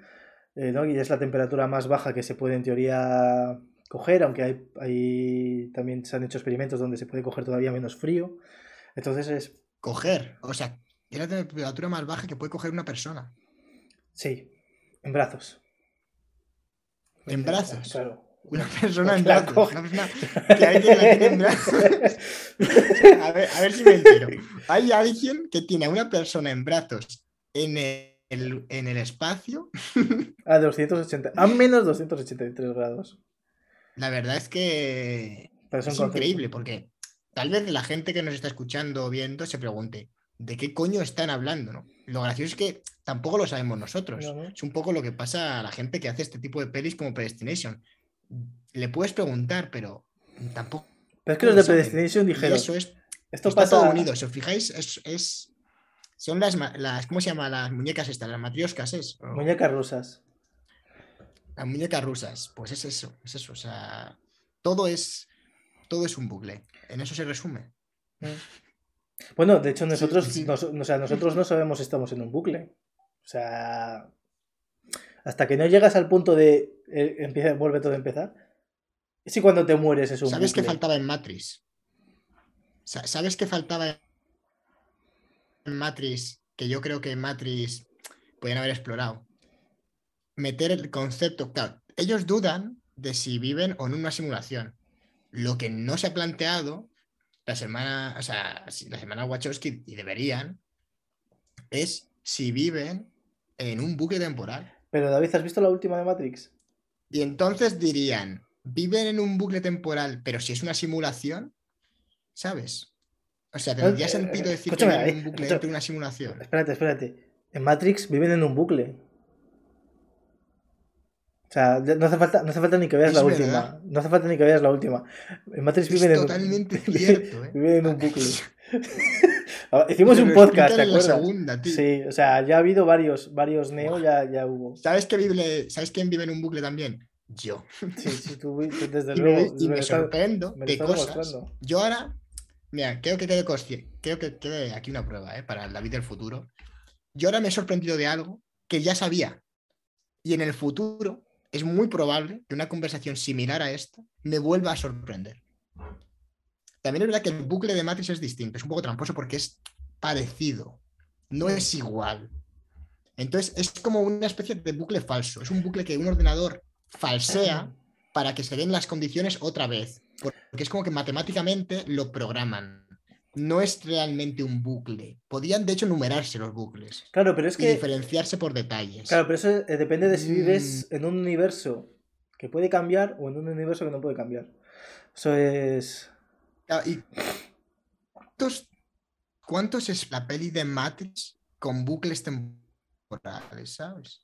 eh, ¿no? y es la temperatura más baja que se puede en teoría coger, aunque hay, hay- también se han hecho experimentos donde se puede coger todavía menos frío. Entonces es, Coger, o sea, es la temperatura más baja que puede coger una persona. sí, en brazos. ¿En brazos? Claro. Una persona en brazos. Una persona que alguien la tiene en brazos. A ver, a ver si me entero. Hay alguien que tiene a una persona en brazos en el, en el espacio. A 280, a menos 283 grados. La verdad es que es conceptos. increíble porque tal vez la gente que nos está escuchando o viendo se pregunte, ¿de qué coño están hablando? no? Lo gracioso es que tampoco lo sabemos nosotros. No, no. Es un poco lo que pasa a la gente que hace este tipo de pelis como Predestination. Le puedes preguntar, pero tampoco. Pero es que los de saben. Predestination Y dijeron, eso es esto Está pasa... todo unido, si os fijáis, es, es- son las, las, ¿cómo se llama? Las muñecas estas, las matrioscas, ¿es? Muñecas rusas. Las muñecas rusas, pues es eso, es eso, o sea, todo es, todo es un bucle, en eso se resume. Bueno, de hecho nosotros, sí. nos- o sea, nosotros no sabemos si estamos en un bucle. O sea, hasta que no llegas al punto de eh, empieza, vuelve todo a empezar. Es si cuando te mueres es un ¿Sabes qué bucle. faltaba en Matrix? Sa- ¿Sabes qué faltaba en Matrix? Que yo creo que en Matrix podían haber explorado. Meter el concepto, claro, ellos dudan de si viven o no en una simulación. Lo que no se ha planteado la semana, o sea, si- la semana Wachowski, y deberían, es si viven en un bucle temporal. Pero David, ¿has visto la última de Matrix? Y entonces dirían, viven en un bucle temporal, pero si es una simulación, ¿sabes? O sea, tendría Eh, sentido eh, decir que viven en eh, un bucle dentro de una simulación. Espérate, espérate. En Matrix viven en un bucle. Sea, no hace falta, no hace falta ni que veas Es la verdad. última. No hace falta ni que veas la última. En Matrix viven en totalmente viven- cierto, ¿eh? viven en un bucle. Ah, Hicimos un podcast, ¿te explican en la segunda, tío. Sí, o sea, ya ha habido varios, varios Neo, ya, ya hubo. ¿Sabes, qué vive- ¿Sabes quién vive en un bucle también? Yo. Sí, sí, tú, desde Y luego. me, y me sorprendo me de cosas. Yo ahora, mira, creo que quede consci- creo que quede aquí una prueba, ¿eh? Para el David del futuro. Yo ahora me he sorprendido de algo que ya sabía. Y en el futuro es muy probable que una conversación similar a esta me vuelva a sorprender. También es verdad que el bucle de Matrix es distinto, es un poco tramposo porque es parecido, no es igual. Entonces es como una especie de bucle falso, es un bucle que un ordenador falsea para que se den las condiciones otra vez, porque es como que matemáticamente lo programan. No es realmente un bucle. Podían de hecho numerarse los bucles Claro, pero es y que. diferenciarse por detalles. Claro, pero eso eh, depende de si vives Mm. en un universo que puede cambiar o en un universo que no puede cambiar. Eso es. Claro, ¿Y cuántos, cuántos es la peli de Matrix con bucles temporales, sabes?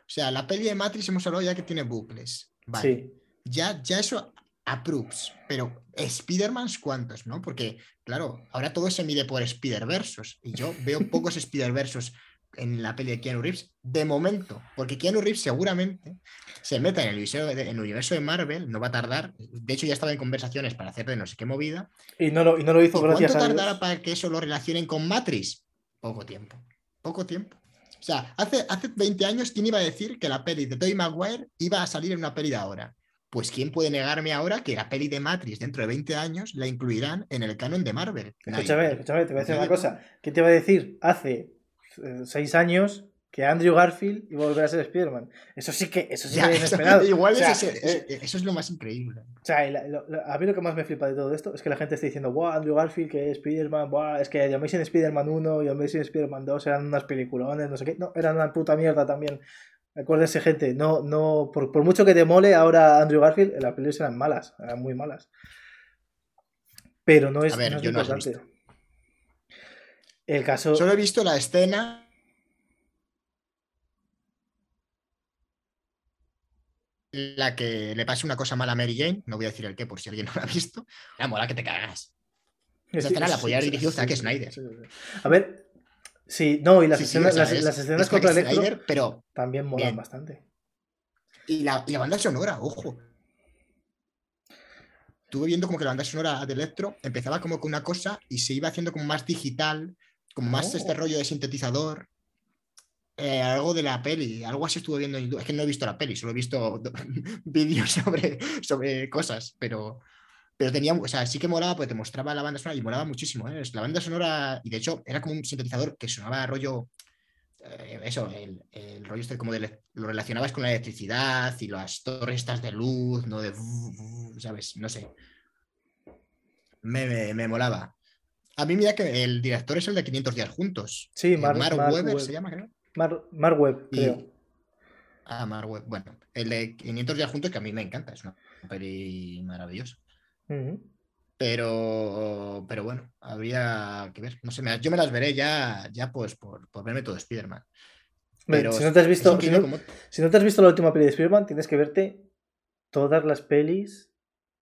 O sea, la peli de Matrix hemos hablado ya que tiene bucles. Vale. Sí. Ya, ya eso approves, pero Spider-Man cuántos, ¿no? Porque, claro, ahora todo se mide por Spider-Versos y yo veo pocos Spider-Versos en la peli de Keanu Reeves de momento, porque Keanu Reeves seguramente se meta en el, en el universo de Marvel, no va a tardar, de hecho ya estaba en conversaciones para hacer de no sé qué movida. Y no lo, y no lo hizo ¿Y gracias ¿Cuánto a tardará para que eso lo relacionen con Matrix? Poco tiempo, poco tiempo. O sea, hace, hace 20 años, ¿quién iba a decir que la peli de Tobey Maguire iba a salir en una peli de ahora? Pues ¿quién puede negarme ahora que la peli de Matrix dentro de 20 años la incluirán en el canon de Marvel? Escúchame, escúchame, te voy a decir una cosa. ¿Qué te iba a decir? Hace eh, seis años que Andrew Garfield iba a volver a ser Spider-Man. Eso sí que, eso sí Ya, que es inesperado. igual O sea, eso, es, eh, eso es lo más increíble. O sea, a mí lo que más me flipa de todo esto es que la gente está diciendo, ¡buah, Andrew Garfield, que es Spider-Man! ¡buah! Es que The Amazing Spider-Man 1 y Amazing Spider-Man 2 eran unas peliculones, no sé qué. No, eran una puta mierda también. Acuérdense, gente, no, no, por, por mucho que te mole ahora Andrew Garfield, las películas eran malas, eran muy malas. Pero no es, ver, no no importante. El caso. Solo he visto la escena. La que le pasa una cosa mala a Mary Jane, no voy a decir el qué por si alguien no la ha visto. La mola que te cagas. Esa escena la podía haber dirigido Zack Snyder. sí, sí. A ver, sí, no, y las Sí, sí, escenas, o sea, las, es- las escenas es contra Zack Electro Snyder, pero. también molan bien. bastante. Y la, y la banda sonora, ojo. Estuve viendo como que la banda sonora de Electro empezaba como con una cosa y se iba haciendo como más digital, como más Oh. este rollo de sintetizador. Eh, algo de la peli, algo así estuve viendo en YouTube. Es que no he visto la peli, solo he visto vídeos sobre, sobre cosas, pero, pero tenía, o sea, sí que molaba porque te mostraba la banda sonora y molaba muchísimo. ¿eh? La banda sonora, y de hecho era como un sintetizador que sonaba rollo, eh, eso, el, el rollo este como de, lo relacionabas con la electricidad y las torres estas de luz, ¿no? De, ¿sabes? No sé. Me, me, me molaba. A mí mira que el director es el de 500 días juntos. Sí, Mark- Mark Mark Webber Webb. se llama, creo. Mar, Mark Webb, Y- creo. Ah, Mark Webb. Bueno, el de 500 días juntos que a mí me encanta, es una peli maravillosa. Pero, pero bueno, habría que ver. No sé, me- yo me las veré ya, ya pues por, por verme todo Spider-Man. Pero si no te has visto, no, si no te has visto la última peli de Spider-Man, tienes que verte todas las pelis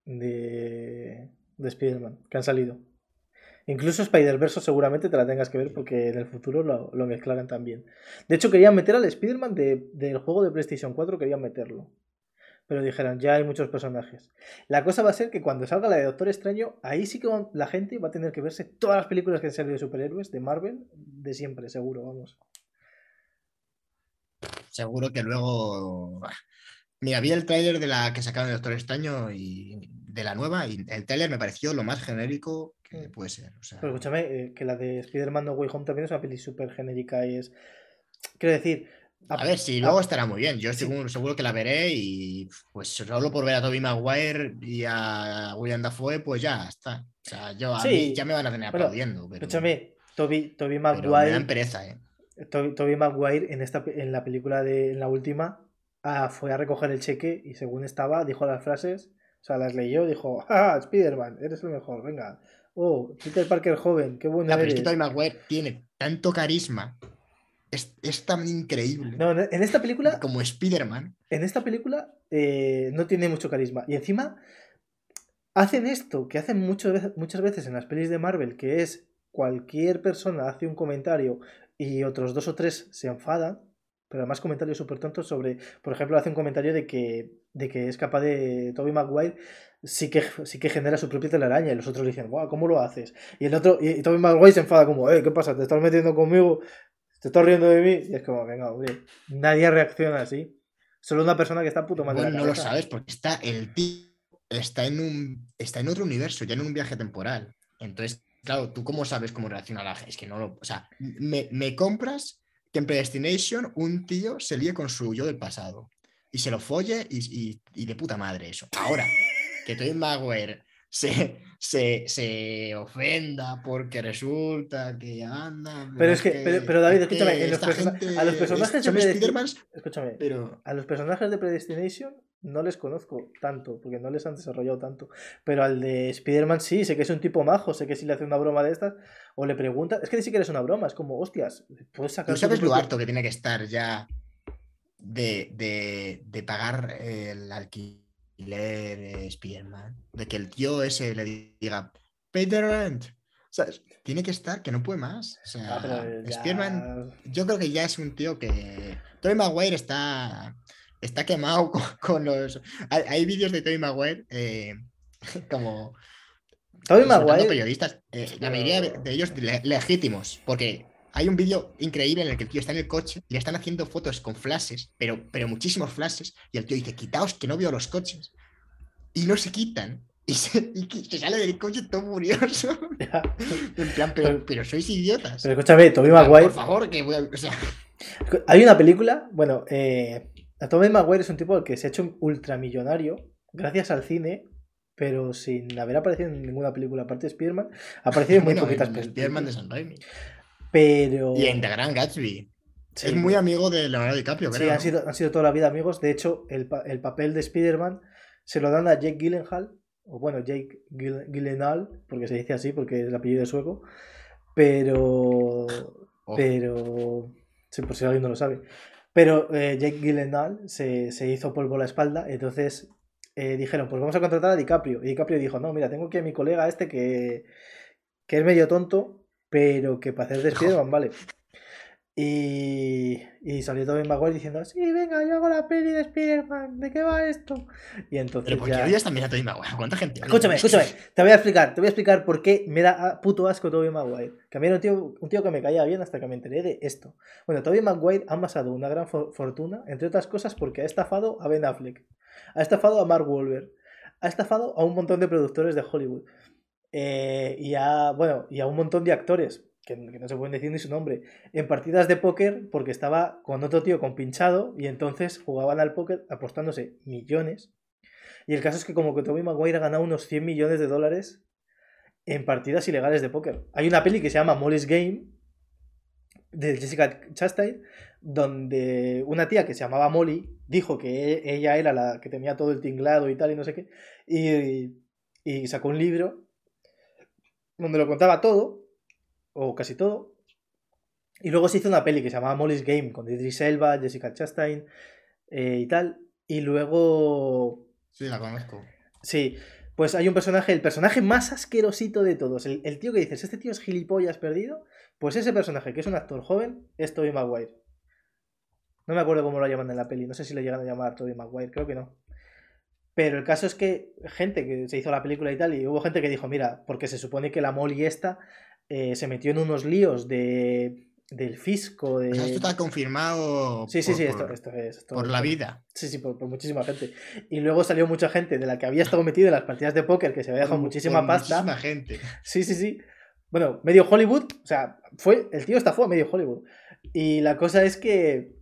de, de Spider-Man que han salido. Incluso Spider-Verse seguramente te la tengas que ver porque en el futuro lo, lo mezclarán también. De hecho, querían meter al Spider-Man de- del juego de PlayStation 4, querían meterlo. Pero dijeron, ya hay muchos personajes. La cosa va a ser que cuando salga la de Doctor Extraño, ahí sí que la gente va a tener que verse todas las películas que han salido de superhéroes de Marvel de siempre, seguro, vamos. seguro que luego. Mira, vi el tráiler de la que sacaron de Doctor Extraño y de la nueva, y el tráiler me pareció lo más genérico que Mm. puede ser. o sea, Pero escúchame, eh, que la de Spider-Man No Way Home también es una peli súper genérica y es. Quiero decir. A ver, si luego estará muy bien. Yo seguro, seguro que la veré y pues solo por ver a Tobey Maguire y a William Dafoe, pues ya está. O sea, yo a Sí. mí ya me van a tener Bueno, aplaudiendo. Pero, Escúchame, Toby, Toby pero me dan Maguire. pereza, ¿eh? Toby, Tobey Maguire en, esta, en la película de en la última ah, fue a recoger el cheque y según estaba, dijo las frases, o sea, las leyó, dijo, ¡ah, Spider-Man, eres el mejor, venga! Oh, Peter Parker joven, qué bueno pero es eres. que Tobey Maguire tiene tanto carisma. Es, es tan increíble No, en esta película como Spider-Man. en esta película eh, no tiene mucho carisma. Y encima hacen esto que hacen mucho muchas veces en las pelis de Marvel, que es cualquier persona hace un comentario y otros dos o tres se enfadan, pero además comentarios súper tontos sobre, por ejemplo, hace un comentario de que, de que es capaz de Toby Maguire. Sí que, sí que genera su propia telaraña y los otros le dicen, guau, ¿cómo lo haces? Y el otro, y, y Tobey Maguire se enfada como, eh, ¿qué pasa? ¿Te estás metiendo conmigo? ¿Te estás riendo de mí? Y es como, venga, hombre, nadie reacciona así. Solo una persona que está puto mal de Bueno, la no lo sabes porque está el tío está en un está en otro universo, ya en un viaje temporal. Entonces, claro, tú cómo sabes cómo reacciona la gente. Es que no lo, o sea, me, me compras que en Predestination un tío se líe con su yo del pasado y se lo folle y, y- y de puta madre eso. Ahora, que Tobey Maguire se, se, se ofenda porque resulta que anda. Pero es que- pero- pero, David, es que escúchame, en los esta persona- gente a los personajes es- son de Predestin- Spidermans, Escúchame, pero a los personajes de Predestination no les conozco tanto, porque no les han desarrollado tanto. Pero al de Spider-Man sí, sé que es un tipo majo, sé que si le hace una broma de estas, o le pregunta, es que ni siquiera es una broma, es como, hostias, puedes sacar ¿Tú sabes lo harto que tiene que estar ya de, de- de pagar el alquiler Spider-Man, de que el tío ese le diga, pay the rent. ¿Sabes? Tiene que estar, que no puede más. O sea, Ah, ya- Spider-Man, yo creo que ya es un tío que. Tobey Maguire está, está quemado con, con los. Hay, hay vídeos de Tobey Maguire eh, como. Tobey Maguire. periodistas, eh, la mayoría de de ellos le- legítimos, porque hay un vídeo increíble en el que el tío está en el coche y le están haciendo fotos con flashes, pero, pero muchísimos flashes, y el tío dice, quitaos que no veo los coches. Y no se quitan. Y se, y se sale del coche todo furioso. En plan, pero, pero sois idiotas. Pero escúchame, plan, Maguire. Por favor, que voy a- o sea, Hay una película, bueno, eh, Tobey Maguire es un tipo que se ha hecho ultramillonario gracias al cine, pero sin haber aparecido en ninguna película aparte de Spider-Man. Ha aparecido en muy bueno, poquitas películas. Spider-Man de San Raimi. Pero. Y en The Grand Gatsby. Sí. Es muy amigo de Leonardo DiCaprio, Sí, creo. han ¿no? sido, han sido toda la vida amigos. De hecho, el, el papel de Spider-Man se lo dan a Jake Gyllenhaal, o bueno, Jake Gyll- Gyllenhaal, porque se dice así, porque es el apellido sueco. Pero. Pero. Sí, por si alguien no lo sabe. Pero eh, Jake Gyllenhaal se, se hizo polvo a la espalda, entonces eh, dijeron, pues vamos a contratar a DiCaprio. Y DiCaprio dijo, no, mira, tengo aquí a mi colega este que, que es medio tonto, pero que para hacer de Spider-Man vale. Y, y salió Tobey Maguire diciendo, sí, venga, yo hago la peli de Spider-Man, ¿de qué va esto? Y entonces Pero ¿por qué ya... odias también a Tobey Maguire? ¿Cuánta gente? Escúchame, escúchame, te voy a explicar, te voy a explicar por qué me da puto asco Tobey Maguire. Que a mí era un tío, un tío que me caía bien hasta que me enteré de esto. Bueno, Tobey Maguire ha amasado una gran fo- fortuna, entre otras cosas porque ha estafado a Ben Affleck, ha estafado a Mark Wahlberg, ha estafado a un montón de productores de Hollywood. Eh, y a, bueno, y a un montón de actores, que, no se pueden decir ni su nombre, en partidas de póker porque estaba con otro tío compinchado y entonces jugaban al póker apostándose millones. Y el caso es que como que Tobey Maguire ha ganado unos 100 millones de dólares en partidas ilegales de póker. Hay una peli que se llama Molly's Game de Jessica Chastain donde una tía que se llamaba Molly dijo que e- ella era la que tenía todo el tinglado y tal y no sé qué y sacó un libro donde lo contaba todo o casi todo y luego se hizo una peli que se llamaba Molly's Game con Idris Elba, Jessica Chastain eh, y tal y luego Sí, la conozco. Sí, pues hay un personaje, el personaje más asquerosito de todos, el, el tío que dices, este tío es gilipollas perdido, pues ese personaje, que es un actor joven, es Tobey Maguire. No me acuerdo cómo lo llaman en la peli, no sé si le llegan a llamar Tobey Maguire, creo que no. Pero el caso es que gente que se hizo la película y tal, y hubo gente que dijo, mira, porque se supone que la Molly esta eh, se metió en unos líos de, del fisco, de... O sea, esto está confirmado Sí, sí, por, sí, esto, esto es... esto- por la vida. Sí, sí, por, por muchísima gente. Y luego salió mucha gente de la que había estado metida en las partidas de póker, que se había dejado muchísima pasta. Muchísima gente. Sí, sí, sí. Bueno, medio Hollywood, o sea, fue, el tío estafó a medio Hollywood. Y la cosa es que,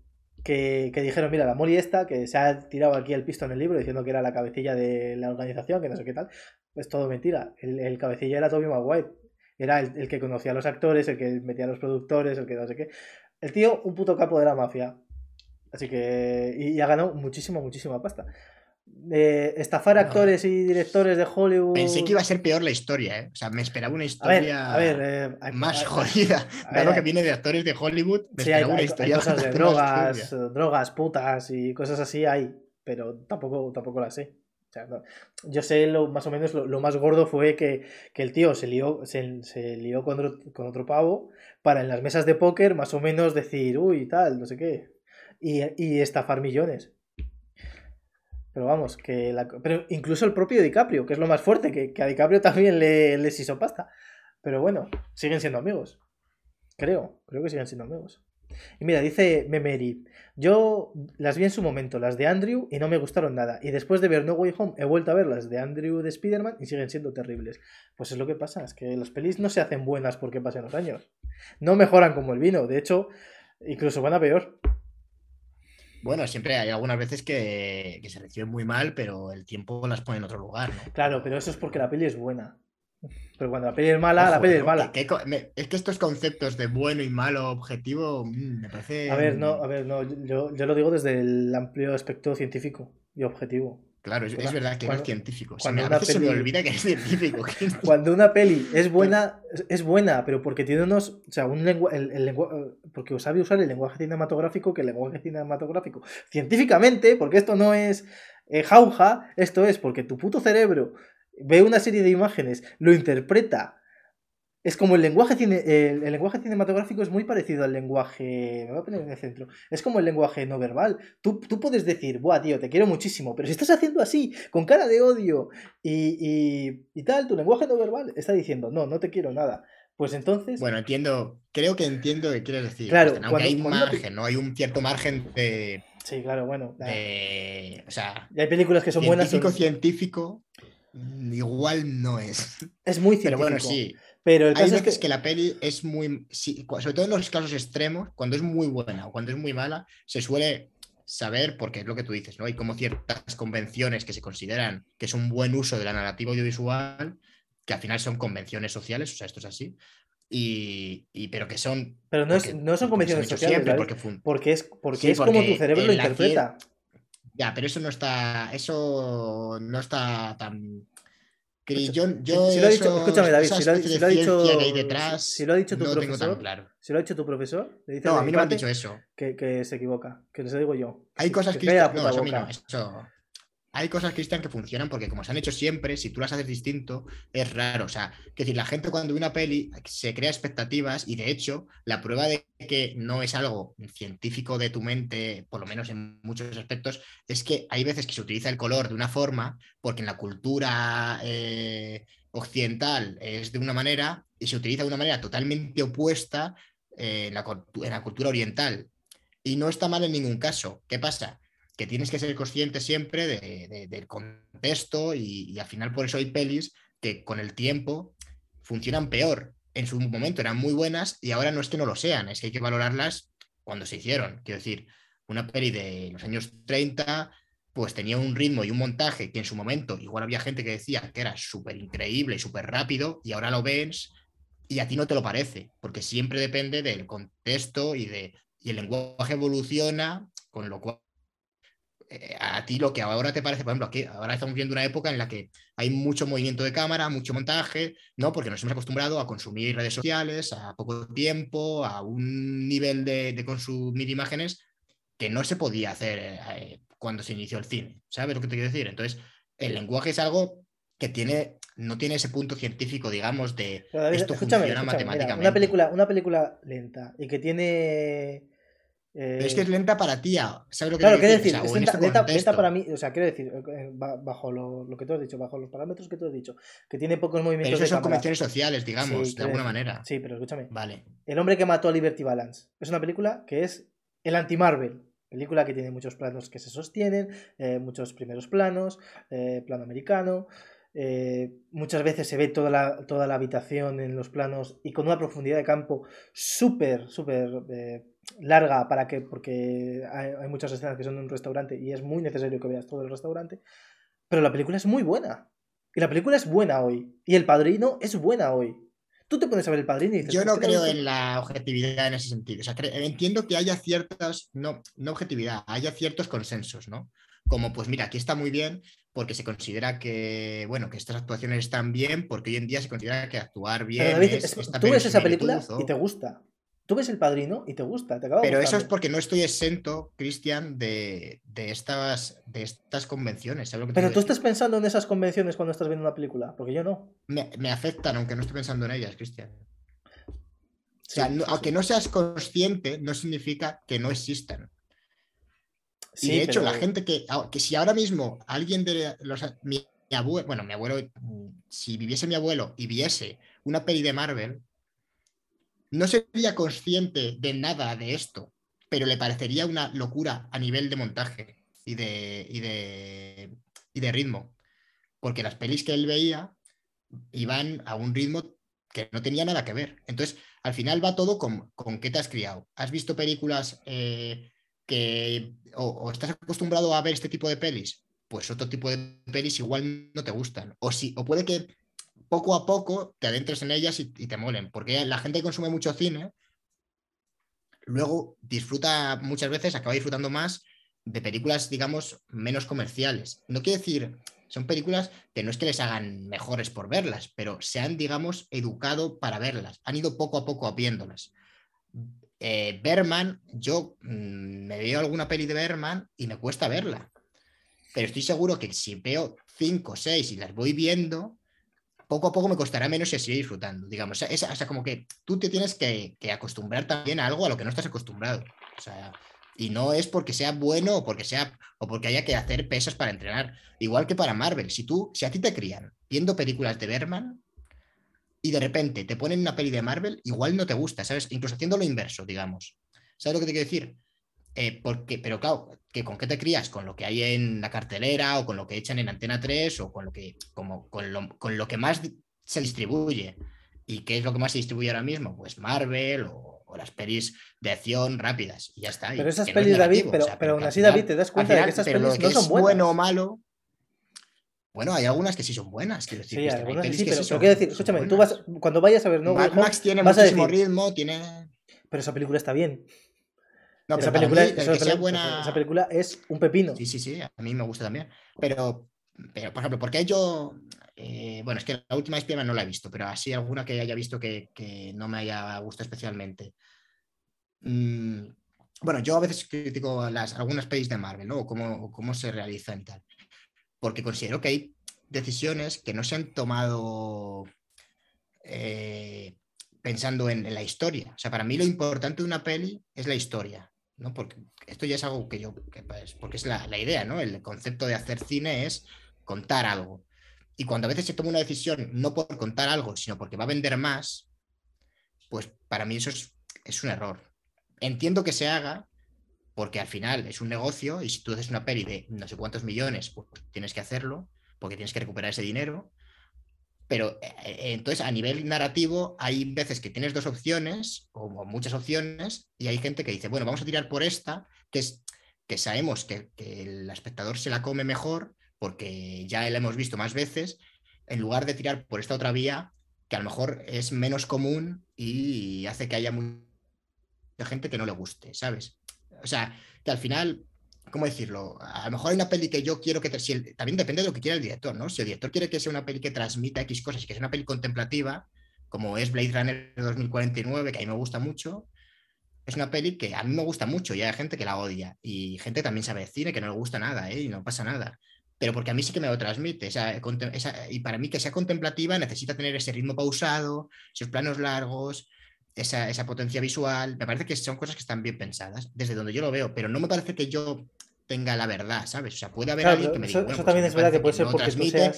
que, dijeron, mira, la Molly esta, que se ha tirado aquí el pisto en el libro diciendo que era la cabecilla de la organización, que no sé qué tal, es todo mentira. El, cabecilla era Toby Maguire. Era el, que conocía a los actores, el que metía a los productores, el que no sé qué. El tío, un puto capo de la mafia. Así que. Y ha ganado muchísima, muchísima pasta. Eh, estafar No. actores y directores de Hollywood. Pensé que iba a ser peor la historia, ¿eh? O sea, me esperaba una A historia ver, a ver. eh, hay- más hay- jodida. a Dado ver, que viene de actores de Hollywood, me Sí, hay, esperaba una hay- hay historia cosas de drogas, eh, drogas, putas y cosas así hay, pero tampoco, tampoco las sé. O sea, no. Yo sé lo, más o menos lo, lo más gordo fue que, que el tío se lió, se, se lió con, otro, con otro pavo para en las mesas de póker más o menos decir, uy, tal, no sé qué, y, y estafar millones. Pero vamos, que la- pero incluso el propio DiCaprio, que es lo más fuerte, que, que a DiCaprio también le, les hizo pasta. Pero bueno, siguen siendo amigos. Creo, creo que siguen siendo amigos. Y mira, dice Memeri, yo las vi en su momento, las de Andrew, y no me gustaron nada. Y después de ver No Way Home, he vuelto a ver las de Andrew de Spider-Man y siguen siendo terribles. Pues es lo que pasa, es que las pelis no se hacen buenas porque pasen los años. No mejoran como el vino, de hecho, incluso van a peor. Bueno, siempre hay algunas veces que, que se reciben muy mal, pero el tiempo las pone en otro lugar, ¿no? Claro, pero eso es porque la peli es buena. Pero cuando la peli es mala, la peli es mala. Que- que co- me- es que estos conceptos de bueno y malo objetivo mm, me parece. A ver, no, a ver, no, yo, yo lo digo desde el amplio aspecto científico y objetivo. Claro, es, es verdad que cuando- eres científico. Se cuando me- a una veces se me peli- olvida que eres científico. que- Cuando una peli es buena, es- es buena, pero porque tiene unos. O sea, un lengua, el, el lengua- porque sabe usar el lenguaje cinematográfico, que el lenguaje cinematográfico, científicamente, porque esto no es eh, jauja, esto es porque tu puto cerebro ve una serie de imágenes, lo interpreta. Es como el lenguaje, cine, el, lenguaje cinematográfico es muy parecido al lenguaje. Me voy a poner en el centro. Es como el lenguaje no verbal. Tú, tú puedes decir, buah, tío, te quiero muchísimo, pero si estás haciendo así, con cara de odio y, y tal, tu lenguaje no verbal está diciendo, no, no te quiero nada. Pues entonces. Bueno, entiendo, creo que entiendo qué quieres decir. Claro, aunque hay un margen, ¿no? Hay un cierto margen de. Sí, claro, bueno. o sea. Y hay películas que son buenas. Científico, científico, igual no es. Es muy científico. Pero bueno, sí. Pero hay veces que... la peli es muy. sobre todo en los casos extremos, cuando es muy buena o cuando es muy mala, se suele saber, porque es lo que tú dices, ¿no? Hay como ciertas convenciones que se consideran que es un buen uso de la narrativa audiovisual que al final son convenciones sociales, o sea, esto es así. Y, pero que son. Pero no, es, no son convenciones sociales. porque, es, porque es como tu cerebro lo interpreta. Ya, pero eso no está. Eso no está tan. Yo, yo si, lo ha dicho, escúchame, David, si lo, ha dicho, detrás, si lo ha dicho tu profesor, claro. si lo ha dicho tu profesor, le dice no, a mí no me han dicho eso. Que, que, se equivoca, que les digo yo. Hay cosas que, no, eso, no, eso, hay cosas, Cristian, que funcionan porque como se han hecho siempre, si tú las haces distinto, es raro. O sea, que decir, la gente cuando ve una peli se crea expectativas y de hecho la prueba de que no es algo científico de tu mente, por lo menos en muchos aspectos, es que hay veces que se utiliza el color de una forma porque en la cultura eh, occidental es de una manera y se utiliza de una manera totalmente opuesta eh, en, la, en la cultura oriental. Y no está mal en ningún caso. ¿Qué pasa? Que tienes que ser consciente siempre del contexto y, al final por eso hay pelis que con el tiempo funcionan peor. En su momento eran muy buenas y ahora no es que no lo sean, es que hay que valorarlas cuando se hicieron. Quiero decir, una peli de los años 30 pues tenía un ritmo y un montaje que en su momento igual había gente que decía que era súper increíble y súper rápido y ahora lo ves y a ti no te lo parece, porque siempre depende del contexto y, de, y el lenguaje evoluciona, con lo cual eh, a ti lo que ahora te parece, por ejemplo, aquí ahora estamos viendo una época en la que hay mucho movimiento de cámara, mucho montaje, ¿no? Porque nos hemos acostumbrado a consumir redes sociales a poco tiempo, a un nivel de, consumir imágenes que no se podía hacer eh, cuando se inició el cine. ¿Sabes lo que te quiero decir? Entonces, el lenguaje es algo que tiene, no tiene ese punto científico, digamos, de esto funciona matemáticamente. una, película, una película lenta y que tiene es que es lenta para ti, ¿sabes lo que claro, quiero decir? es lenta, para mí, o sea, quiero decir, eh, bajo lo, que tú has dicho, bajo los parámetros que tú has dicho, que tiene pocos movimientos. Pero eso son convenciones sociales, digamos, de alguna manera. Sí, pero escúchame. Vale. El hombre que mató a Liberty Balance es una película que es el anti-Marvel. Película que tiene muchos planos que se sostienen, eh, muchos primeros planos, eh, plano americano. muchas veces se ve toda la, toda la habitación en los planos y con una profundidad de campo súper, súper larga para que, porque hay, muchas escenas que son en un restaurante y es muy necesario que veas todo el restaurante, pero la película es muy buena. Y la película es buena hoy. Y el padrino es buena hoy. Tú te pones a ver el padrino y dices... Yo no creo en la objetividad en ese sentido. O sea, entiendo que haya ciertas, no, no objetividad, haya ciertos consensos, ¿no? Como, pues mira, aquí está muy bien porque se considera que, bueno, que estas actuaciones están bien porque hoy en día se considera que actuar bien es, Tú ves esa película y te gusta. Tú ves el padrino y te gusta, te acaba Pero eso es porque no estoy exento, Cristian, de, estas, de estas convenciones. Pero tú estás pensando en esas convenciones cuando estás viendo una película, porque yo no. Me, afectan, aunque no estoy pensando en ellas, Cristian. o sea, aunque no seas consciente, no significa que no existan. y de hecho, la gente que, que si ahora mismo alguien de los, mi, abuelo, bueno, mi abuelo, si viviese mi abuelo y viese una peli de Marvel, no sería consciente de nada de esto, pero le parecería una locura a nivel de montaje y de, y de, y de ritmo. Porque las pelis que él veía iban a un ritmo que no tenía nada que ver. Entonces, al final va todo con, con qué te has criado. ¿Has visto películas eh, que o, estás acostumbrado a ver este tipo de pelis? Pues otro tipo de pelis igual no te gustan. O, si, o puede que poco a poco te adentres en ellas y, te molen, porque la gente que consume mucho cine, luego disfruta muchas veces, acaba disfrutando más de películas, digamos, menos comerciales. No quiere decir, son películas que no es que les hagan mejores por verlas, pero se han, digamos, educado para verlas, han ido poco a poco viéndolas. Eh, Berman, yo mm, me veo alguna peli de Berman y me cuesta verla. pero estoy seguro que si veo cinco o seis y las voy viendo, poco a poco me costará menos y seguir disfrutando, digamos. O sea, como que tú te tienes que, acostumbrar también a algo a lo que no estás acostumbrado. O sea, y no es porque sea bueno o porque sea o porque haya que hacer pesas para entrenar. Igual que para Marvel, si tú, si a ti te crían viendo películas de Berman y de repente te ponen una peli de Marvel, igual no te gusta, ¿sabes? Incluso haciendo lo inverso, digamos. ¿Sabes lo que te quiero decir? Eh, porque, pero claro, que con qué te crías, con lo que hay en la cartelera o con lo que echan en Antena 3 o con lo que, como, con, lo, con lo que más se distribuye. ¿Y qué es lo que más se distribuye ahora mismo? Pues Marvel o, las pelis de acción rápidas. Y ya está. Pero esas pelis, David, pero, pero aún así, David, te das cuenta de que esas pelis no son buenas. bueno o malo. Bueno, hay algunas que sí son buenas. Quiero decir, sí, algunas sí, pero, quiero decir, escúchame, tú vas, cuando vayas a ver No Max tiene muchísimo ritmo, tiene. Pero esa película está bien esa, película, esa, película, es un pepino. Sí, sí, sí, a mí me gusta también. Pero, pero por ejemplo, porque yo. Eh, bueno, es que la última Spiderman no la he visto, pero así alguna que haya visto que, no me haya gustado especialmente. Mm, bueno, yo a veces critico las, algunas pelis de Marvel, ¿no? O cómo, cómo se realizan y tal. Porque considero que hay decisiones que no se han tomado eh, pensando en, en, la historia. O sea, para mí lo importante de una peli es la historia. ¿No? Porque esto ya es algo que yo, pues, porque es la, idea, ¿no? El concepto de hacer cine es contar algo. Y cuando a veces se toma una decisión no por contar algo, sino porque va a vender más, pues para mí eso es, es un error. Entiendo que se haga porque al final es un negocio y si tú haces una peli de no sé cuántos millones, pues tienes que hacerlo porque tienes que recuperar ese dinero. Pero eh, entonces a nivel narrativo hay veces que tienes dos opciones o, muchas opciones y hay gente que dice, bueno, vamos a tirar por esta, que, es, que sabemos que, el espectador se la come mejor porque ya la hemos visto más veces, en lugar de tirar por esta otra vía que a lo mejor es menos común y hace que haya mucha gente que no le guste, ¿sabes? O sea, que al final ¿cómo decirlo? A lo mejor hay una peli que yo quiero que... también depende de lo que quiera el director, ¿no? Si el director quiere que sea una peli que transmita X cosas y que sea una peli contemplativa, como es Blade Runner 2049, que a mí me gusta mucho, es una peli que a mí me gusta mucho y hay gente que la odia. Y gente también sabe de cine que no le gusta nada, ¿eh? Y no pasa nada. Pero porque a mí sí que me lo transmite. y para mí que sea contemplativa necesita tener ese ritmo pausado, esos planos largos, esa, potencia visual. Me parece que son cosas que están bien pensadas, desde donde yo lo veo, pero no me parece que yo tenga la verdad, ¿sabes? O sea, puede haber alguien que me diga. Eso, pues también es verdad que puede ser porque transmite,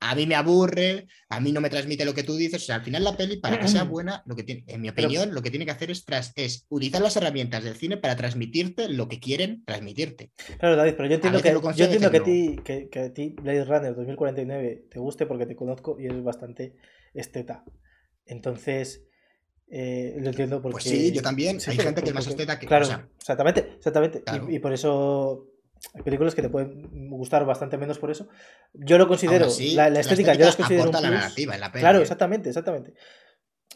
A mí me aburre, a mí no me transmite lo que tú dices. O sea, al final la peli, para que sea buena, lo que tiene, en mi opinión, lo que tiene que hacer es, tras, es utilizar las herramientas del cine para transmitirte lo que quieren transmitirte. Claro, David, pero yo entiendo, que, yo entiendo que, a ti, que, que, a ti Blade Runner 2049 te guste porque te conozco y eres bastante esteta. Entonces, eh, lo entiendo porque. Pues sí, yo también. hay gente que es más esteta que. Claro, exactamente, exactamente. Y, por eso hay películas que te pueden gustar bastante menos por eso. Yo lo considero. la, estética, yo las considero. Un la narrativa en la Claro, ¿eh? exactamente, exactamente.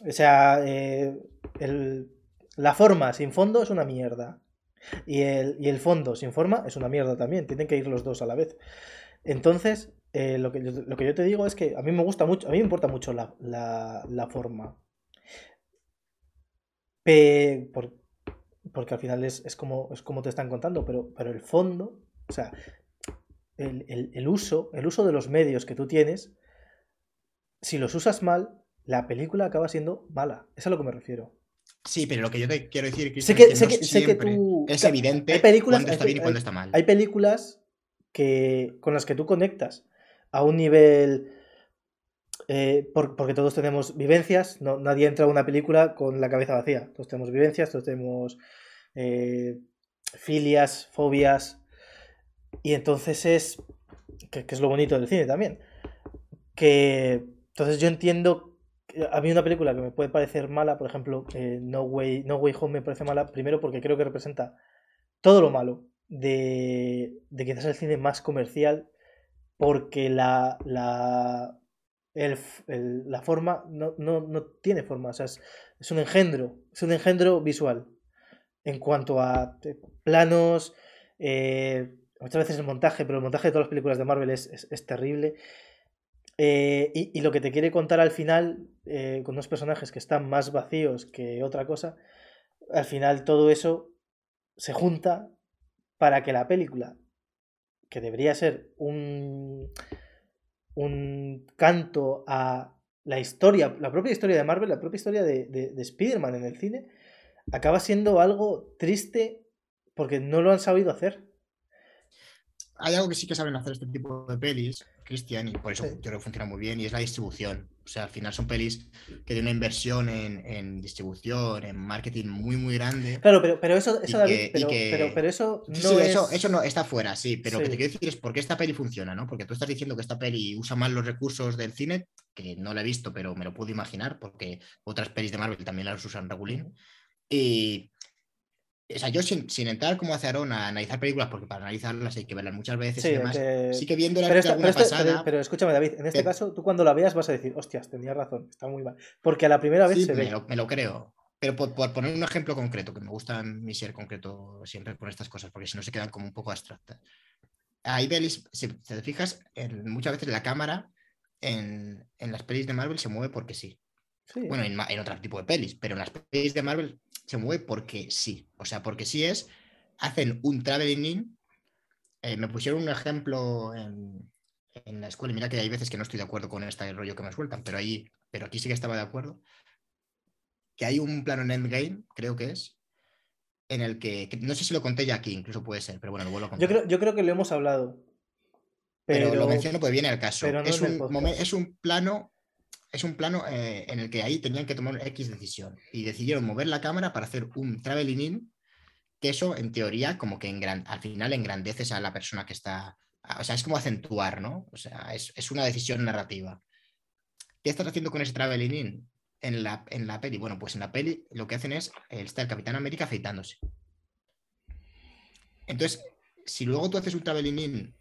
O sea, eh, el, la forma sin fondo es una mierda. Y el, y el, fondo sin forma es una mierda también. Tienen que ir los dos a la vez. Entonces, lo, que, lo, que, yo te digo es que a mí me gusta mucho, a mí me importa mucho la, la, forma porque al final es, como, es como te están contando, pero, pero el fondo, o sea, el, uso, el uso de los medios que tú tienes, si los usas mal, la película acaba siendo mala. Es a lo que me refiero. Sí, pero lo que yo te quiero decir que, sé que, es evidente hay películas, cuando está bien y cuando está mal. Hay películas que, con las que tú conectas a un nivel eh, porque todos tenemos vivencias, no, nadie entra a una película con la cabeza vacía, todos tenemos vivencias, todos tenemos eh, filias, fobias, y entonces es, que, es lo bonito del cine también, que entonces yo entiendo, a mí una película que me puede parecer mala, por ejemplo, eh, no, Way, no Way Home me parece mala, primero porque creo que representa todo lo malo de, de quizás el cine más comercial, porque la, la la forma no, tiene forma, o sea, es, un engendro, es un engendro visual. En cuanto a eh, planos, eh, muchas veces el montaje, pero el montaje de todas las películas de Marvel es, terrible. Eh, y, lo que te quiere contar al final, con unos personajes que están más vacíos que otra cosa, al final todo eso se junta para que la película que debería ser un, un canto a la historia, la propia historia de Marvel, la propia historia de, de, de Spider-Man en el cine, acaba siendo algo triste porque no lo han sabido hacer. Hay algo que sí que saben hacer este tipo de pelis, Cristian, y por eso Sí. yo creo que funciona muy bien, y es la distribución. O sea, al final son pelis que tienen una inversión en, en distribución, en marketing muy, muy grande. Claro, pero, pero eso, eso David, que- pero, que- pero, pero eso no Sí, sí, es... eso, eso no está fuera, sí, pero lo que te quiero decir es por qué esta peli funciona, ¿no? Porque tú estás diciendo que esta peli usa más los recursos del cine, que no la he visto, pero me lo puedo imaginar, porque otras pelis de Marvel también las usan regulín. Y, o sea, yo sin, sin entrar como hace Aaron a analizar películas, porque para analizarlas hay que verlas muchas veces Sí, y demás, que- sí que viendo la Pero, esta- alguna pero este- pero- pasada, pero escúchame, David, en este Te- caso, tú cuando la veas vas a decir, hostias, tenías razón, está muy mal. Porque a la primera vez sí, se me ve. lo, me lo creo. Pero por, por poner un ejemplo concreto, que me gusta a mí ser concreto siempre con estas cosas, porque si no se quedan como un poco abstractas. Hay pelis, si te fijas, en- muchas veces la cámara en, en las pelis de Marvel se mueve porque sí. Sí. Bueno, en, en otro tipo de pelis, pero en las pelis de Marvel se mueve porque sí. O sea, porque sí es, hacen un traveling in. eh, me pusieron un ejemplo en, en la escuela, y mira que hay veces que no estoy de acuerdo con este rollo que me sueltan, pero, ahí, pero aquí sí que estaba de acuerdo. Que hay un plano en Endgame, creo que es, en el que, que no sé si lo conté ya aquí, incluso puede ser, pero bueno, lo vuelvo a contar. yo, creo, yo creo que lo hemos hablado. pero, Pero, lo menciono porque viene al caso. no es, un es un plano, es un plano eh, en el que ahí tenían que tomar X decisión y decidieron mover la cámara para hacer un traveling in, que eso en teoría como que al final engrandeces a la persona que está, o sea, es como acentuar, ¿no? O sea, es, es una decisión narrativa. ¿Qué estás haciendo con ese traveling in? En la, en la peli, bueno, pues en la peli lo que hacen es, eh, está el Capitán América afeitándose. Entonces, si luego tú haces un traveling in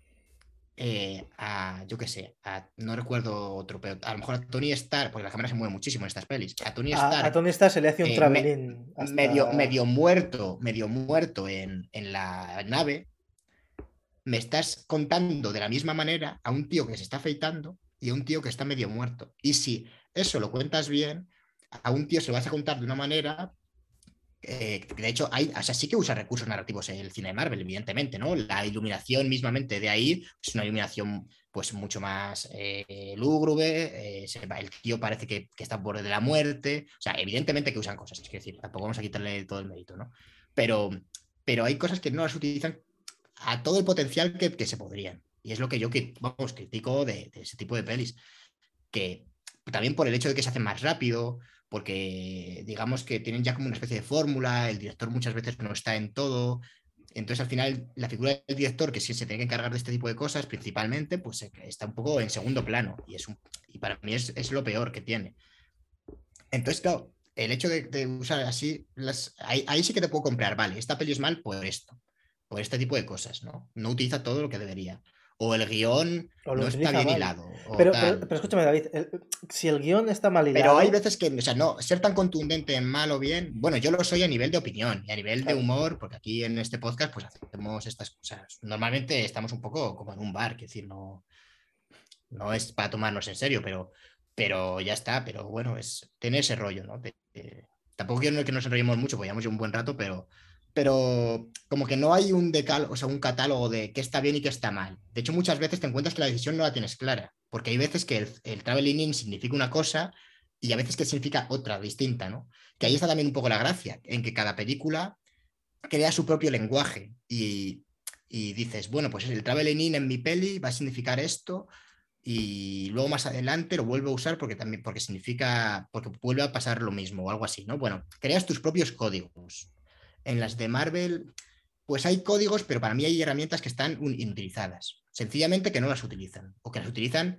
eh, a, yo qué sé, a, no recuerdo otro, pero a lo mejor a Tony Stark, porque la cámara se mueve muchísimo en estas pelis, a Tony Stark a Tony Stark se le hace un eh, me- traveling. hasta- medio, medio muerto, medio muerto en, en la nave, me estás contando de la misma manera a un tío que se está afeitando y a un tío que está medio muerto. Y si eso lo cuentas bien, a un tío se lo vas a contar de una manera. Eh, de hecho, hay, o sí que usa recursos narrativos en el cine de Marvel, evidentemente, ¿no? La iluminación mismamente de ahí es una iluminación pues mucho más eh, lúgubre, eh, el tío parece que, que está borde de la muerte, o sea, evidentemente que usan cosas, es decir, tampoco vamos a quitarle todo el mérito, ¿no? Pero, pero hay cosas que no las utilizan a todo el potencial que, que se podrían. Y es lo que yo que, vamos, critico de, de ese tipo de pelis. Que también por el hecho de que se hacen más rápido, porque digamos que tienen ya como una especie de fórmula, el director muchas veces no está en todo. Entonces, al final, la figura del director, que sí se tiene que encargar de este tipo de cosas, principalmente, pues eh, está un poco en segundo plano. Y, es y para mí es, es lo peor que tiene. Entonces, claro, el hecho de, usar así, ahí, ahí sí que te puedo comprar, vale, esta peli es mal por esto, por este tipo de cosas, ¿no? No utiliza todo lo que debería. O el guion O no está bien mal. hilado. Pero, pero, pero escúchame, David, el- si el guion está mal hilado. Pero hay veces que, o sea, no, ser tan contundente en mal o bien, bueno, yo lo soy a nivel de opinión y a nivel Claro. de humor, porque aquí en este podcast pues hacemos estas cosas. Normalmente estamos un poco como en un bar, es decir, no, no es para tomarnos en serio, pero, pero ya está, pero bueno, es, tiene ese rollo, ¿no? De- de- tampoco quiero que nos enrollemos mucho, porque llevamos un buen rato, pero, pero como que no hay un decal, o sea, un catálogo de qué está bien y qué está mal. De hecho, muchas veces te encuentras que la decisión no la tienes clara, porque hay veces que el, el traveling in significa una cosa y a veces que significa otra, distinta, ¿no? Que ahí está también un poco la gracia, en que cada película crea su propio lenguaje y, y dices, bueno, pues el traveling in en mi peli va a significar esto y luego más adelante lo vuelvo a usar porque también porque significa porque vuelve a pasar lo mismo o algo así, ¿no? Bueno, creas tus propios códigos. En las de Marvel, pues hay códigos, pero para mí hay herramientas que están inutilizadas. Sencillamente que no las utilizan o que las utilizan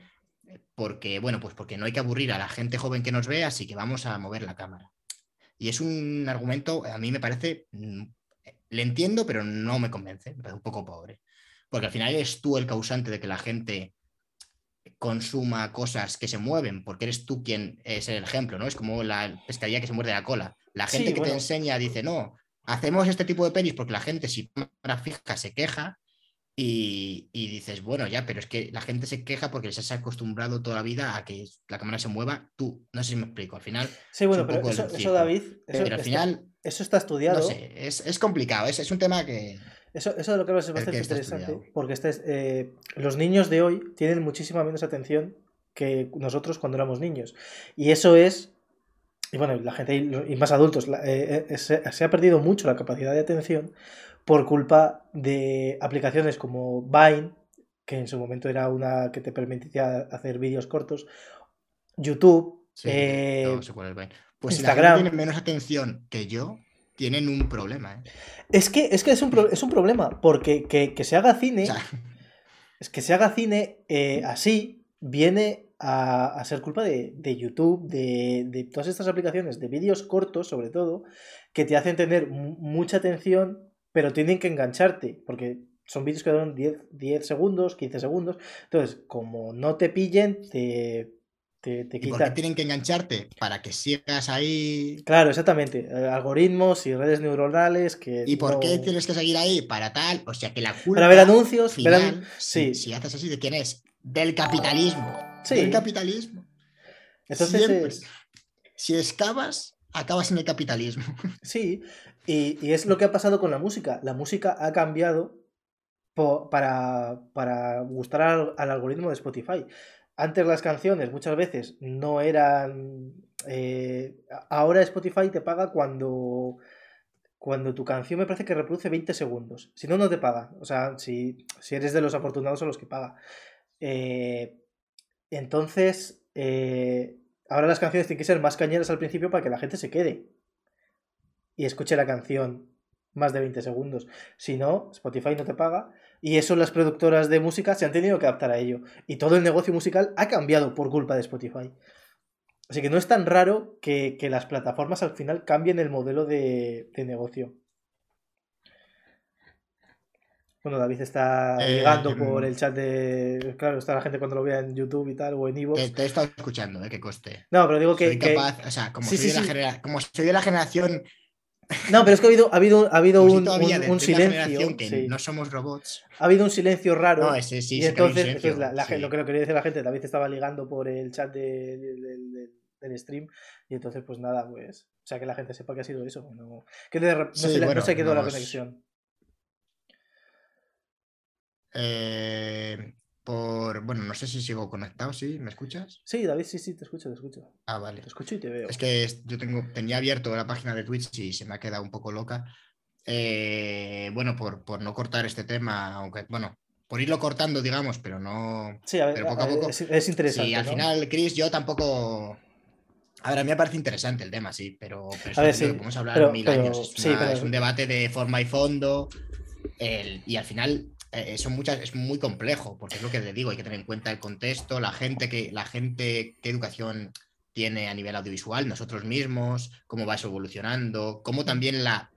porque, bueno, pues porque no hay que aburrir a la gente joven que nos ve, así que vamos a mover la cámara. Y es un argumento, a mí me parece, mm, le entiendo, pero no me convence, me parece un poco pobre. Porque al final eres tú el causante de que la gente consuma cosas que se mueven, porque eres tú quien es el ejemplo, ¿no? Es como la pescadilla que se muerde la cola. La Sí, gente que bueno. te enseña dice, no, hacemos este tipo de pelis porque la gente si cámara fija se queja y, y dices, bueno, ya, pero es que la gente se queja porque les has acostumbrado toda la vida a que la cámara se mueva tú. No sé si me explico. Al final, Sí, bueno, un pero eso, eso. David. eso pero al está- final eso está estudiado. No sé, es, complicado, es, es, un tema que... Eso, eso de lo que hablas es bastante interesante, porque este es, los niños de hoy tienen muchísima menos atención que nosotros cuando éramos niños. Y eso es y bueno, la gente y más adultos, eh, eh, se, ha perdido mucho la capacidad de atención por culpa de aplicaciones como Vine, que en su momento era una que te permitía hacer vídeos cortos, YouTube, eh, Pues Instagram. si tienen menos atención que yo, tienen un problema. Es que es, que es, un, es un problema, porque que, se haga cine, es que se haga cine así, viene a, ser culpa de, YouTube, de, todas estas aplicaciones de vídeos cortos, sobre todo, que te hacen tener mucha atención, pero tienen que engancharte, porque son vídeos que duran 10, 10 segundos, 15 segundos. Entonces, como no te pillen, te, te, te quitan. ¿Y por qué tienen que engancharte? Para que sigas ahí. Claro, exactamente. Eh, algoritmos y redes neuronales que. ¿Y por qué tienes que seguir ahí? Para tal. O sea que la culpa. Para ver anuncios. sí. Si, haces así, ¿de quién es? Del capitalismo. El capitalismo. Entonces Si excavas, acabas en el capitalismo. Sí, y, es lo que ha pasado con la música. La música ha cambiado para, para, gustar al, algoritmo de Spotify. Antes las canciones muchas veces no eran... Eh, ahora Spotify te paga cuando cuando tu canción me parece que reproduce 20 segundos. Si no, no te paga. O sea, si, si eres de los afortunados a los que paga. Eh, entonces, eh, ahora las canciones tienen que ser más cañeras al principio para que la gente se quede y escuche la canción más de 20 segundos. Si no, Spotify no te paga. Y eso las productoras de música se han tenido que adaptar a ello. Y todo el negocio musical ha cambiado por culpa de Spotify. Así que no es tan raro que, las plataformas al final cambien el modelo de negocio. Bueno, David está eh, ligando por el chat de. Claro, está la gente cuando lo vea en YouTube y tal, o en Ivo. Te, he estado escuchando, eh, que coste. No, pero digo que. Soy capaz, o sea, como, soy de la como soy de la generación. No, pero es que ha habido, ha habido, ha habido un, un, silencio. Que no somos robots. Ha habido un silencio raro. No, ese, sí, y entonces, entonces la, lo que quería decir la gente, David estaba ligando por el chat de, del stream. Y entonces, pues nada, pues. O sea, que la gente sepa que ha sido eso. No, que no, se, no se quedó la conexión. Eh, por, bueno, no sé si sigo conectado, ¿sí? ¿Me escuchas? Sí, David, sí, sí, te escucho, te escucho. Ah, vale. Te escucho y te veo. Es que yo tengo, tenía abierto la página de Twitch y se me ha quedado un poco loca. Eh, bueno, por, por no cortar este tema, aunque, bueno, por irlo cortando, digamos, pero no. Sí, a ver, pero poco a poco. Es, interesante. Y al final, Chris, yo tampoco. A ver, a mí me parece interesante el tema, sí, pero, a ver, sí, podemos hablar mil años. Es, es, un debate de forma y fondo. El, y al final eh, son muchas, es muy complejo, porque es lo que te digo, hay que tener en cuenta el contexto, la gente que, la gente, qué educación tiene a nivel audiovisual, nosotros mismos, cómo va eso evolucionando, cómo también la,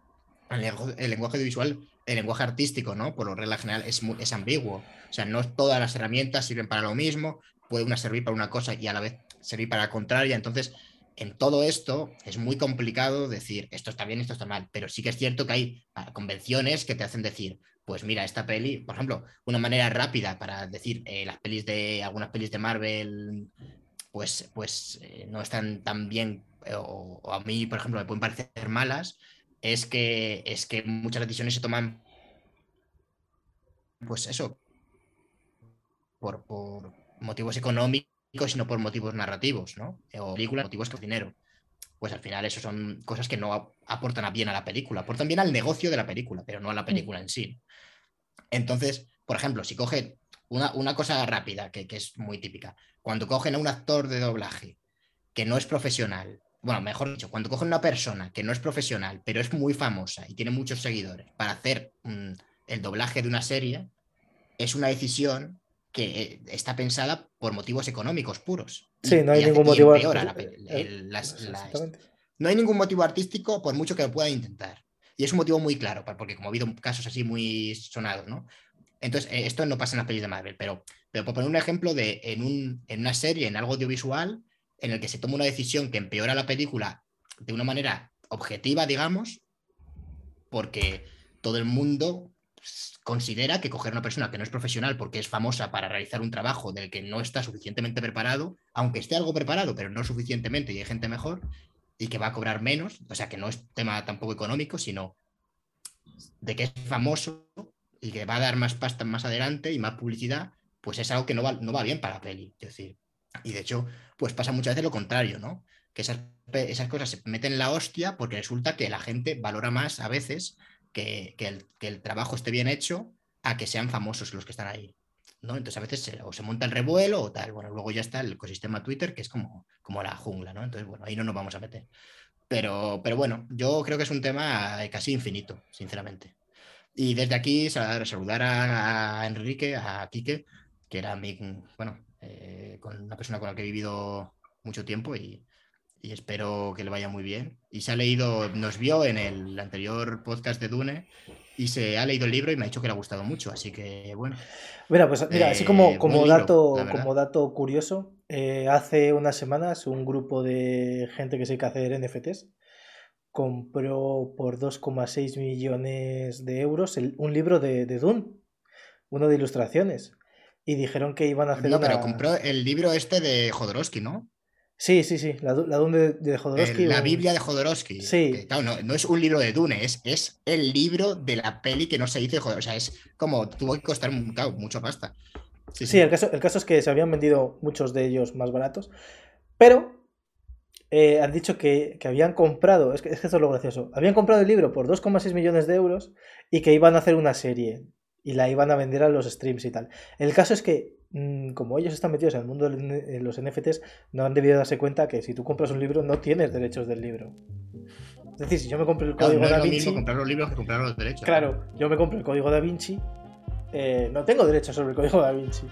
el, lenguaje audiovisual, el lenguaje artístico, ¿no? Por lo regla general es, es ambiguo. O sea, no todas las herramientas sirven para lo mismo, puede una servir para una cosa y a la vez servir para la contraria. Entonces, en todo esto es muy complicado decir esto está bien, esto está mal, pero sí que es cierto que hay ah, convenciones que te hacen decir, pues mira, esta peli, por ejemplo, una manera rápida para decir eh, las pelis de algunas pelis de Marvel, pues, pues eh, no están tan bien, eh, o, a mí, por ejemplo, me pueden parecer malas, es que, es que muchas decisiones se toman, pues eso, por, por motivos económicos y no por motivos narrativos, ¿no? O películas, motivos que dinero pues al final eso son cosas que no aportan a bien a la película, aportan bien al negocio de la película, pero no a la mm. película en sí. Entonces, por ejemplo, si cogen una, cosa rápida, que, es muy típica, cuando cogen a un actor de doblaje que no es profesional, bueno, mejor dicho, cuando cogen a una persona que no es profesional, pero es muy famosa y tiene muchos seguidores para hacer mm, el doblaje de una serie, es una decisión que eh, está pensada por motivos económicos puros. Sí, no hay ningún motivo No hay ningún motivo artístico por mucho que lo puedan intentar. Y es un motivo muy claro, porque como ha habido casos así muy sonados, ¿no? Entonces, eh, esto no pasa en las pelis de Marvel, pero, pero por poner un ejemplo de en, un, en una serie, en algo audiovisual, en el que se toma una decisión que empeora la película de una manera objetiva, digamos, porque todo el mundo considera que coger una persona que no es profesional porque es famosa para realizar un trabajo del que no está suficientemente preparado, aunque esté algo preparado, pero no suficientemente y hay gente mejor, y que va a cobrar menos, o sea que no es tema tampoco económico, sino de que es famoso y que va a dar más pasta más adelante y más publicidad, pues es algo que no va, no va bien para la peli. Es decir, y de hecho, pues pasa muchas veces lo contrario, ¿no? Que esas, esas cosas se meten en la hostia porque resulta que la gente valora más a veces que, el, que el trabajo esté bien hecho a que sean famosos los que están ahí. ¿no? Entonces a veces se, o se monta el revuelo o tal. Bueno, luego ya está el ecosistema Twitter, que es como, como la jungla, ¿no? Entonces, bueno, ahí no nos vamos a meter. Pero, pero bueno, yo creo que es un tema casi infinito, sinceramente. Y desde aquí saludar a, Enrique, a Quique, que era mi, bueno, eh, con una persona con la que he vivido mucho tiempo y, y espero que le vaya muy bien. Y se ha leído, nos vio en el anterior podcast de Dune y se ha leído el libro y me ha dicho que le ha gustado mucho, así que bueno. Mira, pues mira, así como, eh, como, dato, como dato curioso, eh, hace unas semanas un grupo de gente que se a hacer NFTs compró por 2,6 millones de euros un libro de, de Dune, uno de ilustraciones. Y dijeron que iban a hacer. No, pero compró el libro este de Jodorowsky, ¿no? Sí, sí, sí, la, la Dune de, Jodorowsky. la Biblia de Jodorowsky. Sí. no, es un libro de Dune, es, es el libro de la peli que no se dice O sea, es como tuvo que costar mucho pasta. Sí, El, caso, el caso es que se habían vendido muchos de ellos más baratos, pero eh, han dicho que, habían comprado, es que, es que esto es lo gracioso, habían comprado el libro por 2,6 millones de euros y que iban a hacer una serie y la iban a vender a los streams y tal. El caso es que como ellos están metidos en el mundo de los NFTs, no han debido darse cuenta que si tú compras un libro no tienes derechos del libro. Es decir, si yo me compro el código no Da Vinci. Mismo comprar los libros que comprar los derechos. Claro, yo me compro el código Da Vinci, eh, no tengo derechos sobre el código Da Vinci.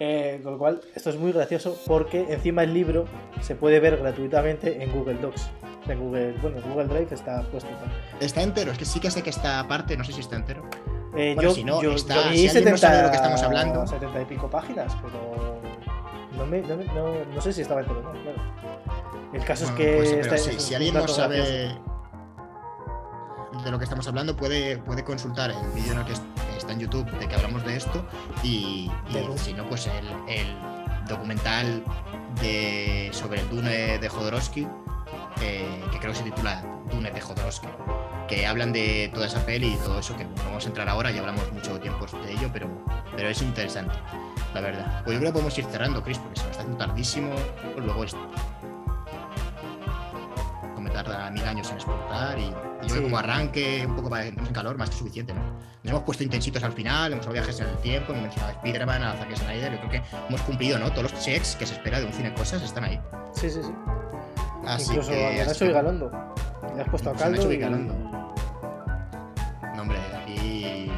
Eh, con lo cual, esto es muy gracioso porque encima el libro se puede ver gratuitamente en Google Docs. En Google, bueno, Google Drive está puesto. Está entero, es que sí que sé que está aparte, no sé si está entero. Eh, yo, si no, está, si 70, no sabe lo que estamos hablando. 70 y pico páginas, pero no, me, no, no, no sé si estaba entero no, claro. El caso es que. Pues, si, alguien no sabe de lo que estamos hablando, puede, puede consultar el vídeo en el que está en YouTube de que hablamos de esto y, y si no, pues el, el documental de, sobre el Dune de Jodorowsky, eh, que creo que se titula Dune de Jodorowsky que hablan de toda esa peli y todo eso, que no vamos a entrar ahora, ya hablamos mucho tiempo de ello, pero, pero es interesante, la verdad. Pues yo creo que podemos ir cerrando, Chris, porque se nos está haciendo tardísimo, pues luego es... como tarda mil años en exportar y, yo como arranque un poco para entrarnos en calor, más que suficiente, ¿no? Nos hemos puesto intensitos al final, hemos hecho viajes en el tiempo, hemos mencionado a Spider-Man, a Zack Snyder, yo creo que hemos cumplido, ¿no? Todos los checks que se espera de un cine cosas están ahí. Sí, sí, sí. Así Incluso que, a Nacho y Galondo. Le has puesto a caldo. Y... No, hombre, aquí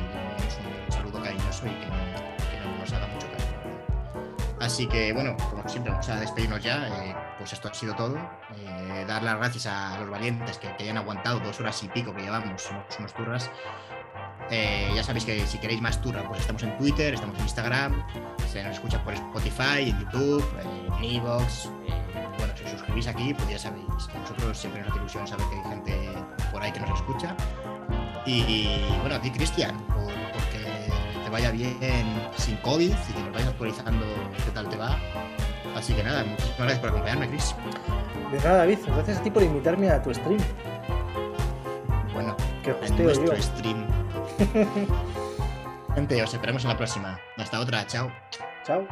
un saludo cariñoso y que no, nos haga mucho caso. Así que, bueno, como siempre, vamos a despedirnos ya. Eh, pues esto ha sido todo. Eh, dar las gracias a los valientes que, hayan aguantado dos horas y pico que llevamos, somos unos turras. Eh, ya sabéis que si queréis más turra, pues estamos en Twitter, estamos en Instagram, se nos escucha por Spotify, en YouTube, en Evox. bueno, si os suscribís aquí, pues ya sabéis. Nosotros siempre nos hace ilusión saber que hay gente por ahí que nos escucha. Y, bueno, a ti, Cristian, porque te vaya bien sin COVID y que nos vayas actualizando qué tal te va. Así que nada, muchas gracias por acompañarme, Chris. De nada, David. Gracias a ti por invitarme a tu stream. Bueno, que en nuestro stream. Gente, os esperamos en la próxima. Hasta otra. Chao. Chao.